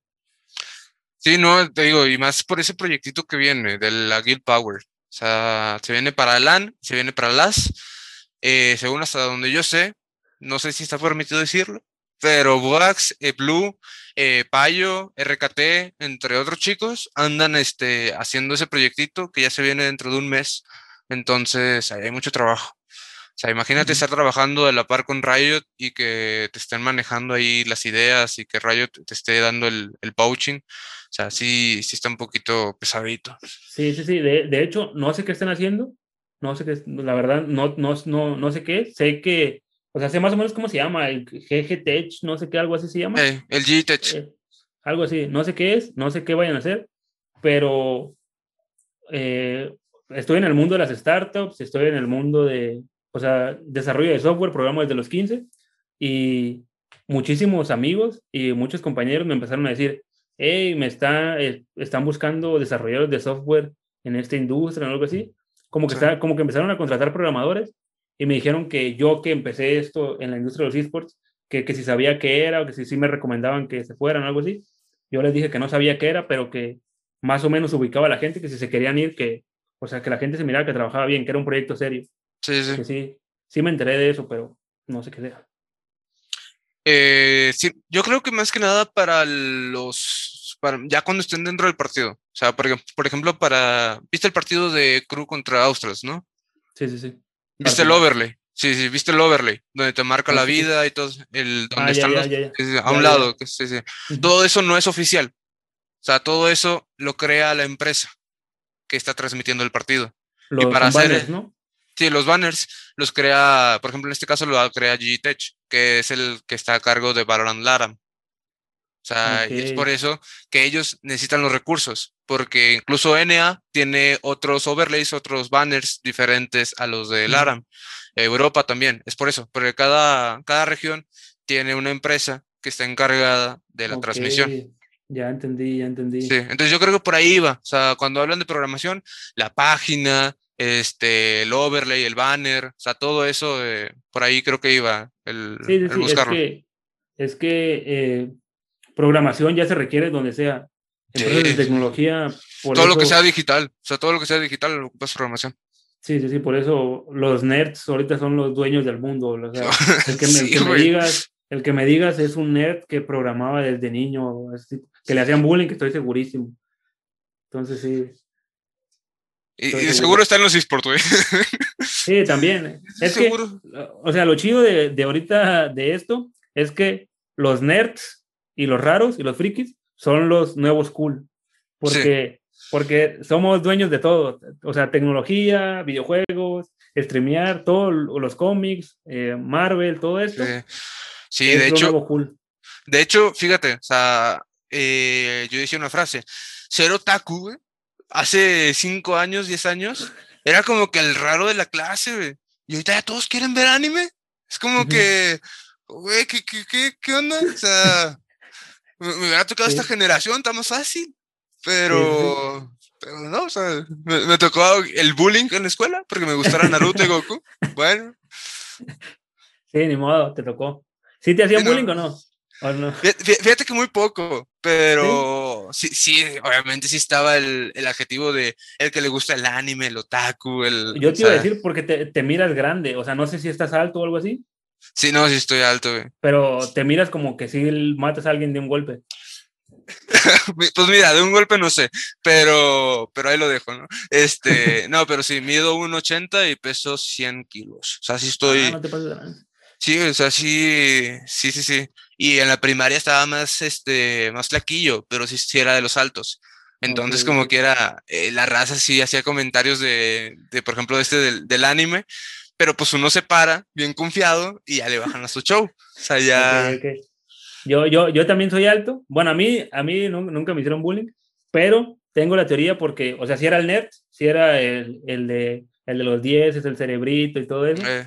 Sí, no, te digo, y más por ese proyectito que viene, de la Guild Power. O sea, se viene para LAN, se viene para LAS. Eh, según hasta donde yo sé, no sé si está permitido decirlo, pero Boax, eh, Blue, eh, Payo, RKT, entre otros chicos, andan este, haciendo ese proyectito que ya se viene dentro de un mes. Entonces, hay mucho trabajo. O sea, imagínate estar trabajando de la par con Riot y que te estén manejando ahí las ideas y que Riot te esté dando el, el pouching. O sea, sí, sí está un poquito pesadito. Sí, sí, sí. De, de hecho, no sé qué están haciendo. No sé qué, la verdad, no, no, no, no sé qué. Sé que o sea, sé más o menos cómo se llama, el GGTech, no sé qué, algo así se llama. Eh, el GTech. Eh, algo así, no sé qué es, no sé qué vayan a hacer, pero eh, estoy en el mundo de las startups, estoy en el mundo de, o sea, desarrollo de software, programa desde los 15, y muchísimos amigos y muchos compañeros me empezaron a decir, hey, me está, están buscando desarrolladores de software en esta industria o algo así. Como que, está, como que empezaron a contratar programadores y me dijeron que yo que empecé esto en la industria de los esports, que, que si sabía qué era o que si sí me recomendaban que se fueran o algo así. Yo les dije que no sabía qué era, pero que más o menos ubicaba a la gente, que si se querían ir, que, o sea, que la gente se miraba que trabajaba bien, que era un proyecto serio. Sí, sí. Que sí, sí me enteré de eso, pero no sé qué sea. Eh, sí, yo creo que más que nada para los, para, ya cuando estén dentro del partido. O sea, por, por ejemplo, para, viste el partido de Crew contra Australs, ¿no? Sí, sí, sí. ¿Viste el overlay? Sí, sí, viste el overlay, donde te marca la vida y todo, el, donde ah, están los, a un lado. Sí, sí. Todo eso no es oficial. O sea, todo eso lo crea la empresa que está transmitiendo el partido. Los y para hacer, banners, ¿no? Sí, los banners los crea, por ejemplo, en este caso lo crea Gtech, que es el que está a cargo de Valorant Laram. O sea, es por eso que ellos necesitan los recursos, porque incluso NA tiene otros overlays, otros banners diferentes a los de LARAM. Europa también, es por eso, porque cada, cada región tiene una empresa que está encargada de la transmisión. Ya entendí, ya entendí. Sí, entonces yo creo que por ahí va. O sea, cuando hablan de programación, la página, este, el overlay, el banner, o sea, todo eso, eh, por ahí creo que iba el, sí, sí, buscarlo. Es que, es que eh, programación ya se requiere donde sea. Empresas de tecnología. todo lo que sea digital, o sea, todo lo que sea digital lo ocupas programación. Sí, sí, sí, por eso los nerds ahorita son los dueños del mundo. O sea, el que, me, digas, el que me digas es un nerd que programaba desde niño, que le hacían bullying, que estoy segurísimo. Entonces sí. Y, seguro. está en los esports, güey. Sí, también. Es que, o sea, lo chido de, de ahorita de esto es que los nerds y los raros y los frikis son los nuevos cool. Porque, porque somos dueños de todo. O sea, tecnología, videojuegos, streamear, todos los cómics, eh, Marvel, todo esto. Sí, de hecho. De hecho, fíjate, o sea, eh, yo decía una frase, ser otaku, hace cinco años, diez años, era como que el raro de la clase, güey. Y ahorita ya todos quieren ver anime. Es como que, güey, ¿qué, qué, qué, qué onda? O sea, me, hubiera tocado esta generación, está más fácil. Pero, pero no, o sea, me, tocó el bullying en la escuela porque me gustara Naruto y Goku. Bueno. Sí, ni modo, te tocó. ¿Sí te hacían bullying o no? Fíjate que muy poco, pero ¿Sí? sí, obviamente sí estaba el, el, adjetivo de el que le gusta el anime, el otaku, el... Yo te iba a decir porque te, te, miras grande, o sea, no sé si estás alto o algo así. Sí, no, sí estoy alto, güey. Pero te miras como que si matas a alguien de un golpe. pues mira, de un golpe no sé, pero, pero ahí lo dejo, ¿no? Este, no, pero sí, mido 1,80 y peso 100 kilos. O sea, sí estoy... Ah, no te pases Sí, o sea, sí, sí, sí, sí. Y en la primaria estaba más, este, más flaquillo, pero sí, sí era de los altos. Entonces, como que era, eh, la raza sí hacía comentarios de, de por ejemplo, de este del, del, anime, pero pues uno se para bien confiado y ya le bajan a su show. O sea, ya... Yo, yo, yo también soy alto. Bueno, a mí, a mí nunca me hicieron bullying, pero tengo la teoría porque, o sea, si era el nerd, si era el, el de, el de los 10, es el cerebrito y todo eso, eh.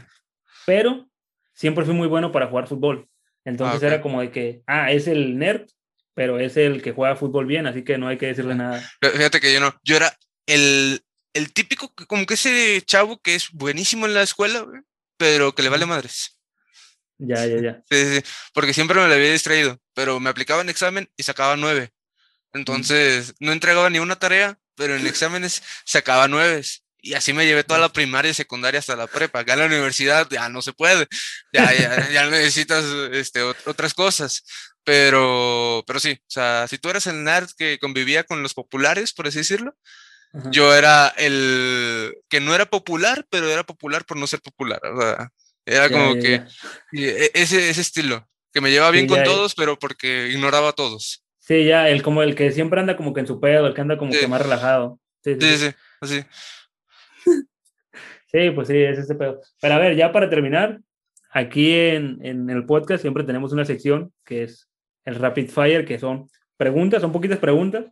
pero siempre fui muy bueno para jugar fútbol. Entonces ah, era como de que, ah, es el nerd, pero es el que juega fútbol bien, así que no hay que decirle nada. Fíjate que yo no, yo era el, el típico, como que ese chavo que es buenísimo en la escuela, pero que le vale madres. Ya, ya, ya. Sí, sí, porque siempre me lo había distraído, pero me aplicaba en examen y sacaba nueve. Entonces, no entregaba ni una tarea, pero en exámenes sacaba nueve. Y así me llevé toda la primaria y secundaria hasta la prepa. Acá en la universidad ya no se puede, ya, ya, ya necesitas este, otras cosas. Pero, pero sí, o sea, si tú eras el nerd que convivía con los populares, por así decirlo, yo era el que no era popular, pero era popular por no ser popular. O sea, era como que e, ese, ese estilo, que me llevaba bien con todos, pero porque ignoraba a todos. Sí, ya, el como el que siempre anda como que en su pedo, el que anda como que más relajado. Sí, sí, sí, así. Sí, pues sí, es ese pedo. Pero a ver, ya para terminar, aquí en, en, el podcast siempre tenemos una sección que es el Rapid Fire, que son preguntas, son poquitas preguntas,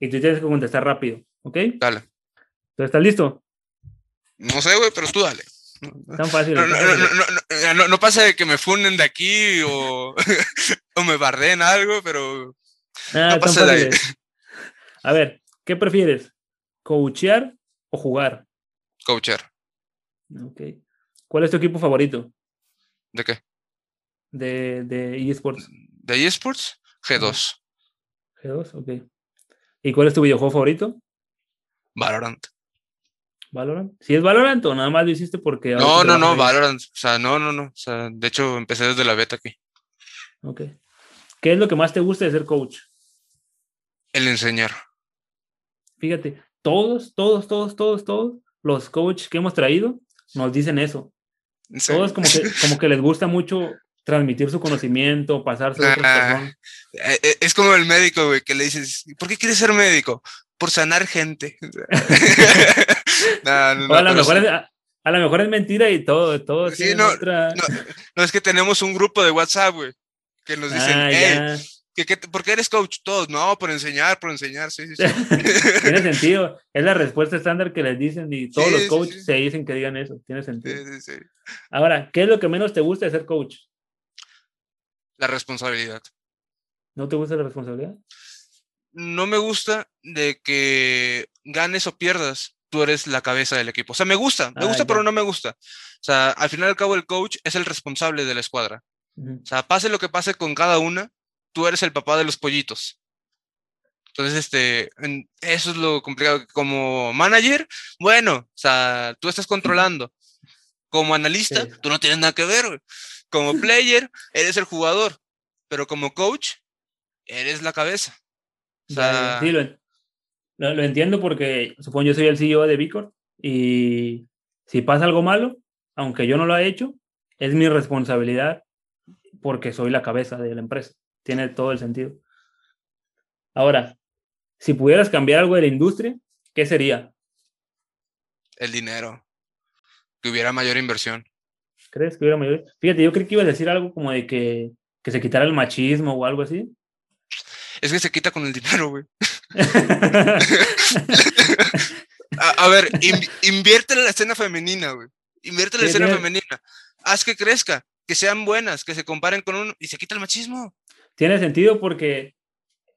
y tú tienes que contestar rápido, ¿ok? Dale. Entonces, ¿estás listo? No sé, güey, pero tú dale. Tan fácil. No, no, no, no, pasa de que me funden de aquí o, o me barren algo, pero ah, no pasa de ahí. A ver, ¿qué prefieres? ¿Coachear o jugar? Coachear. Ok. ¿Cuál es tu equipo favorito? ¿De qué? De, de eSports. ¿De eSports? G2. G2, ok. ¿Y cuál es tu videojuego favorito? Valorant. ¿Valorant? ¿Si es Valorant o nada más lo hiciste porque... No, no, no, Valorant. O sea, no, no, no. O sea, de hecho, empecé desde la beta aquí. Ok. ¿Qué es lo que más te gusta de ser coach? El enseñar. Fíjate, todos, todos, todos, todos, todos los coaches que hemos traído nos dicen eso. Todos como que, como que les gusta mucho transmitir su conocimiento, pasarse a ah, eh, eh, Es como el médico, güey, que le dices, ¿por qué quieres ser médico? Por sanar gente. a, lo mejor es, a, lo mejor es, mentira y todo, todo. Sí, no, no, es que tenemos un grupo de WhatsApp, güey, que nos dicen, ah, ¿Por qué eres coach? Todos, no, por enseñar, por enseñar, sí, sí, sí. Tiene sentido. Es la respuesta estándar que les dicen y todos los coaches se dicen que digan eso. Tiene sentido. Ahora, ¿qué es lo que menos te gusta de ser coach? La responsabilidad. ¿No te gusta la responsabilidad? No me gusta de que ganes o pierdas, tú eres la cabeza del equipo. O sea, me gusta, me gusta, ah, pero no me gusta. O sea, al final y al cabo, el coach es el responsable de la escuadra. O sea, pase lo que pase con cada una, tú eres el papá de los pollitos. Entonces, este, eso es lo complicado. Como manager, bueno, o sea, tú estás controlando. Como analista, tú no tienes nada que ver. Como player, eres el jugador. Pero como coach, eres la cabeza. Sí, lo, entiendo porque supongo yo soy el CEO de Vicor y si pasa algo malo, aunque yo no lo haya hecho, es mi responsabilidad porque soy la cabeza de la empresa. Tiene todo el sentido. Ahora, si pudieras cambiar algo de la industria, ¿qué sería? El dinero. Que hubiera mayor inversión. ¿Crees que hubiera mayor? Fíjate, yo creo que ibas a decir algo como de que, que se quitara el machismo o algo así. Es que se quita con el dinero, güey. a, ver, invierte en la escena femenina, güey. Invierte en la escena femenina. Haz que crezca, que sean buenas, que se comparen con uno y se quita el machismo. Tiene sentido porque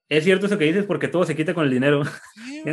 es cierto eso que dices porque todo se quita con el dinero.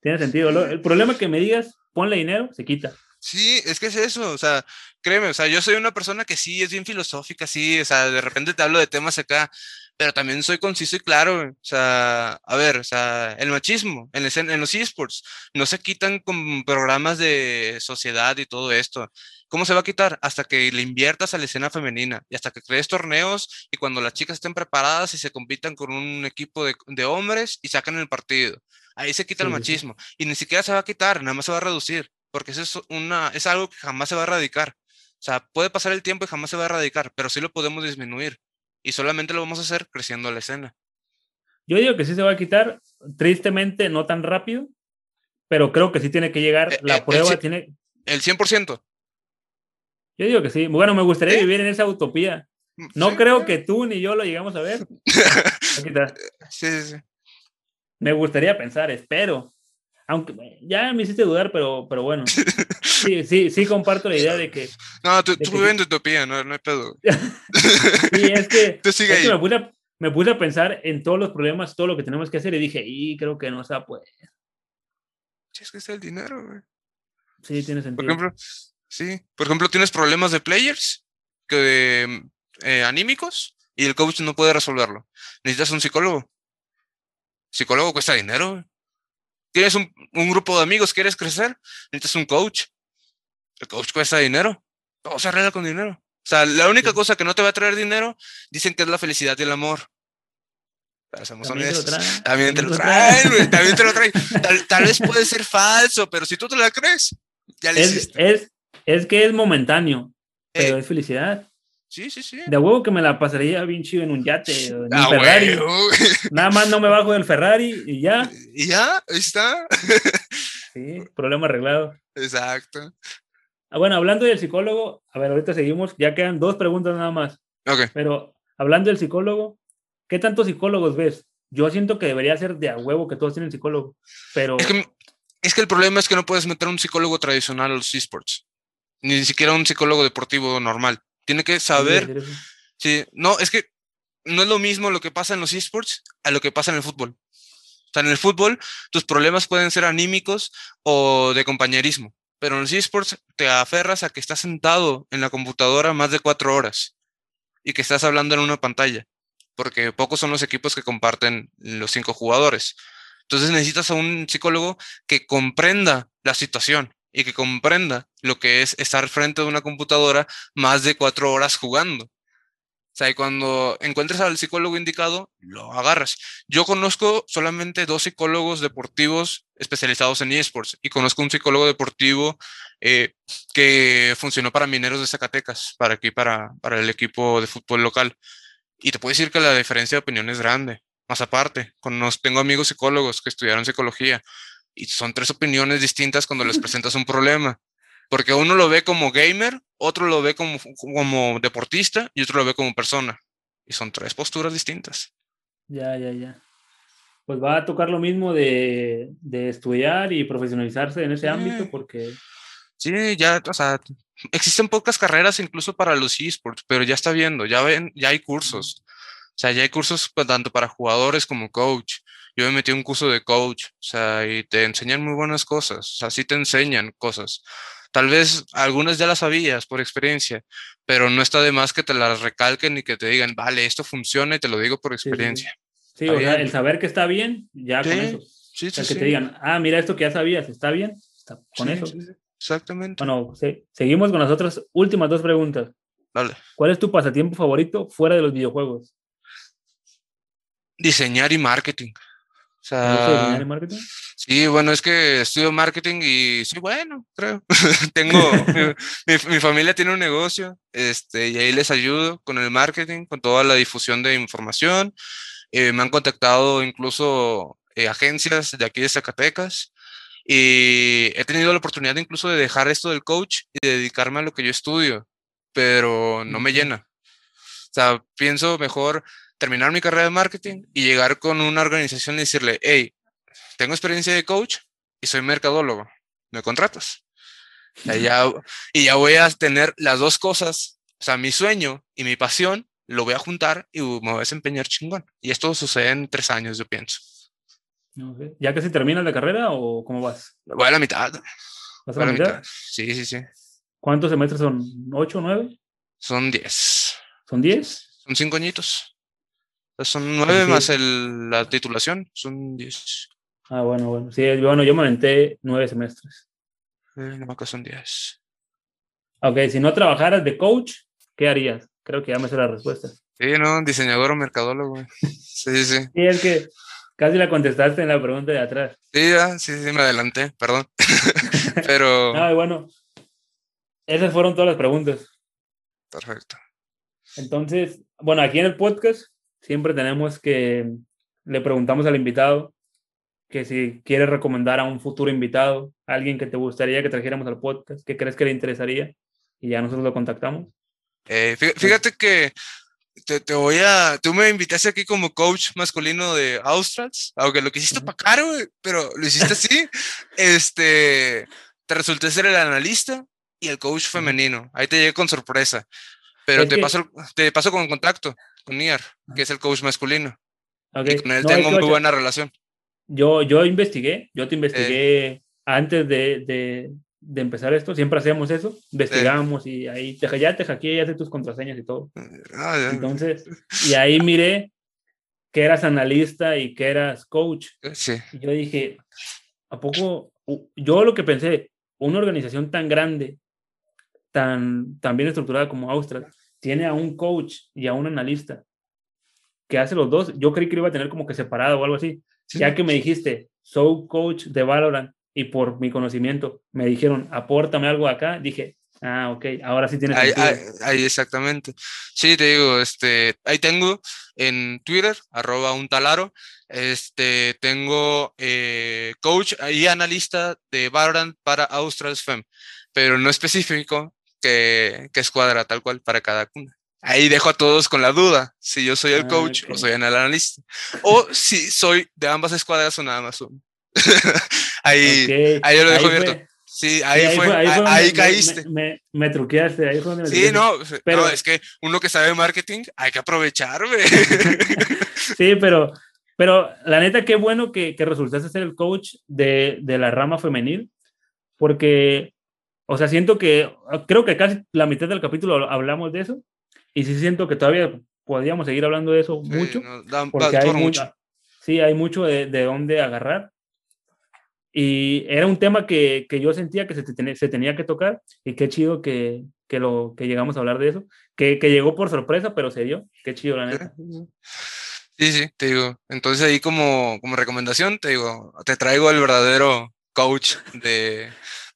tiene, sentido. el problema es que me digas, ponle dinero, se quita. Sí, es que es eso, o sea, créeme, o sea, yo soy una persona que sí es bien filosófica, sí, o sea, de repente te hablo de temas acá, pero también soy conciso y claro, o sea, a ver, o sea, el machismo en, en los esports no se quitan con programas de sociedad y todo esto. ¿Cómo se va a quitar? Hasta que le inviertas a la escena femenina y hasta que crees torneos y cuando las chicas estén preparadas y se compitan con un equipo de, de hombres y sacan el partido. Ahí se quita el machismo. Y ni siquiera se va a quitar, nada más se va a reducir, porque eso es, una, es algo que jamás se va a erradicar. O sea, puede pasar el tiempo y jamás se va a erradicar, pero sí lo podemos disminuir. Y solamente lo vamos a hacer creciendo la escena. Yo digo que sí se va a quitar, tristemente no tan rápido, pero creo que sí tiene que llegar, eh, la eh, prueba el, tiene... El 100%. Yo digo que sí. Bueno, me gustaría vivir en esa utopía. Mm, no creo que tú ni yo lo llegamos a ver. sí, sí, sí. Me gustaría pensar, espero. Aunque ya me hiciste dudar, pero, pero bueno. Sí, sí, sí comparto la idea de que. No, tú, tú vives en utopía, no, no hay pedo. sí, es que, es que me, puse a, me, puse a, pensar en todos los problemas, todo lo que tenemos que hacer y dije, y creo que no se puede. Sí, es que es el dinero, güey. Sí, tiene sentido. Por ejemplo, Sí, por ejemplo, tienes problemas de players, que, eh, anímicos, y el coach no puede resolverlo. Necesitas un psicólogo. Psicólogo cuesta dinero. Tienes un, grupo de amigos, quieres crecer, necesitas un coach. El coach cuesta dinero. Todo se arregla con dinero. O sea, la única cosa que no te va a traer dinero, dicen que es la felicidad y el amor. Pero somos también honestos. también te lo traen, También te lo traen. Tal, vez puede ser falso, pero si tú te la crees, ya le es, Es, es que es momentáneo, pero eh, es felicidad. Sí, sí, sí. De huevo que me la pasaría bien chido en un yate, en un ah, Ferrari. Nada más no me bajo del Ferrari y ya. Y ya, ahí está. sí, problema arreglado. Exacto. Ah, bueno, hablando del psicólogo, a ver, ahorita seguimos, ya quedan dos preguntas nada más. Ok. Pero hablando del psicólogo, ¿qué tantos psicólogos ves? Yo siento que debería ser de a huevo que todos tienen psicólogo, pero... Es que, es que el problema es que no puedes meter un psicólogo tradicional a los esports ni siquiera un psicólogo deportivo normal. Tiene que saber. Sí, no, es que no es lo mismo lo que pasa en los esports a lo que pasa en el fútbol. O sea, en el fútbol tus problemas pueden ser anímicos o de compañerismo, pero en los esports te aferras a que estás sentado en la computadora más de cuatro horas y que estás hablando en una pantalla, porque pocos son los equipos que comparten los cinco jugadores. Entonces necesitas a un psicólogo que comprenda la situación y que comprenda lo que es estar frente a una computadora más de cuatro horas jugando. Sea, y cuando encuentres al psicólogo indicado, lo agarras. Yo conozco solamente dos psicólogos deportivos especializados en esports y conozco un psicólogo deportivo eh, que funcionó para Mineros de Zacatecas, para aquí, para, para el equipo de fútbol local. Y te puedo decir que la diferencia de opinión es grande. Más aparte, tengo amigos psicólogos que estudiaron psicología y son tres opiniones distintas cuando les presentas un problema. Porque uno lo ve como gamer, otro lo ve como, como deportista y otro lo ve como persona. Y son tres posturas distintas. Ya, ya, ya. Pues va a tocar lo mismo de, de estudiar y profesionalizarse en ese ámbito porque... Sí, ya, o sea, existen pocas carreras incluso para los esports, pero ya está viendo, ya ven, ya hay cursos. O sea, ya hay cursos pues, tanto para jugadores como coach. Yo me metí un curso de coach, o sea, y te enseñan muy buenas cosas, o sea, sí te enseñan cosas. Tal vez algunas ya las sabías por experiencia, pero no está de más que te las recalquen y que te digan, vale, esto funciona y te lo digo por experiencia. Sí, o sea, el saber que está bien, ya con eso. Sí, sí, o sea, que te digan, ah, mira esto que ya sabías, está bien, está con eso. exactamente. Bueno, seguimos con las otras últimas dos preguntas. Dale. ¿Cuál es tu pasatiempo favorito fuera de los videojuegos? Diseñar y marketing. Sea, y marketing? Sí, bueno, es que estudio marketing y sí, bueno, creo. Tengo, mi, familia tiene un negocio, este, y ahí les ayudo con el marketing, con toda la difusión de información. Eh, me han contactado incluso eh, agencias de aquí de Zacatecas y he tenido la oportunidad incluso de dejar esto del coach y dedicarme a lo que yo estudio, pero no me llena. O sea, pienso mejor terminar mi carrera de marketing y llegar con una organización y decirle, hey, tengo experiencia de coach y soy mercadólogo, ¿me contratas? Y ya, y ya voy a tener las dos cosas, o sea, mi sueño y mi pasión, lo voy a juntar y me voy a desempeñar chingón. Y esto sucede en tres años, yo pienso. ¿Ya que se termina la carrera o cómo vas? Voy a la mitad. ¿Vas a la, mitad? Sí, sí, sí. ¿Cuántos semestres son? ¿Ocho o nueve? Son diez. ¿Son diez? Son cinco añitos. Son nueve más el, la titulación, son diez. Ah, bueno, bueno. Sí, bueno, yo me aventé nueve semestres. Eh, no, acá son diez. Ok, si no trabajaras de coach, ¿qué harías? Creo que ya me sé la respuesta. Sí, no, diseñador o mercadólogo. Sí, sí. sí, es que casi la contestaste en la pregunta de atrás. Sí, sí, sí, me adelanté, perdón. Pero. Ah, bueno. Esas fueron todas las preguntas. Perfecto. Entonces, bueno, aquí en el podcast siempre tenemos que, le preguntamos al invitado que si quiere recomendar a un futuro invitado, alguien que te gustaría que trajéramos al podcast, que crees que le interesaría, y ya nosotros lo contactamos. Eh, fíjate que te, te, voy a, tú me invitaste aquí como coach masculino de Australs, aunque lo que hiciste para caro, pero lo hiciste así, este, te resulté ser el analista y el coach femenino, ahí te llegué con sorpresa, pero te, paso, te paso con contacto con Niar, que es el coach masculino. Y con él tengo muy buena relación. Yo, yo investigué, yo te investigué eh. antes de, de, de, empezar esto, siempre hacíamos eso, investigamos y ahí te, ya te hackeé, ya sé tus contraseñas y todo. Ah, Entonces, y ahí miré que eras analista y que eras coach. Eh, sí. Y yo dije, ¿a poco? Yo lo que pensé, una organización tan grande, tan, tan bien estructurada como Austral, tiene a un coach y a un analista que hace los dos. Yo creí que lo iba a tener como que separado o algo así. Ya que me dijiste, soy coach de Valorant y por mi conocimiento me dijeron, apórtame algo acá, dije, ah, ok, ahora sí tiene ahí, ahí, exactamente. Sí, te digo, este, ahí tengo en Twitter, arroba un talaro, este, tengo eh, coach y analista de Valorant para Australs Fem, pero no específico que, que escuadra tal cual para cada cuna. Ahí dejo a todos con la duda si yo soy el ah, coach o soy el analista. O si soy de ambas escuadras o nada más uno. ahí, ahí yo lo dejo abierto. Sí, ahí, fue, ahí, caíste. Me, me, truqueaste, ahí fue donde me Sí, no, pero, no, es que uno que sabe marketing hay que aprovechar, sí, pero, pero la neta, qué bueno que, que resultaste ser el coach de, de la rama femenil, porque o sea, siento que, creo que casi la mitad del capítulo hablamos de eso, y sí siento que todavía podríamos seguir hablando de eso mucho, porque hay mucho. Sí, hay mucho de, de, dónde agarrar. Y era un tema que, que yo sentía que se, se, tenía que tocar, y qué chido que, que, lo, que llegamos a hablar de eso, que, que llegó por sorpresa, pero se dio. Qué chido, la neta. Sí, sí, te digo. Entonces ahí como, como recomendación, te digo, te traigo el verdadero coach de,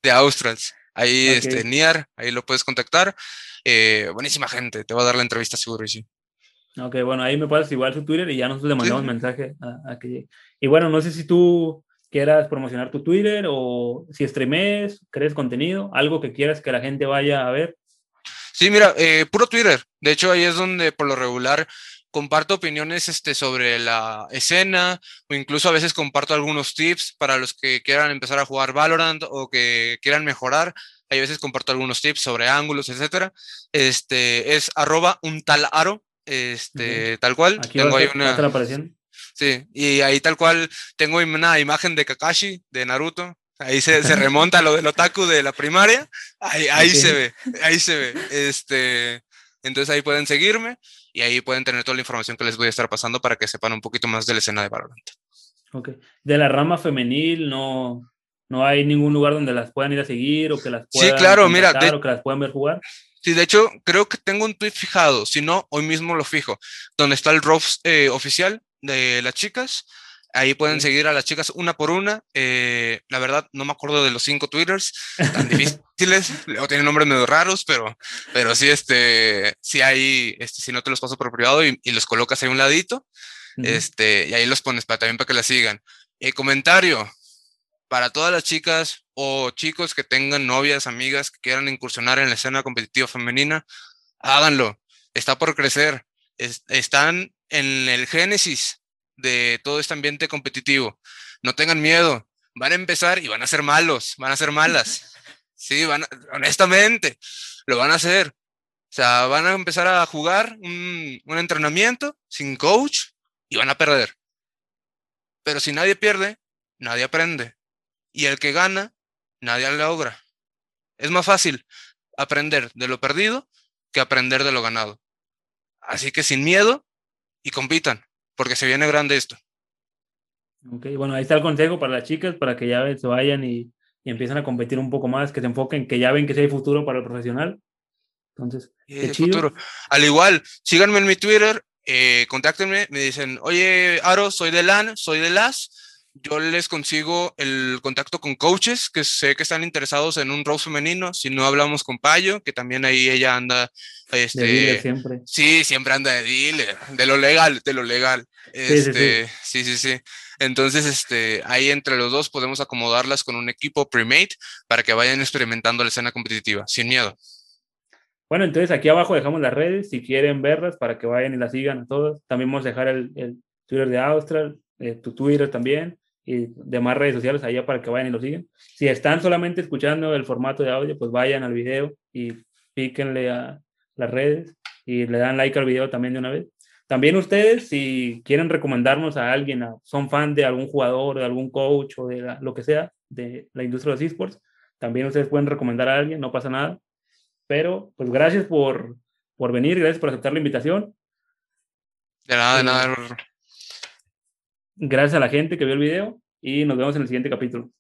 de Australs. Ahí, este, Niar, ahí lo puedes contactar. Eh, buenísima gente, te va a dar la entrevista seguro y sí. Ok, bueno, ahí me puedes igual su Twitter y ya nosotros le mandamos mensaje a, que Y bueno, no sé si tú quieras promocionar tu Twitter o si streames, crees contenido, algo que quieras que la gente vaya a ver. Sí, mira, eh, puro Twitter. De hecho, ahí es donde por lo regular comparto opiniones este, sobre la escena o incluso a veces comparto algunos tips para los que quieran empezar a jugar Valorant o que quieran mejorar. Hay veces comparto algunos tips sobre ángulos, etcétera. Este es arroba un tal aro, este, tal cual. Aquí tengo ahí una. Sí, y ahí tal cual tengo una imagen de Kakashi de Naruto. Ahí se, se remonta a lo del otaku de la primaria. Ahí, ahí se ve, ahí se ve. Este, Entonces ahí pueden seguirme y ahí pueden tener toda la información que les voy a estar pasando para que sepan un poquito más de la escena de Valorant. Ok. De la rama femenil, no, no hay ningún lugar donde las puedan ir a seguir o que las puedan Sí, claro, mira, de, o que las puedan ver jugar. Sí, de hecho, creo que tengo un tweet fijado, si no, hoy mismo lo fijo, donde está el ROF eh, oficial de las chicas. Ahí pueden sí. seguir a las chicas una por una. Eh, la verdad, no me acuerdo de los cinco Twitters tan difíciles, o tienen nombres medio raros, pero, pero sí, este, sí hay, este, si no te los paso por privado y, y los colocas ahí a un ladito, uh -huh. este, y ahí los pones para, también para que las sigan. Eh, comentario, para todas las chicas o chicos que tengan novias, amigas que quieran incursionar en la escena competitiva femenina, háganlo. Está por crecer. Es, están en el génesis de todo este ambiente competitivo. No tengan miedo. Van a empezar y van a ser malos, van a ser malas. Sí, van a, honestamente, lo van a hacer. O sea, van a empezar a jugar un, un entrenamiento sin coach y van a perder. Pero si nadie pierde, nadie aprende. Y el que gana, nadie lo logra. Es más fácil aprender de lo perdido que aprender de lo ganado. Así que sin miedo y compitan, porque se viene grande esto. Ok, bueno, ahí está el consejo para las chicas, para que ya se vayan y, y empiecen a competir un poco más, que se enfoquen, que ya ven que sí hay futuro para el profesional. Entonces, qué chido. Futuro. Al igual, síganme en mi Twitter, eh, contáctenme, me dicen, oye, Aro, soy de LAN, soy de LAS, yo les consigo el contacto con coaches que sé que están interesados en un rol femenino. Si no hablamos con Payo, que también ahí ella anda. Este, de siempre. Sí, siempre anda de dealer, de lo legal, de lo legal. Este, sí, sí, sí. sí, sí. Entonces, este, ahí entre los dos podemos acomodarlas con un equipo pre-made para que vayan experimentando la escena competitiva, sin miedo. Bueno, entonces aquí abajo dejamos las redes, si quieren verlas, para que vayan y las sigan a todas. También vamos a dejar el, el Twitter de Austral, eh, tu Twitter también y demás redes sociales allá para que vayan y lo sigan. Si están solamente escuchando el formato de audio, pues vayan al video y píquenle a las redes y le dan like al video también de una vez. También ustedes, si quieren recomendarnos a alguien, a, son fan de algún jugador, de algún coach o de la, lo que sea de la industria de los esports, también ustedes pueden recomendar a alguien, no pasa nada. Pero, pues gracias por, por venir, gracias por aceptar la invitación. De nada, de nada. Gracias a la gente que vio el video y nos vemos en el siguiente capítulo.